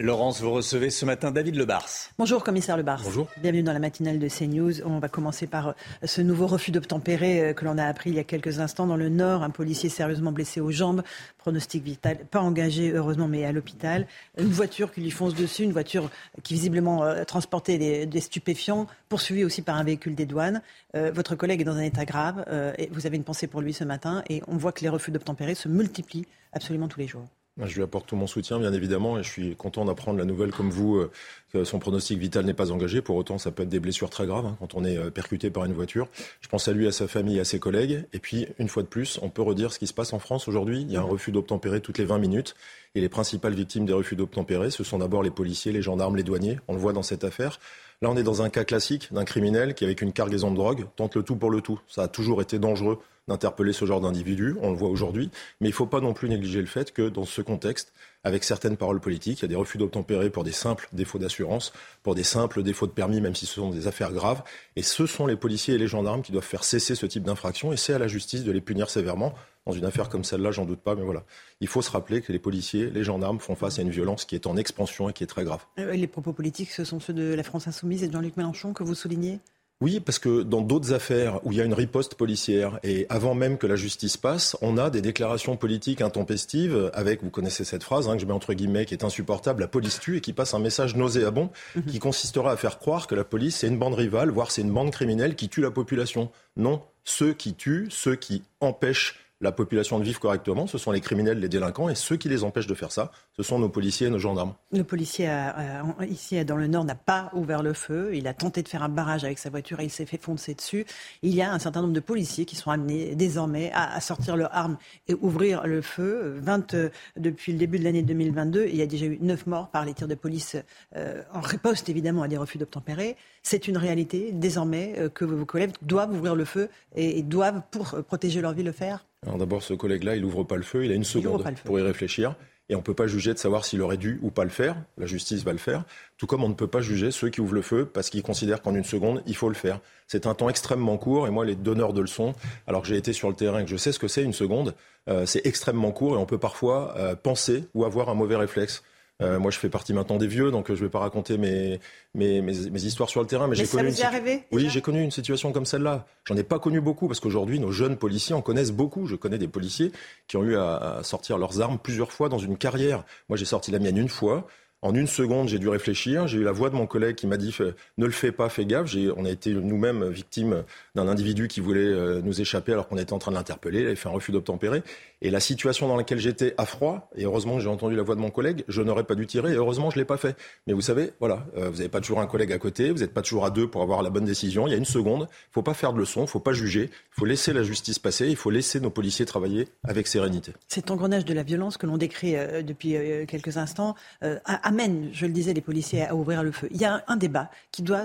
Laurence, vous recevez ce matin David Lebars. Bonjour, commissaire Lebars. Bonjour. Bienvenue dans la matinale de CNews. On va commencer par euh, ce nouveau refus d'obtempérer euh, que l'on a appris il y a quelques instants dans le Nord. Un policier sérieusement blessé aux jambes, pronostic vital, pas engagé heureusement, mais à l'hôpital. Une voiture qui lui fonce dessus, une voiture qui visiblement euh, transportait des, stupéfiants, poursuivie aussi par un véhicule des douanes. votre collègue est dans un état grave. et vous avez une pensée pour lui ce matin. Et on voit que les refus d'obtempérer se multiplient absolument tous les jours. Je lui apporte tout mon soutien, bien évidemment, et je suis content d'apprendre la nouvelle comme vous euh, son pronostic vital n'est pas engagé. Pour autant, ça peut être des blessures très graves hein, quand on est euh, percuté par une voiture. Je pense à lui, à sa famille, à ses collègues. Et puis, une fois de plus, on peut redire ce qui se passe en France aujourd'hui. Il y a un refus d'obtempérer toutes les 20 minutes. Et les principales victimes des refus d'obtempérer, ce sont d'abord les policiers, les gendarmes, les douaniers. On le voit dans cette affaire. Là, on est dans un cas classique d'un criminel qui, avec une cargaison de drogue, tente le tout pour le tout. Ça a toujours été dangereux d'interpeller ce genre d'individu, on le voit aujourd'hui, mais il ne faut pas non plus négliger le fait que dans ce contexte, avec certaines paroles politiques, il y a des refus d'obtempérer pour des simples défauts d'assurance, pour des simples défauts de permis, même si ce sont des affaires graves, et ce sont les policiers et les gendarmes qui doivent faire cesser ce type d'infraction, et c'est à la justice de les punir sévèrement. Dans une affaire comme celle-là, j'en doute pas, mais voilà. Il faut se rappeler que les policiers, les gendarmes font face à une violence qui est en expansion et qui est très grave. Euh, les propos politiques, ce sont ceux de la France Insoumise et de Jean-Luc Mélenchon que vous soulignez? Oui, parce que dans d'autres affaires où il y a une riposte policière et avant même que la justice passe, on a des déclarations politiques intempestives avec, vous connaissez cette phrase hein, que je mets entre guillemets, qui est insupportable, la police tue et qui passe un message nauséabond mhm. qui consistera à faire croire que la police c'est une bande rivale, voire c'est une bande criminelle qui tue la population. Non, ceux qui tuent, ceux qui empêchent la population de vivre correctement, ce sont les criminels, les délinquants, et ceux qui les empêchent de faire ça, ce sont nos policiers et nos gendarmes. Le policier ici dans le Nord n'a pas ouvert le feu. Il a tenté de faire un barrage avec sa voiture et il s'est fait foncer dessus. Il y a un certain nombre de policiers qui sont amenés désormais à, sortir leurs armes et ouvrir le feu. 20 euh, depuis le début de l'année 2022, il y a déjà eu 9 morts par les tirs de police euh, en riposte évidemment à des refus d'obtempérer. C'est une réalité désormais euh, que vos collègues doivent ouvrir le feu et, doivent, pour protéger leur vie, le faire Alors d'abord, ce collègue-là, il n'ouvre pas le feu, il a une seconde pour y réfléchir. Et on ne peut pas juger de savoir s'il aurait dû ou pas le faire. La justice va le faire. Tout comme on ne peut pas juger ceux qui ouvrent le feu parce qu'ils considèrent qu'en une seconde, il faut le faire. C'est un temps extrêmement court. Et moi, les donneurs de leçons, alors que j'ai été sur le terrain et que je sais ce que c'est une seconde, euh, c'est extrêmement court et on peut parfois euh, penser ou avoir un mauvais réflexe. Euh, moi, je fais partie maintenant des vieux, donc je ne vais pas raconter mes, mes, mes, histoires sur le terrain. Mais, j'ai connu. Vous une... oui, j'ai connu une situation comme celle-là. J'en ai pas connu beaucoup parce qu'aujourd'hui, nos jeunes policiers en connaissent beaucoup. Je connais des policiers qui ont eu à, à sortir leurs armes plusieurs fois dans une carrière. Moi, j'ai sorti la mienne une fois. En une seconde, j'ai dû réfléchir. J'ai eu la voix de mon collègue qui m'a dit ne le fais pas, fais gaffe. On a été nous-mêmes victimes d'un individu qui voulait euh, nous échapper alors qu'on était en train de l'interpeller. Il avait fait un refus d'obtempérer. Et la situation dans laquelle j'étais à froid, et heureusement j'ai entendu la voix de mon collègue, je n'aurais pas dû tirer, et heureusement je ne l'ai pas fait. Mais vous savez, voilà, euh, vous n'avez pas toujours un collègue à côté, vous n'êtes pas toujours à deux pour avoir la bonne décision. Il y a une seconde, il ne faut pas faire de leçons, il ne faut pas juger, il faut laisser la justice passer, il faut laisser nos policiers travailler avec sérénité. Cet engrenage de la violence que l'on décrit euh, depuis euh, quelques instants amène, je le disais, les policiers à ouvrir le feu. Il y a un débat qui doit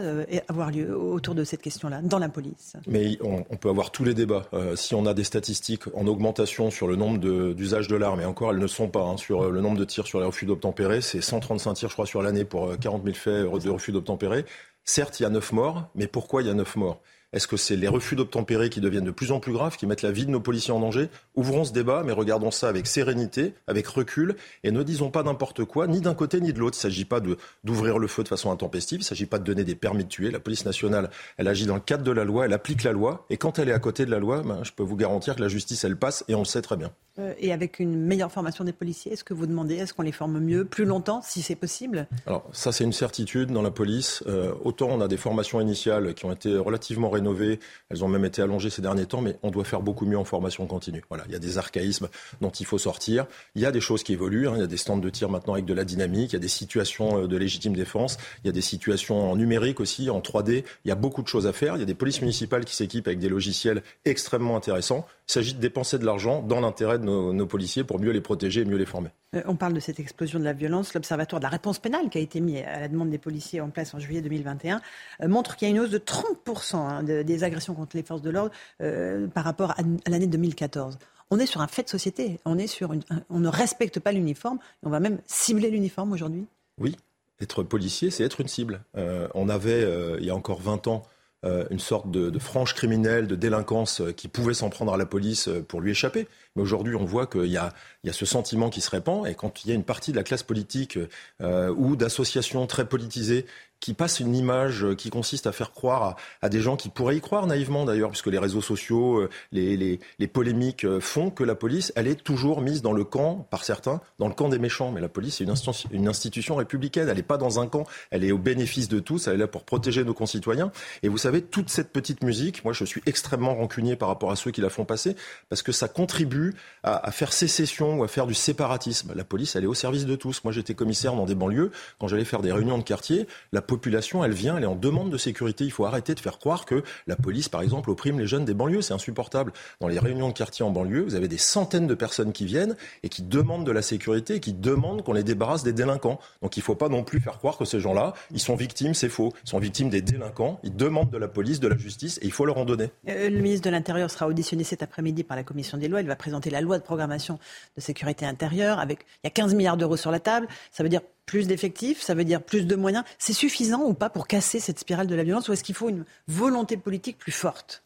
avoir lieu autour de cette question-là, dans la police. Mais on, on, peut avoir tous les débats. si on a des statistiques en augmentation sur le nombre d'usage de, l'arme, et encore, elles ne sont pas hein, sur euh, le nombre de tirs sur les refus d'obtempérer. C'est 135 tirs, je crois, sur l'année pour 40 euh, 000 faits de refus d'obtempérer. Certes, il y a 9 morts, mais pourquoi il y a 9 morts? Est-ce que c'est les refus d'obtempérer qui deviennent de plus en plus graves, qui mettent la vie de nos policiers en danger? Ouvrons ce débat, mais regardons ça avec sérénité, avec recul, et ne disons pas n'importe quoi, ni d'un côté ni de l'autre. Il ne s'agit pas d'ouvrir le feu de façon intempestive, il ne s'agit pas de donner des permis de tuer. La police nationale, elle agit dans le cadre de la loi, elle applique la loi, et quand elle est à côté de la loi, ben, je peux vous garantir que la justice, elle passe, et on le sait très bien. Euh, et avec une meilleure formation des policiers, est-ce que vous demandez, est-ce qu'on les forme mieux, plus longtemps, si c'est possible? Alors ça, c'est une certitude dans la police. Euh, autant on a des formations initiales qui ont été relativement rénovées, elles ont même été allongées ces derniers temps, mais on doit faire beaucoup mieux en formation continue. Voilà, il y a des archaïsmes dont il faut sortir. Il y a des choses qui évoluent. Hein. Il y a des stands de tir maintenant avec de la dynamique. Il y a des situations euh, de légitime défense. Il y a des situations en numérique aussi, en 3D. Il y a beaucoup de choses à faire. Il y a des polices municipales qui s'équipent avec des logiciels extrêmement intéressants. Il s'agit de dépenser de l'argent dans l'intérêt de nos, policiers pour mieux les protéger et mieux les former. Euh, on parle de cette explosion de la violence. L'Observatoire de la réponse pénale qui a été mis à la demande des policiers en place en juillet 2021 euh, montre qu'il y a une hausse de 30% hein, des agressions contre les forces de l'ordre euh, par rapport à, l'année 2014 on est sur un fait de société. On, est sur on ne respecte pas l'uniforme. On va même cibler l'uniforme aujourd'hui. Oui, être policier, c'est être une cible. on avait, il y a encore 20 ans, euh, une sorte de, frange criminelle, de délinquance qui pouvait s'en prendre à la police pour lui échapper. Mais aujourd'hui, on voit qu'il y, a, ce sentiment qui se répand, et quand il y a une partie de la classe politique ou d'associations très politisées qui passe une image euh, qui consiste à faire croire à, des gens qui pourraient y croire naïvement d'ailleurs, puisque les réseaux sociaux, euh, les, polémiques euh, font que la police, elle est toujours mise dans le camp, par certains, dans le camp des méchants. Mais la police, une, une, institution républicaine, elle n'est pas dans un camp, elle est au bénéfice de tous, elle est là pour protéger nos concitoyens. Et vous savez, toute cette petite musique, moi je suis extrêmement rancunier par rapport à ceux qui la font passer, parce que ça contribue à, faire sécession ou à faire du séparatisme. La police, elle est au service de tous. Moi j'étais commissaire dans des banlieues, quand j'allais faire des réunions de quartier, la population, elle vient, elle est en demande de sécurité. Il faut arrêter de faire croire que la police, par exemple, opprime les jeunes des banlieues. C'est insupportable. Dans les réunions de quartier en banlieue, vous avez des centaines de personnes qui viennent et qui demandent de la sécurité et qui demandent qu'on les débarrasse des délinquants. Donc il ne faut pas non plus faire croire que ces gens-là, ils sont victimes, c'est faux. Ils sont victimes des délinquants. Ils demandent de la police, de la justice et il faut leur en donner. Euh, le ministre de l'Intérieur sera auditionné cet après-midi par la commission des lois. Il va présenter la loi de programmation de sécurité intérieure. Avec, il y a 15 milliards d'euros sur la table. Ça veut dire plus d'effectifs, ça veut dire plus de moyens. C'est suffisant ou pas pour casser cette spirale de la violence ou est-ce qu'il faut une volonté politique plus forte?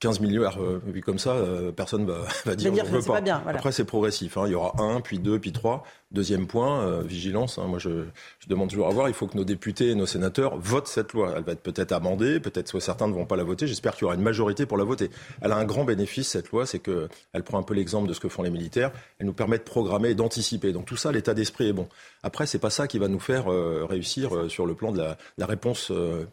15 milliards euh, vu comme ça, euh, personne va, va dire, dire veux pas. bien, Après c'est progressif, hein. il y aura un, puis deux, puis trois. Deuxième point, euh, vigilance. Hein. moi je, demande toujours à voir. Il faut que nos députés et nos sénateurs votent cette loi. Elle va être peut-être amendée, peut-être que certains ne vont pas la voter. J'espère qu'il y aura une majorité pour la voter. Elle a un grand bénéfice cette loi, c'est que elle prend un peu l'exemple de ce que font les militaires. Elle nous permet de programmer et d'anticiper. Donc tout ça, l'état d'esprit est bon. Après, c'est pas ça qui va nous faire réussir sur le plan de la, la réponse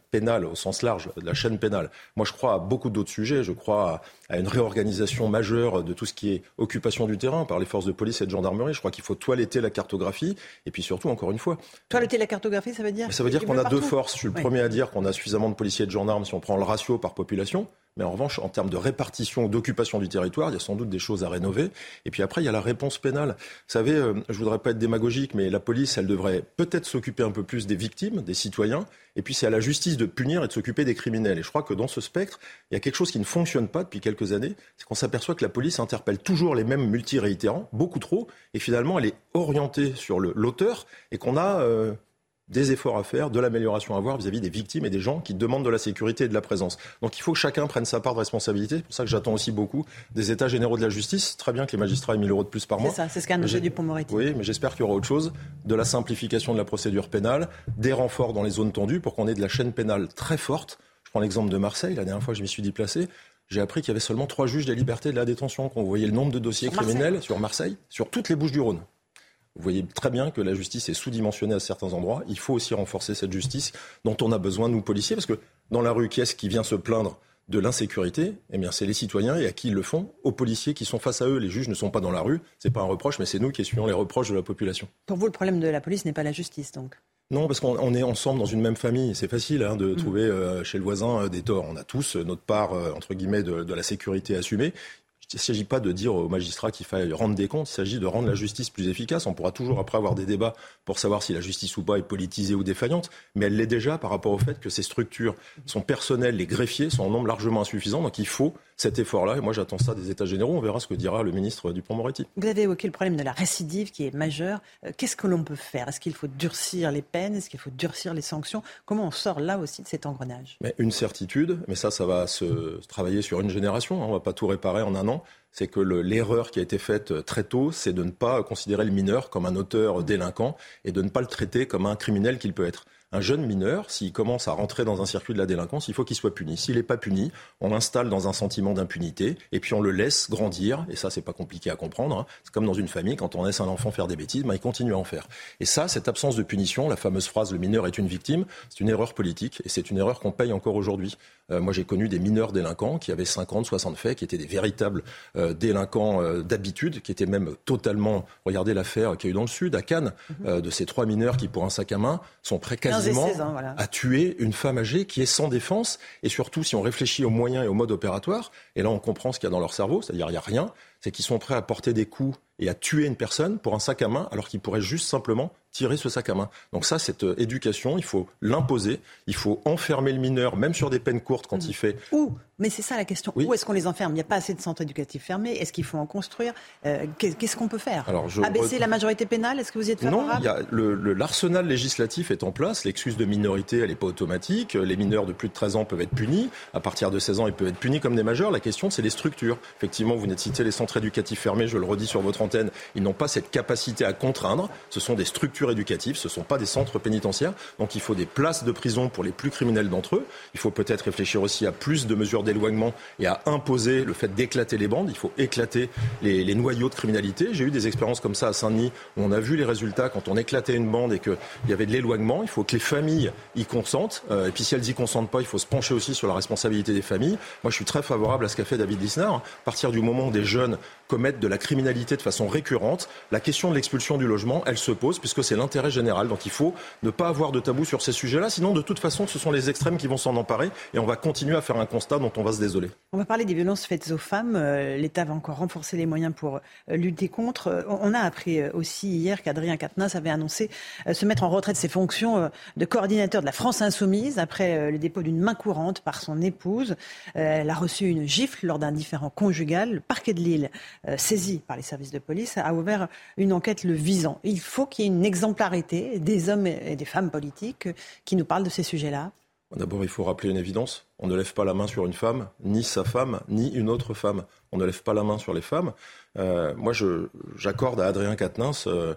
pénale au sens large de la chaîne pénale. Moi, je crois à beaucoup d'autres sujets. Je crois à, une réorganisation majeure de tout ce qui est occupation du terrain par les forces de police et de gendarmerie. Je crois qu'il faut toiletter la cartographie et puis surtout, encore une fois. Toiletter la cartographie, ça veut dire Ça veut dire qu'on a deux forces. Je suis le premier à dire qu'on a suffisamment de policiers et de gendarmes si on prend le ratio par population. Mais en revanche, en termes de répartition, d'occupation du territoire, il y a sans doute des choses à rénover. Et puis après, il y a la réponse pénale. Vous savez, euh, je voudrais pas être démagogique, mais la police, elle devrait peut-être s'occuper un peu plus des victimes, des citoyens. Et puis c'est à la justice de punir et de s'occuper des criminels. Et je crois que dans ce spectre, il y a quelque chose qui ne fonctionne pas depuis quelques années. C'est qu'on s'aperçoit que la police interpelle toujours les mêmes multiréitérants, beaucoup trop. Et finalement, elle est orientée sur l'auteur et qu'on a euh, des efforts à faire, de l'amélioration à voir vis-à-vis des victimes et des gens qui demandent de la sécurité et de la présence. Donc il faut que chacun prenne sa part de responsabilité. C'est pour ça que j'attends aussi beaucoup des États généraux de la justice. Très bien que les magistrats aient 1000 euros de plus par mois. C'est ça, c'est ce qu'a annoncé Dupont-Moretti. Oui, mais j'espère qu'il y aura autre chose. De la simplification de la procédure pénale, des renforts dans les zones tendues pour qu'on ait de la chaîne pénale très forte. Je prends l'exemple de Marseille. La dernière fois que je m'y suis déplacé, j'ai appris qu'il y avait seulement trois juges des libertés de la détention. Quand vous voyez le nombre de dossiers criminels sur Marseille, sur toutes les Bouches du Rhône. Vous voyez très bien que la justice est sous-dimensionnée à certains endroits. Il faut aussi renforcer cette justice dont on a besoin, nous, policiers, parce que dans la rue, qui est-ce qui vient se plaindre de l'insécurité, eh bien, c'est les citoyens et à qui ils le font? Aux policiers qui sont face à eux. Les juges ne sont pas dans la rue. C'est pas un reproche, mais c'est nous qui essuyons les reproches de la population. Pour vous, le problème de la police n'est pas la justice, donc? Non, parce qu'on est ensemble dans une même famille. C'est facile hein, de mmh. trouver euh, chez le voisin euh, des torts. On a tous euh, notre part, entre guillemets, de, de la sécurité assumée. Il ne s'agit pas de dire aux magistrats qu'il faille rendre des comptes, il s'agit de rendre la justice plus efficace. On pourra toujours après avoir des débats pour savoir si la justice ou pas est politisée ou défaillante, mais elle l'est déjà par rapport au fait que ces structures sont personnelles, les greffiers sont en nombre largement insuffisant, donc il faut cet effort-là. Et moi, j'attends ça des États généraux. On verra ce que dira le ministre Dupont-Moretti. Vous avez évoqué le problème de la récidive qui est majeur. Euh, qu'est-ce que l'on peut faire? Est-ce qu'il faut durcir les peines? Est-ce qu'il faut durcir les sanctions? Comment on sort là aussi de cet engrenage? Mais Une certitude, mais ça, ça va se travailler sur une génération. Hein. On ne va pas tout réparer en un an c'est que l'erreur qui a été faite euh, très tôt, c'est de ne pas considérer le mineur comme un auteur délinquant et de ne pas le traiter comme un criminel qu'il peut être un jeune mineur, s'il commence à rentrer dans un circuit de la délinquance, il faut qu'il soit puni. S'il n'est pas puni, on l'installe dans un sentiment d'impunité et puis on le laisse grandir. Et ça, c'est pas compliqué à comprendre. Hein. C'est comme dans une famille, quand on laisse un enfant faire des bêtises, ben, il continue à en faire. Et ça, cette absence de punition, la fameuse phrase le mineur est une victime, c'est une erreur politique et c'est une erreur qu'on paye encore aujourd'hui. Euh, moi, j'ai connu des mineurs délinquants qui avaient 50, 60 faits, qui étaient des véritables euh, délinquants euh, d'habitude, qui étaient même totalement. Regardez l'affaire qu'il y a eu dans le Sud, à Cannes, mhm. de ces trois mineurs qui, pour un sac à main, sont prêts quasiment à tuer une femme âgée qui est sans défense. Et surtout, si on réfléchit aux moyens et au mode opératoire, et là, on comprend ce qu'il y a dans leur cerveau, c'est-à-dire il n'y a rien, c'est qu'ils sont prêts à porter des coups et à tuer une personne pour un sac à main, alors qu'ils pourraient juste simplement tirer ce sac à main. Donc ça, cette euh, éducation, il faut l'imposer, il faut enfermer le mineur, même sur des peines courtes quand mmh. il fait... Où Mais c'est ça la question. Où est-ce qu'on les enferme? Il n'y a pas assez de centres éducatifs fermés. Est-ce qu'il faut en construire? Euh, Qu'est-ce qu'on peut faire? Alors, Abaisser la majorité pénale Est-ce que vous y êtes favorable? Non, l'arsenal législatif est en place. L'excuse de minorité, elle n'est pas automatique. Les mineurs de plus de 13 ans peuvent être punis. À partir de 16 ans, ils peuvent être punis comme des majeurs. La question, c'est les structures. Effectivement, vous venez de citer les centres éducatifs fermés. Je le redis sur votre antenne. Ils n'ont pas cette capacité à contraindre. Ce sont des structures éducatives. Ce sont pas des centres pénitentiaires. Donc il faut des places de prison pour les plus criminels d'entre eux. Il faut peut-être réfléchir aussi à plus de mesures d'éloignement et à imposer le fait d'éclater les bandes. Il faut éclater les, noyaux de criminalité. J'ai eu des expériences comme ça à Saint-Denis où on a vu les résultats quand on éclatait une bande et qu'il y avait de l'éloignement. Il faut que les familles y consentent. Euh, et puis si elles y consentent pas, il faut se pencher aussi sur la responsabilité des familles. Moi, je suis très favorable à ce qu'a fait David Lisnard. À partir du moment où des jeunes commettent de la criminalité de façon récurrente, la question de l'expulsion du logement, elle se pose puisque c'est l'intérêt général. Donc il faut ne pas avoir de tabou sur ces sujets-là, sinon de toute façon ce sont les extrêmes qui vont s'en emparer et on va continuer à faire un constat dont on va se désoler. On va parler des violences faites aux femmes. Euh, L'État va encore renforcer les moyens pour euh, lutter contre. Euh, on a appris aussi hier qu'Adrien Quatennens avait annoncé se mettre en retraite de ses fonctions de coordinateur de la France Insoumise après le dépôt d'une main courante par son épouse. Elle a reçu une gifle lors d'un différent conjugal. Le parquet de Lille, saisi par les services de police, a ouvert une enquête le visant. Il faut qu'il y ait une exemplarité des hommes et des femmes politiques qui nous parlent de ces sujets-là D'abord, il faut rappeler une évidence. On ne lève pas la main sur une femme, ni sa femme, ni une autre femme. On ne lève pas la main sur les femmes. Euh, moi, j'accorde à Adrien Quatennens, euh,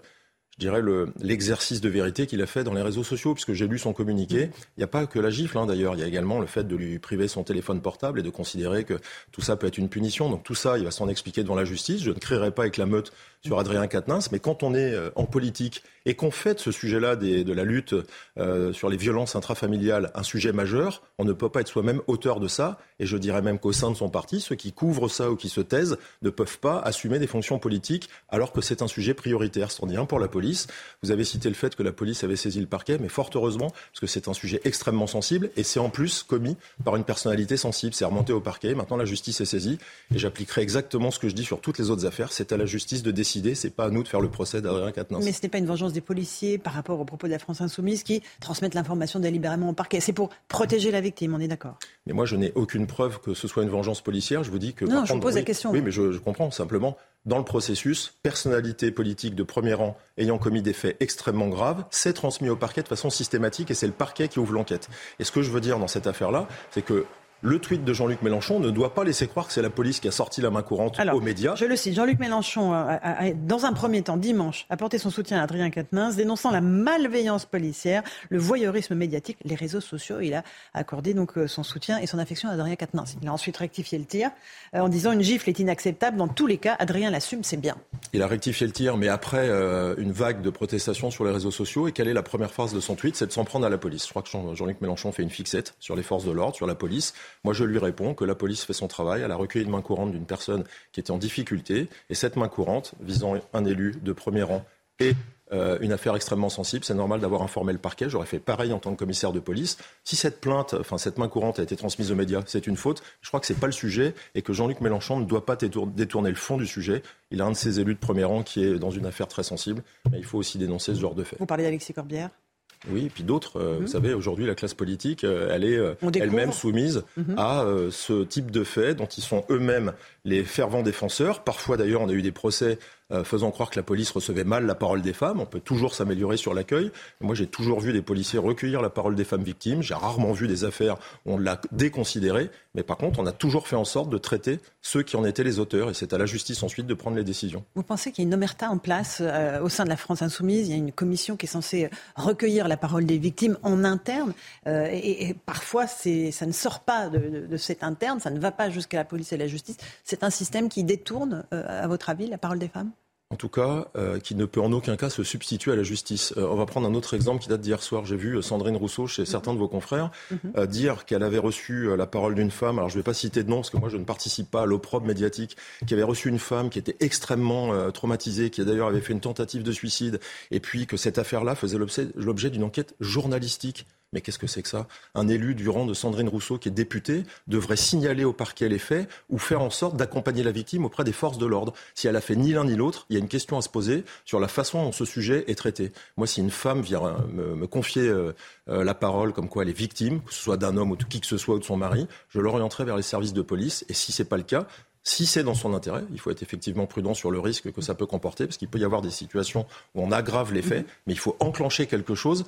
je dirais, l'exercice de vérité qu'il a fait dans les réseaux sociaux, puisque j'ai lu son communiqué. Il n'y a pas que la gifle, hein, d'ailleurs. Il y a également le fait de lui priver son téléphone portable et de considérer que tout ça peut être une punition. Donc tout ça, il va s'en expliquer devant la justice. Je ne créerai pas avec la meute sur Adrien Quatennens, mais quand on est euh, en politique et qu'on fait de ce sujet-là de la lutte euh, sur les violences intrafamiliales un sujet majeur, on ne peut pas être soi-même auteur de ça. Et je dirais même qu'au sein de son parti, ceux qui couvrent ça ou qui se taisent ne peuvent pas assumer des fonctions politiques alors que c'est un sujet prioritaire. C'en est un pour la police. Vous avez cité le fait que la police avait saisi le parquet, mais fort heureusement, parce que c'est un sujet extrêmement sensible et c'est en plus commis par une personnalité sensible. C'est remonté au parquet. Maintenant, la justice est saisie et j'appliquerai exactement ce que je dis sur toutes les autres affaires. C'est à la justice de décider. C'est pas à nous de faire le procès d'Adrien Quatennens. Mais ce n'est pas une vengeance des policiers par rapport aux propos de la France insoumise qui transmettent l'information délibérément au parquet. C'est pour protéger la victime. On est d'accord. Mais moi, je n'ai aucune preuve que ce soit une vengeance policière. Je vous dis que. Non, je vous pose la question. Oui, mais je, je comprends simplement dans le processus, personnalité politique de premier rang ayant commis des faits extrêmement graves, c'est transmis au parquet de façon systématique et c'est le parquet qui ouvre l'enquête. Et ce que je veux dire dans cette affaire-là, c'est que le tweet de Jean-Luc Mélenchon ne doit pas laisser croire que c'est la police qui a sorti la main courante aux médias. Je le cite, Jean-Luc Mélenchon a, dans un premier temps, dimanche, apporté son soutien à Adrien Quatennens, dénonçant la malveillance policière, le voyeurisme médiatique, les réseaux sociaux. Il a accordé donc euh, son soutien et son affection à Adrien Quatennens. Il a ensuite rectifié le tir euh, en disant une gifle est inacceptable. Dans tous les cas, Adrien l'assume, c'est bien. Il a rectifié le tir, mais après euh, une vague de protestations sur les réseaux sociaux. Et quelle est la première phrase de son tweet? C'est de s'en prendre à la police. Je crois que Jean-Luc Mélenchon fait une fixette sur les forces de l'ordre, sur la police. Moi, je lui réponds que la police fait son travail. Elle a recueilli une main courante d'une personne qui était en difficulté. Et cette main courante, visant un élu de premier rang et euh, une affaire extrêmement sensible, c'est normal d'avoir informé le parquet. J'aurais fait pareil en tant que commissaire de police. Si cette plainte, enfin cette main courante a été transmise aux médias, c'est une faute. Je crois que c'est pas le sujet et que Jean-Luc Mélenchon ne doit pas détourner le fond du sujet. Il a un de ses élus de premier rang qui est dans une affaire très sensible, mais il faut aussi dénoncer ce genre de fait. Vous parlez d'Alexis Corbière? Oui, et puis d'autres. Euh, vous mhm. savez, aujourd'hui, la classe politique, euh, elle est euh, elle-même soumise mhm. à ce type de faits dont ils sont eux-mêmes les fervents défenseurs. Parfois, d'ailleurs, on a eu des procès euh, faisant croire que la police recevait mal la parole des femmes. On peut toujours s'améliorer sur l'accueil. Moi, j'ai toujours vu des policiers recueillir la parole des femmes victimes. J'ai rarement vu des affaires où on l'a déconsidéré. Mais par contre, on a toujours fait en sorte de traiter ceux qui en étaient les auteurs. Et c'est à la justice ensuite de prendre les décisions. Vous pensez qu'il y a une omerta en place euh, au sein de la France insoumise? Il y a une commission qui est censée recueillir la parole des victimes en interne. Euh, et, parfois, ça ne sort pas de, de, cet interne. Ça ne va pas jusqu'à la police et la justice. C'est un système qui détourne, à votre avis, la parole des femmes? En tout cas, euh, qui ne peut en aucun cas se substituer à la justice. Euh, on va prendre un autre exemple qui date d'hier soir. J'ai vu euh, Sandrine Rousseau chez certains de vos confrères mhm. dire qu'elle avait reçu la parole d'une femme. Alors je ne vais pas citer de nom parce que moi je ne participe pas à l'opprobre médiatique. Qui avait reçu une femme qui était extrêmement traumatisée, qui d'ailleurs avait fait une tentative de suicide, et puis que cette affaire-là faisait l'objet d'une enquête journalistique. Mais qu'est-ce que c'est que ça? Un élu du rang de Sandrine Rousseau, qui est député, devrait signaler au parquet les faits ou faire en sorte d'accompagner la victime auprès des forces de l'ordre. Si elle a fait ni l'un ni l'autre, il y a une question à se poser sur la façon dont ce sujet est traité. Moi, si une femme vient euh, me, confier euh, euh, la parole comme quoi elle est victime, que ce soit d'un homme ou de qui que ce soit ou de son mari, je l'orienterai vers les services de police. Et si ce n'est pas le cas, si c'est dans son intérêt, il faut être effectivement prudent sur le risque que ça peut comporter, parce qu'il peut y avoir des situations où on aggrave les faits, mais il faut enclencher quelque chose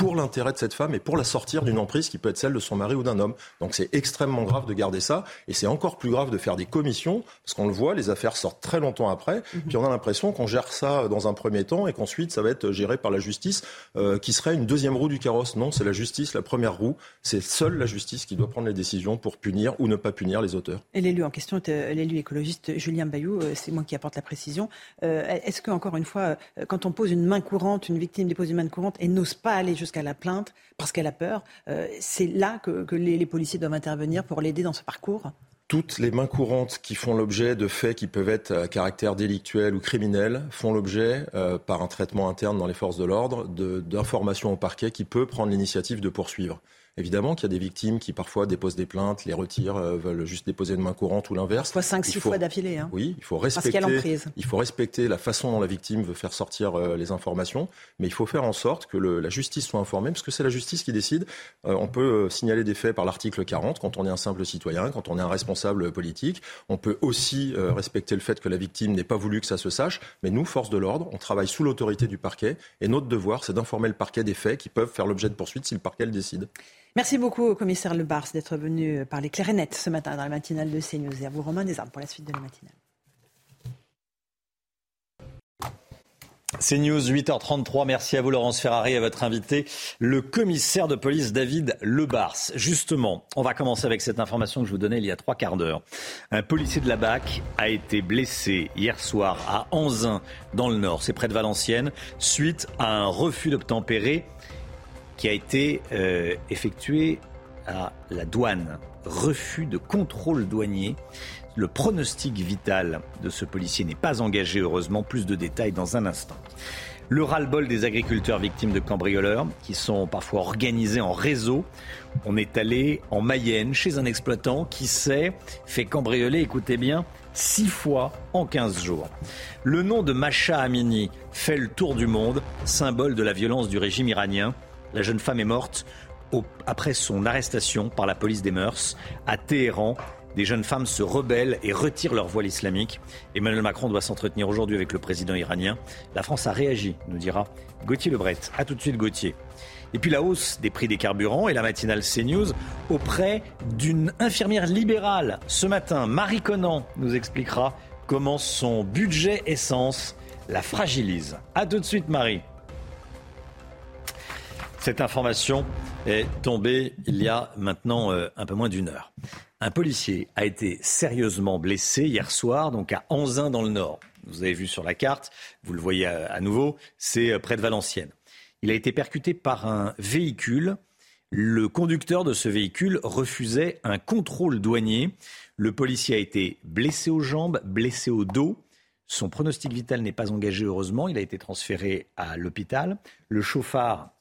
pour l'intérêt de cette femme et pour la sortir d'une emprise qui peut être celle de son mari ou d'un homme. Donc c'est extrêmement grave de garder ça et c'est encore plus grave de faire des commissions parce qu'on le voit, les affaires sortent très longtemps après, mhm. puis on a l'impression qu'on gère ça dans un premier temps et qu'ensuite ça va être géré par la justice euh, qui serait une deuxième roue du carrosse. Non, c'est la justice, la première roue. C'est seule la justice qui doit prendre les décisions pour punir ou ne pas punir les auteurs. Et l'élu en question, euh, l'élu écologiste Julien Bayou, euh, c'est moi qui apporte la précision. Est-ce que encore une fois, quand on pose une main courante, une victime dépose une main courante et n'ose pas aller jusqu'à jusqu'à la plainte parce qu'elle a peur. Euh, c'est là que, les, policiers doivent intervenir pour l'aider dans ce parcours toutes les mains courantes qui font l'objet de faits qui peuvent être à caractère délictuel ou criminel font l'objet, euh, par un traitement interne dans les forces de l'ordre, d'informations au parquet qui peut prendre l'initiative de poursuivre. Évidemment qu'il y a des victimes qui parfois déposent des plaintes, les retirent, euh, veulent juste déposer une main courante ou l'inverse. Fois 5-6 fois d'affilée. Hein. Oui, il faut, respecter, il faut respecter la façon dont la victime veut faire sortir euh, les informations, mais il faut faire en sorte que le, la justice soit informée, parce que c'est la justice qui décide. Euh, on peut signaler des faits par l'article 40 quand on est un simple citoyen, quand on est un responsable politique. On peut aussi respecter le fait que la victime n'ait pas voulu que ça se sache, mais nous, force de l'ordre, on travaille sous l'autorité du parquet, et notre devoir, c'est d'informer le parquet des faits qui peuvent faire l'objet de poursuites si le parquet le décide. Merci beaucoup au commissaire Lebars d'être venu parler clair et net ce matin dans la matinale de CNews. Et à vous, Romain Desarmes, pour la suite de la matinale. C'est News 8h33. Merci à vous, Laurence Ferrari, et à votre invité, le commissaire de police David Lebars. Justement, on va commencer avec cette information que je vous donnais il y a trois quarts d'heure. Un policier de la BAC a été blessé hier soir à Anzin, dans le Nord. C'est près de Valenciennes, suite à un refus d'obtempérer qui a été euh, effectué à la douane. Refus de contrôle douanier. Le pronostic vital de ce policier n'est pas engagé, heureusement. Plus de détails dans un instant. Le ras-le-bol des agriculteurs victimes de cambrioleurs, qui sont parfois organisés en réseau. On est allé en Mayenne chez un exploitant qui s'est fait cambrioler, écoutez bien, six fois en 15 jours. Le nom de Masha Amini fait le tour du monde, symbole de la violence du régime iranien. La jeune femme est morte après son arrestation par la police des mœurs à Téhéran des jeunes femmes se rebellent et retirent leur voile islamique. Emmanuel Macron doit s'entretenir aujourd'hui avec le président iranien. La France a réagi, nous dira Gauthier Lebret. A tout de suite Gauthier. Et puis la hausse des prix des carburants et la matinale CNews auprès d'une infirmière libérale. Ce matin, Marie Conan nous expliquera comment son budget essence la fragilise. A tout de suite Marie. Cette information est tombée il y a maintenant euh, un peu moins d'une heure. Un policier a été sérieusement blessé hier soir, donc à Anzin dans le Nord. Vous avez vu sur la carte, vous le voyez à nouveau, c'est euh, près de Valenciennes. Il a été percuté par un véhicule. Le conducteur de ce véhicule refusait un contrôle douanier. Le policier a été blessé aux jambes, blessé au dos. Son pronostic vital n'est pas engagé, heureusement. Il a été transféré à l'hôpital. Le chauffard,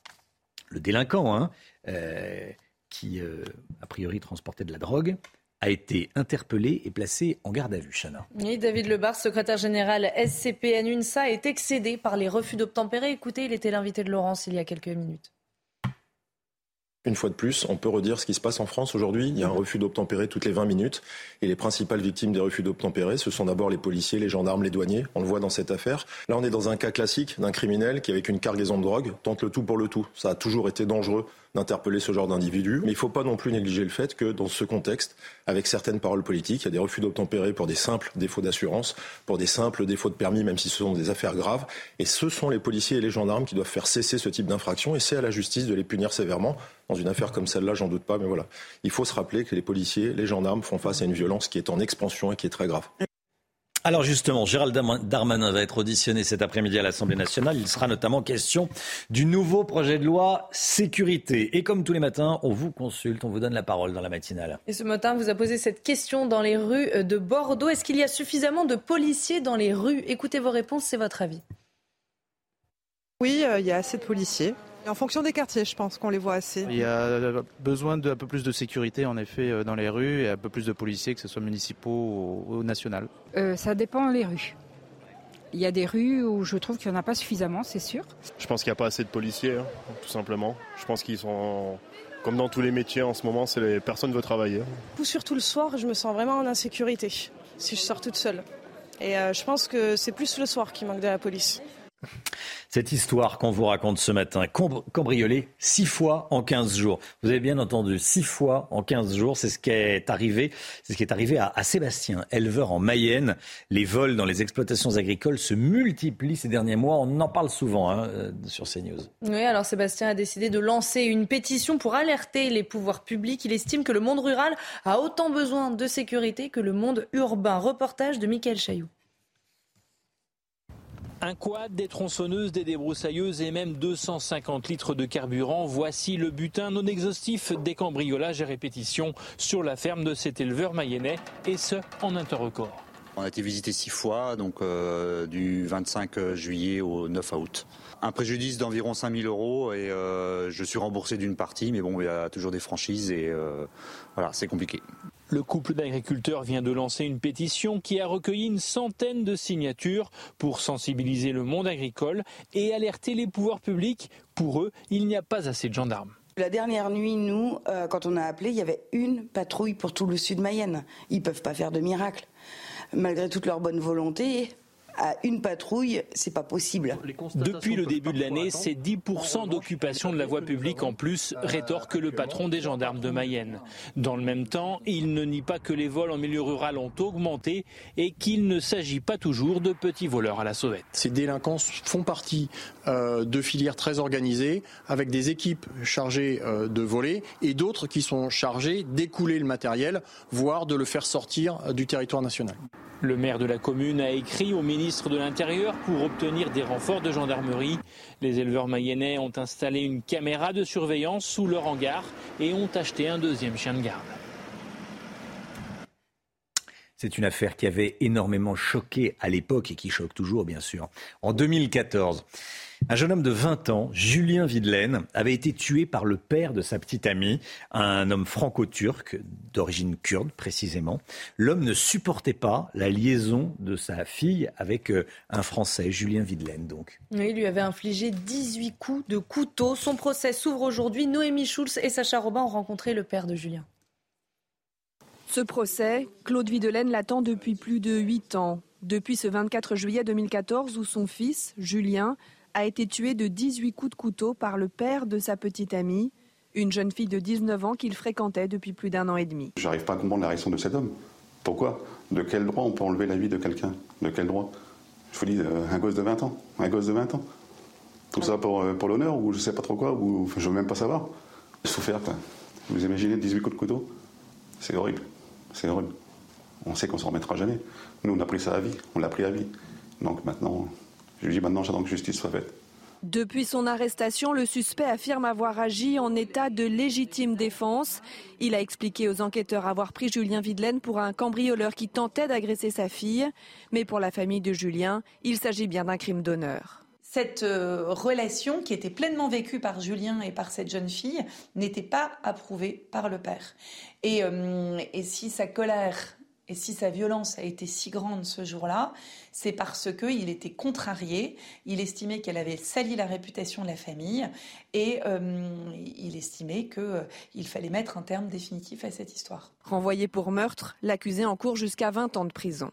le délinquant, hein, euh, qui euh, a priori transportait de la drogue, a été interpellé et placé en garde à vue, Chana. Oui, David Lebar, secrétaire général SCPN UNSA, est excédé par les refus d'obtempérer. Écoutez, il était l'invité de Laurence il y a quelques minutes. Une fois de plus, on peut redire ce qui se passe en France aujourd'hui. Il y a un refus d'obtempérer toutes les 20 minutes. Et les principales victimes des refus d'obtempérer, ce sont d'abord les policiers, les gendarmes, les douaniers. On le voit dans cette affaire. Là, on est dans un cas classique d'un criminel qui, avec une cargaison de drogue, tente le tout pour le tout. Ça a toujours été dangereux d'interpeller ce genre d'individu. Mais il ne faut pas non plus négliger le fait que dans ce contexte, avec certaines paroles politiques, il y a des refus d'obtempérer pour des simples défauts d'assurance, pour des simples défauts de permis, même si ce sont des affaires graves. Et ce sont les policiers et les gendarmes qui doivent faire cesser ce type d'infraction. Et c'est à la justice de les punir sévèrement. Dans une affaire comme celle-là, j'en doute pas. Mais voilà, il faut se rappeler que les policiers, les gendarmes font face à une violence qui est en expansion et qui est très grave. Alors justement, Gérald Darmanin va être auditionné cet après-midi à l'Assemblée nationale. Il sera notamment question du nouveau projet de loi sécurité. Et comme tous les matins, on vous consulte, on vous donne la parole dans la matinale. Et ce matin, vous a posé cette question dans les rues de Bordeaux. Est-ce qu'il y a suffisamment de policiers dans les rues? Écoutez vos réponses, c'est votre avis. Oui, euh, il y a assez de policiers. En fonction des quartiers, je pense qu'on les voit assez. Il y a besoin d'un peu plus de sécurité, en effet, euh, dans les rues, et un peu plus de policiers, que ce soit municipaux ou, national. Euh, ça dépend les rues. Il y a des rues où je trouve qu'il n'y en a pas suffisamment, c'est sûr. Je pense qu'il n'y a pas assez de policiers, hein, tout simplement. Je pense qu'ils sont, comme dans tous les métiers en ce moment, c'est les personnes veulent travailler. Surtout le soir, je me sens vraiment en insécurité si je sors toute seule. Et euh, je pense que c'est plus le soir qui manque de la police. Cette histoire qu'on vous raconte ce matin, cambriolée six fois en 15 jours. Vous avez bien entendu, six fois en 15 jours, c'est ce qui est arrivé, c'est ce qui est arrivé à, Sébastien, éleveur en Mayenne. Les vols dans les exploitations agricoles se multiplient ces derniers mois. On en parle souvent hein, euh, sur CNews. Oui, alors Sébastien a décidé de lancer une pétition pour alerter les pouvoirs publics. Il estime que le monde rural a autant besoin de sécurité que le monde urbain. Reportage de Michael Chailloux. Un quad, des tronçonneuses, des débroussailleuses et même 250 litres de carburant. Voici le butin non exhaustif des cambriolages et répétitions sur la ferme de cet éleveur mayennais, et ce, en un temps record. On a été visité six fois, donc euh, du 25 juillet au 9 août. Un préjudice d'environ 5000 euros et euh, je suis remboursé d'une partie, mais bon, il y a toujours des franchises et euh, voilà, c'est compliqué. Le couple d'agriculteurs vient de lancer une pétition qui a recueilli une centaine de signatures pour sensibiliser le monde agricole et alerter les pouvoirs publics. Pour eux, il n'y a pas assez de gendarmes. La dernière nuit, nous, euh, quand on a appelé, il y avait une patrouille pour tout le sud Mayenne. Ils ne peuvent pas faire de miracle. Malgré toute leur bonne volonté, à une patrouille, c'est pas possible. Depuis le début de l'année, c'est 10% d'occupation de la voie publique en plus, rétorque le patron des gendarmes de Mayenne. Dans le même temps, il ne nie pas que les vols en milieu rural ont augmenté et qu'il ne s'agit pas toujours de petits voleurs à la sauvette. Ces délinquants font partie euh, de filières très organisées avec des équipes chargées euh, de voler et d'autres qui sont chargées d'écouler le matériel, voire de le faire sortir euh, du territoire national. Le maire de la commune a écrit au ministre de l'Intérieur pour obtenir des renforts de gendarmerie. Les éleveurs mayennais ont installé une caméra de surveillance sous leur hangar et ont acheté un deuxième chien de garde. C'est une affaire qui avait énormément choqué à l'époque et qui choque toujours, bien sûr. En 2014, un jeune homme de 20 ans, Julien Videlaine, avait été tué par le père de sa petite amie, un homme franco-turc, d'origine kurde précisément. L'homme ne supportait pas la liaison de sa fille avec euh, un Français, Julien Videlaine donc. il lui avait infligé 18 coups de couteau. Son procès s'ouvre aujourd'hui. Noémie Schulz et Sacha Robin ont rencontré le père de Julien. Ce procès, Claude Videlaine l'attend depuis plus de 8 ans. Depuis ce 24 juillet 2014 où son fils, Julien, a été tué de 18 coups de couteau par le père de sa petite amie, une jeune fille de 19 ans qu'il fréquentait depuis plus d'un an et demi. J'arrive pas à comprendre la réaction de cet homme. Pourquoi? De quel droit on peut enlever la vie de quelqu'un? De quel droit? Je vous dis, euh, un gosse de 20 ans. Un gosse de 20 ans. Tout ça pour, euh, pour l'honneur ou je sais pas trop quoi, ou je veux même pas savoir. Souffert, Vous imaginez 18 coups de couteau? C'est horrible. C'est horrible. On sait qu'on s'en remettra jamais. Nous, on a pris ça à vie. On l'a pris à vie. Donc maintenant, je lui dis maintenant, j'attends que justice soit faite. Depuis son arrestation, le suspect affirme avoir agi en état de légitime défense. Il a expliqué aux enquêteurs avoir pris Julien Videlaine pour un cambrioleur qui tentait d'agresser sa fille. Mais pour la famille de Julien, il s'agit bien d'un crime d'honneur. Cette euh, relation qui était pleinement vécue par Julien et par cette jeune fille n'était pas approuvée par le père. Et, euh, et si sa colère et si sa violence a été si grande ce jour-là, c'est parce qu'il était contrarié, il estimait qu'elle avait sali la réputation de la famille et euh, il estimait qu'il euh, fallait mettre un terme définitif à cette histoire. Renvoyé pour meurtre, l'accusé encourt jusqu'à 20 ans de prison.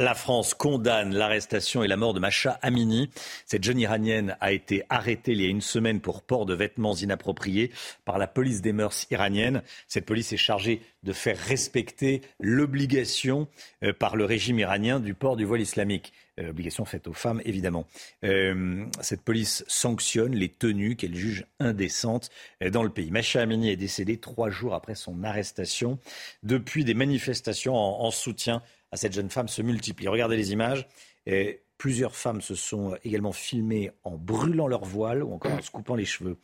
La France condamne l'arrestation et la mort de Macha Amini. Cette jeune iranienne a été arrêtée il y a une semaine pour port de vêtements inappropriés par la police des mœurs iranienne. Cette police est chargée de faire respecter l'obligation euh, par le régime iranien du port du voile islamique. Euh, obligation faite aux femmes, évidemment. Euh, cette police sanctionne les tenues qu'elle juge indécentes dans le pays. Macha Amini est décédée trois jours après son arrestation. Depuis, des manifestations en soutien à cette jeune femme se multiplient. Regardez les images. Et plusieurs femmes se sont également filmées en brûlant leur voile ou encore en se coupant les cheveux.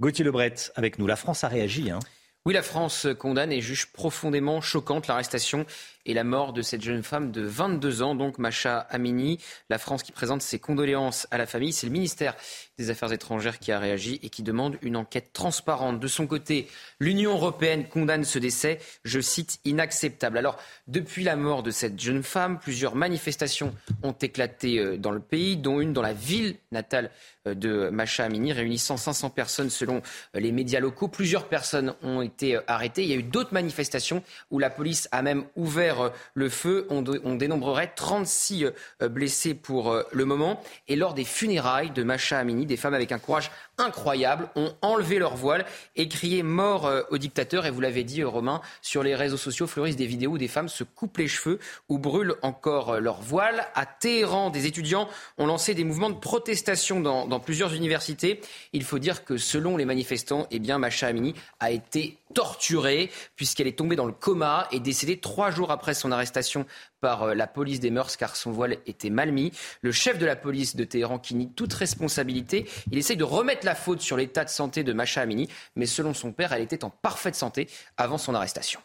Gauthier Lebret avec nous. La France a réagi. Hein. Oui, la France condamne et juge profondément choquante l'arrestation et la mort de cette jeune femme de 22 ans, donc Macha Amini. La France qui présente ses condoléances à la famille, c'est le ministère des Affaires étrangères qui a réagi et qui demande une enquête transparente. De son côté, l'Union européenne condamne ce décès, je cite, inacceptable. Alors, depuis la mort de cette jeune femme, plusieurs manifestations ont éclaté euh, dans le pays, dont une dans la ville natale euh, de Macha Amini, réunissant 500 personnes selon euh, les médias locaux. Plusieurs personnes ont été arrêtées. Il y a eu d'autres manifestations où la police a même ouvert euh, le feu. On, dénombrerait 36 euh, blessés pour euh, le moment. Et lors des funérailles de Macha Amini, des femmes avec un courage incroyable ont enlevé leur voile et crié mort au dictateur. Et vous l'avez dit, Romain, sur les réseaux sociaux fleurissent des vidéos où des femmes se coupent les cheveux ou brûlent encore leur voile. À Téhéran, des étudiants ont lancé des mouvements de protestation dans, plusieurs universités. Il faut dire que selon les manifestants, eh bien, Macha Amini a été torturée puisqu'elle est tombée dans le coma et décédée trois jours après son arrestation par euh, la police des mœurs car son voile était mal mis. Le chef de la police de Téhéran qui nie toute responsabilité, il essaye de remettre la faute sur l'état de santé de Macha Amini, mais selon son père, elle était en parfaite santé avant son arrestation.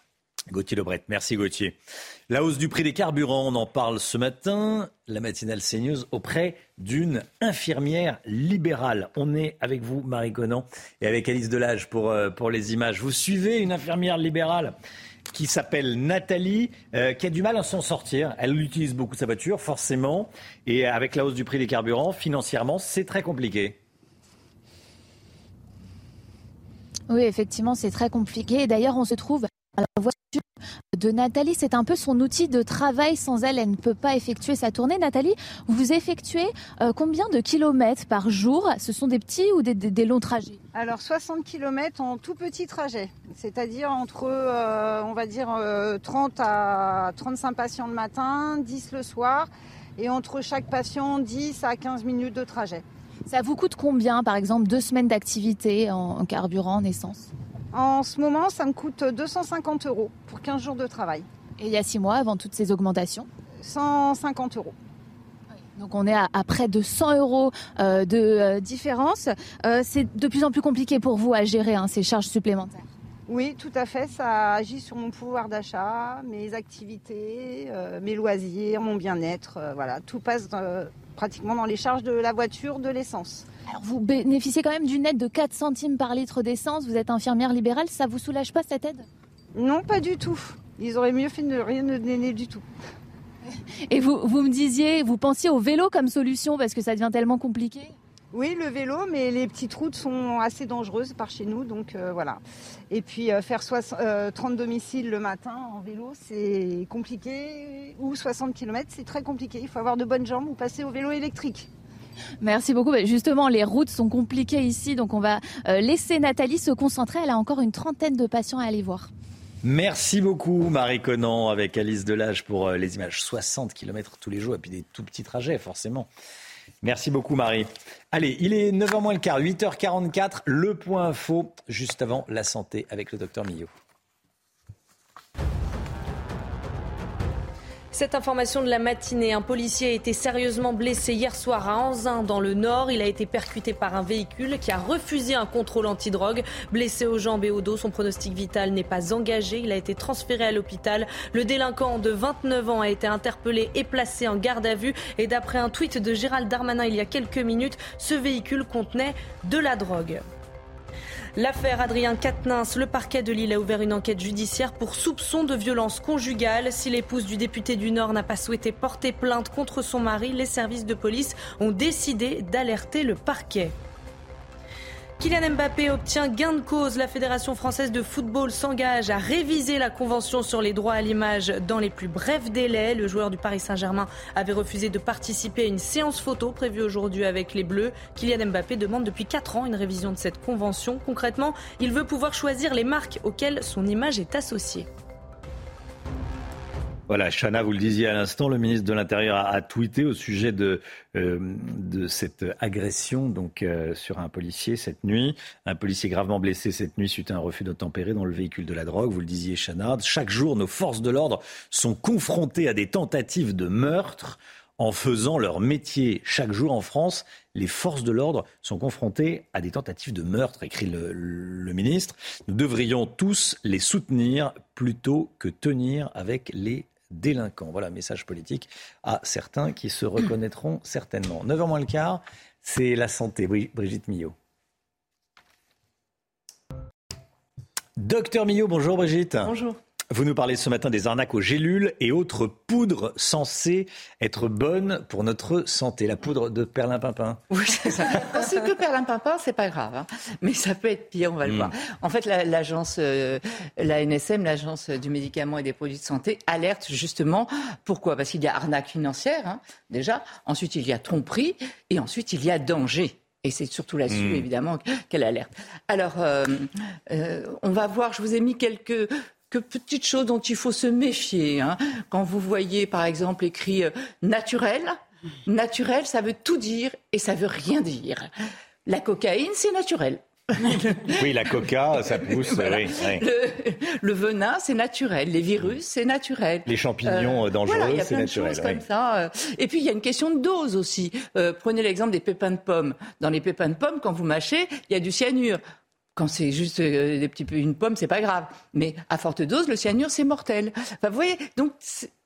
Gauthier Lebret, merci Gauthier. La hausse du prix des carburants, on en parle ce matin, la matinale CNews auprès d'une infirmière libérale. On est avec vous, Marie Conan, et avec Alice Delage pour, euh, pour les images. Vous suivez une infirmière libérale qui s'appelle Nathalie, euh, qui a du mal à s'en sortir. Elle utilise beaucoup sa voiture, forcément, et avec la hausse du prix des carburants, financièrement, c'est très compliqué. Oui, effectivement, c'est très compliqué. D'ailleurs, on se trouve de Nathalie. C'est un peu son outil de travail. Sans elle, elle ne peut pas effectuer sa tournée. Nathalie, vous effectuez euh, combien de kilomètres par jour? Ce sont des petits ou des, longs trajets? Alors 60 kilomètres en tout petit trajet, c'est-à-dire entre, euh, on va dire, 30 à 35 patients le matin, 10 le soir, et entre chaque patient, 10 à 15 minutes de trajet. Ça vous coûte combien, par exemple, deux semaines d'activité en, carburant, en essence? En ce moment, ça me coûte 250 euros pour 15 jours de travail. Et il y a six mois, avant toutes ces augmentations 150 euros. Donc on est à, près de 100 euros euh, de euh, différence. Euh, c'est de plus en plus compliqué pour vous à gérer hein, ces charges supplémentaires. Oui, tout à fait. Ça agit sur mon pouvoir d'achat, mes activités, mes loisirs, mon bien-être. voilà, tout passe pratiquement dans les charges de la voiture, de l'essence. Alors vous bénéficiez quand même d'une aide de 4 centimes par litre d'essence, vous êtes infirmière libérale, ça vous soulage pas cette aide? Non, pas du tout. Ils auraient mieux fait de rien ne donner du tout. Et vous, vous me disiez, vous pensiez au vélo comme solution parce que ça devient tellement compliqué? Oui, le vélo, mais les petites routes sont assez dangereuses par chez nous, donc euh, voilà. Et puis euh, faire 30 euh, domiciles le matin en vélo, c'est compliqué. Ou 60 km, c'est très compliqué. Il faut avoir de bonnes jambes ou passer au vélo électrique. Merci beaucoup. Bah, justement, les routes sont compliquées ici, donc on va laisser Nathalie se concentrer. Elle a encore une trentaine de patients à aller voir. Merci beaucoup Marie Conan avec Alice Delage pour les images. 60 km tous les jours et puis des tout petits trajets forcément. Merci beaucoup Marie. Allez, il est 9h moins le quart, 8h44, le point info, juste avant la santé avec le docteur Millot. Cette information de la matinée, un policier a été sérieusement blessé hier soir à Anzin dans le Nord. Il a été percuté par un véhicule qui a refusé un contrôle antidrogue. Blessé aux jambes et au dos, son pronostic vital n'est pas engagé. Il a été transféré à l'hôpital. Le délinquant de 29 ans a été interpellé et placé en garde à vue. Et d'après un tweet de Gérald Darmanin il y a quelques minutes, ce véhicule contenait de la drogue. L'affaire Adrien Quatennens, le parquet de Lille a ouvert une enquête judiciaire pour soupçon de violence conjugale. Si l'épouse du député du Nord n'a pas souhaité porter plainte contre son mari, les services de police ont décidé d'alerter le parquet. Kylian Mbappé obtient gain de cause. La Fédération française de football s'engage à réviser la convention sur les droits à l'image dans les plus brefs délais. Le joueur du Paris Saint-Germain avait refusé de participer à une séance photo prévue aujourd'hui avec les Bleus. Kylian Mbappé demande depuis 4 ans une révision de cette convention. Concrètement, il veut pouvoir choisir les marques auxquelles son image est associée. Voilà, Chana, vous le disiez à l'instant, le ministre de l'Intérieur a, tweeté au sujet de, euh, cette agression donc euh, sur un policier cette nuit. Un policier gravement blessé cette nuit suite à un refus d'obtempérer dans le véhicule de la drogue. Vous le disiez, Chana. Chaque jour, nos forces de l'ordre sont confrontées à des tentatives de meurtre en faisant leur métier. Chaque jour en France, les forces de l'ordre sont confrontées à des tentatives de meurtre, écrit le, ministre. Nous devrions tous les soutenir plutôt que tenir avec les délinquants. Voilà, message politique à certains qui se reconnaîtront certainement. 9h moins le quart, c'est la santé. Brigitte Millot. Docteur Millot, bonjour Brigitte. Bonjour. Vous nous parlez ce matin des arnaques aux gélules et autres poudres censées être bonnes pour notre santé. La poudre de perlimpinpin. Oui, c'est ça. c'est que perlimpinpin, c'est pas grave. Hein. Mais ça peut être pire, on va le hmm. voir. En fait, l'agence, euh, la, NSM, l'agence du médicament et des produits de santé, alerte justement. Pourquoi? Parce qu'il y a arnaque financière, hein, déjà. Ensuite, il y a tromperie. Et ensuite, il y a danger. Et c'est surtout là-dessus, hmm. évidemment, qu'elle alerte. Alors, euh, euh, on va voir, je vous ai mis quelques que petites choses dont il faut se méfier. Hein. Quand vous voyez, par exemple, écrit euh, naturel, naturel, ça veut tout dire et ça veut rien dire. La cocaïne, c'est naturel. oui, la coca, ça pousse. Oui, Le, venin, c'est naturel. Les virus, c'est naturel. Les champignons euh, dangereux, c'est naturel. Choses comme ça. Euh. Et puis, il y a une question de dose aussi. prenez l'exemple des pépins de pommes. Dans les pépins de pommes, quand vous mâchez, il y a du cyanure. Quand c'est juste euh, des petits une pomme, c'est pas grave. Mais à forte dose, le cyanure, c'est mortel. Enfin, vous voyez, donc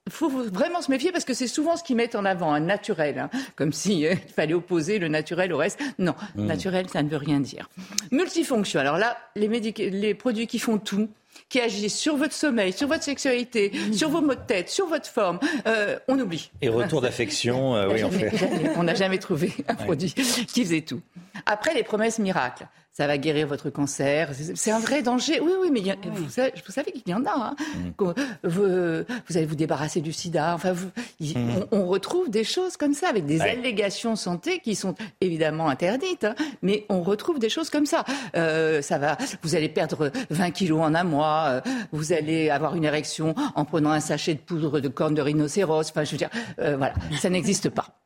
il faut vraiment se méfier parce que c'est souvent ce qu'ils mettent en avant, un naturel, hein. comme s'il euh, fallait opposer le naturel au reste. Non, mmh. naturel, ça ne veut rien dire. Multifonction. Alors là, les, les produits qui font tout, qui agissent sur votre sommeil, sur votre sexualité, mmh. sur vos maux de tête, sur votre forme, euh, on oublie. Et retour d'affection, oui, on fait. on n'a jamais trouvé un produit qui faisait tout. Après, les promesses miracles. Ça va guérir votre cancer. C'est un vrai danger. Oui, oui, mais Vous, savez, vous, savez, qu'il y en a. Hein. Mm. Vous, vous, allez vous débarrasser du sida. Enfin, vous, mm. on, retrouve des choses comme ça, avec des allégations santé qui sont évidemment interdites, hein, mais on retrouve des choses comme ça. Euh, ça va, vous allez perdre 20 kilos en un mois, euh, vous allez avoir une érection en prenant un sachet de poudre de corne de rhinocéros. Enfin, je veux dire, euh, voilà, ça n'existe pas.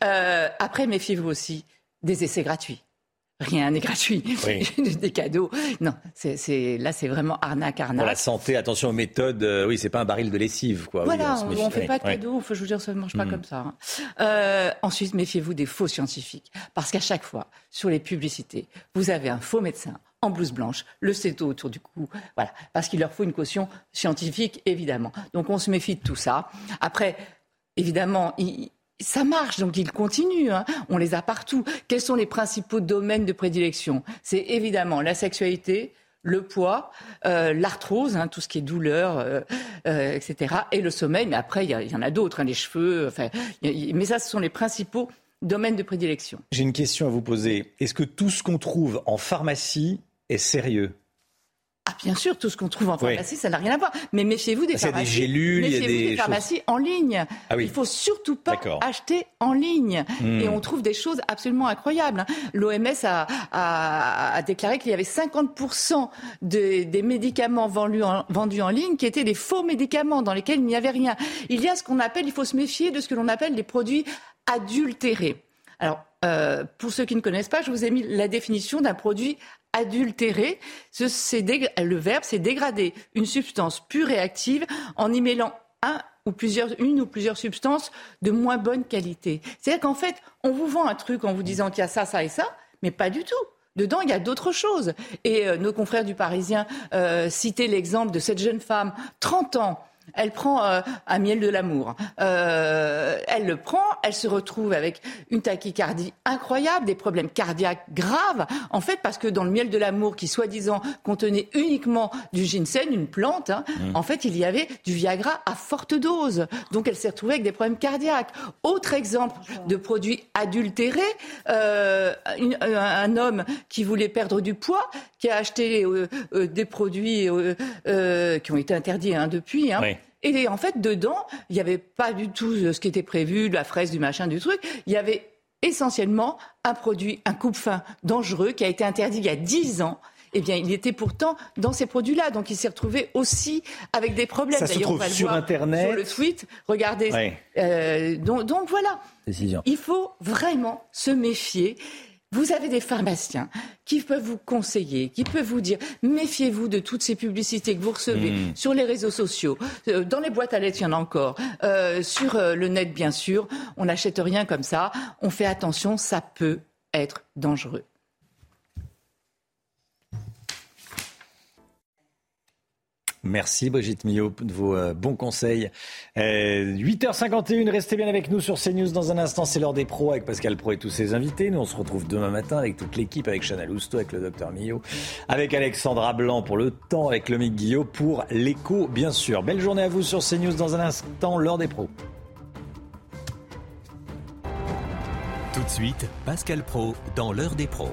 après, méfiez-vous aussi des essais gratuits rien n'est gratuit. des cadeaux. Non, c'est là, c'est vraiment arnaque, arnaque. Pour la santé, attention aux méthodes. Euh, oui, c'est pas un baril de lessive, quoi. Voilà, on, ne fait pas de cadeaux. je vous dire, ça ne mange pas mm. comme ça. Hein. Euh, ensuite, méfiez-vous des faux scientifiques, parce qu'à chaque fois, sur les publicités, vous avez un faux médecin en blouse blanche, le céto autour du cou, voilà, parce qu'il leur faut une caution scientifique, évidemment. Donc, on se méfie de tout ça. Après, évidemment, il, ça marche, donc ils continuent. Hein. On les a partout. Quels sont les principaux domaines de prédilection? C'est évidemment la sexualité, le poids, euh, l'arthrose, hein, tout ce qui est douleur, euh, euh, etc., et le sommeil. Mais après, il y, en a d'autres, hein, les cheveux. Enfin, mais ça, ce sont les principaux domaines de prédilection. J'ai une question à vous poser. Est-ce que tout ce qu'on trouve en pharmacie est sérieux? Ah, bien sûr, tout ce qu'on trouve en pharmacie, ça n'a rien à voir. Mais méfiez-vous des pharmacies. des gélules, méfiez-vous des, des pharmacies en ligne. Ah oui. Il faut surtout pas acheter en ligne. Hmm. Et on trouve des choses absolument incroyables. Hein. L'OMS a, a, a, déclaré qu'il y avait 50% de, des médicaments vendus en, vendus en ligne qui étaient des faux médicaments dans lesquels il n'y avait rien. Il y a ce qu'on appelle, il faut se méfier de ce que l'on appelle les produits adultérés. Alors, euh, pour ceux qui ne connaissent pas, je vous ai mis la définition d'un produit adultérer. le verbe, c'est dégrader une substance pure et active en y mêlant un ou plusieurs, une ou plusieurs substances de moins bonne qualité. C'est-à-dire qu'en fait, on vous vend un truc en vous disant qu'il y a ça, ça et ça, mais pas du tout. Dedans, il y a d'autres choses. Et euh, nos confrères du Parisien euh, citaient l'exemple de cette jeune femme, 30 ans, elle prend euh, un miel de l'amour. Euh, elle le prend, elle se retrouve avec une tachycardie incroyable, des problèmes cardiaques graves, en fait, parce que dans le miel de l'amour, qui soi-disant contenait uniquement du ginseng, une plante, hein, mmh. en fait, il y avait du Viagra à forte dose. Donc, elle s'est retrouvée avec des problèmes cardiaques. Autre exemple de produit adultéré, euh, un homme qui voulait perdre du poids, qui a acheté des produits qui ont été interdits hein, depuis. Hein, et en fait, dedans, il n'y avait pas du tout ce qui était prévu, de la fraise, du machin, du truc. Il y avait essentiellement un produit, un coupe-fin dangereux qui a été interdit il y a 10 ans. Eh bien, il était pourtant dans ces produits-là. Donc, il s'est retrouvé aussi avec des problèmes. Ça se trouve sur Internet. Sur le tweet. Regardez. Euh, donc, donc, voilà. Décision. Il faut vraiment se méfier. Vous avez des pharmaciens qui peuvent vous conseiller, qui peuvent vous dire méfiez-vous de toutes ces publicités que vous recevez hmm. sur les réseaux sociaux, euh, dans les boîtes à lettres, il y en a encore, euh, sur euh, le net bien sûr. On n'achète rien comme ça. On fait attention, ça peut être dangereux. Merci Brigitte Millot de vos euh, bons conseils. 8h51, euh, restez bien avec nous sur CNews dans un instant. C'est l'heure des pros avec Pascal Pro et tous ses invités. Nous, on se retrouve demain matin avec toute l'équipe, avec Chana Lousteau, avec le docteur Millot, avec Alexandra Blanc pour le temps, avec Lomique Guillot pour l'écho, bien sûr. Belle journée à vous sur CNews dans un instant, l'heure des pros. Tout de suite, Pascal Pro dans l'heure des pros.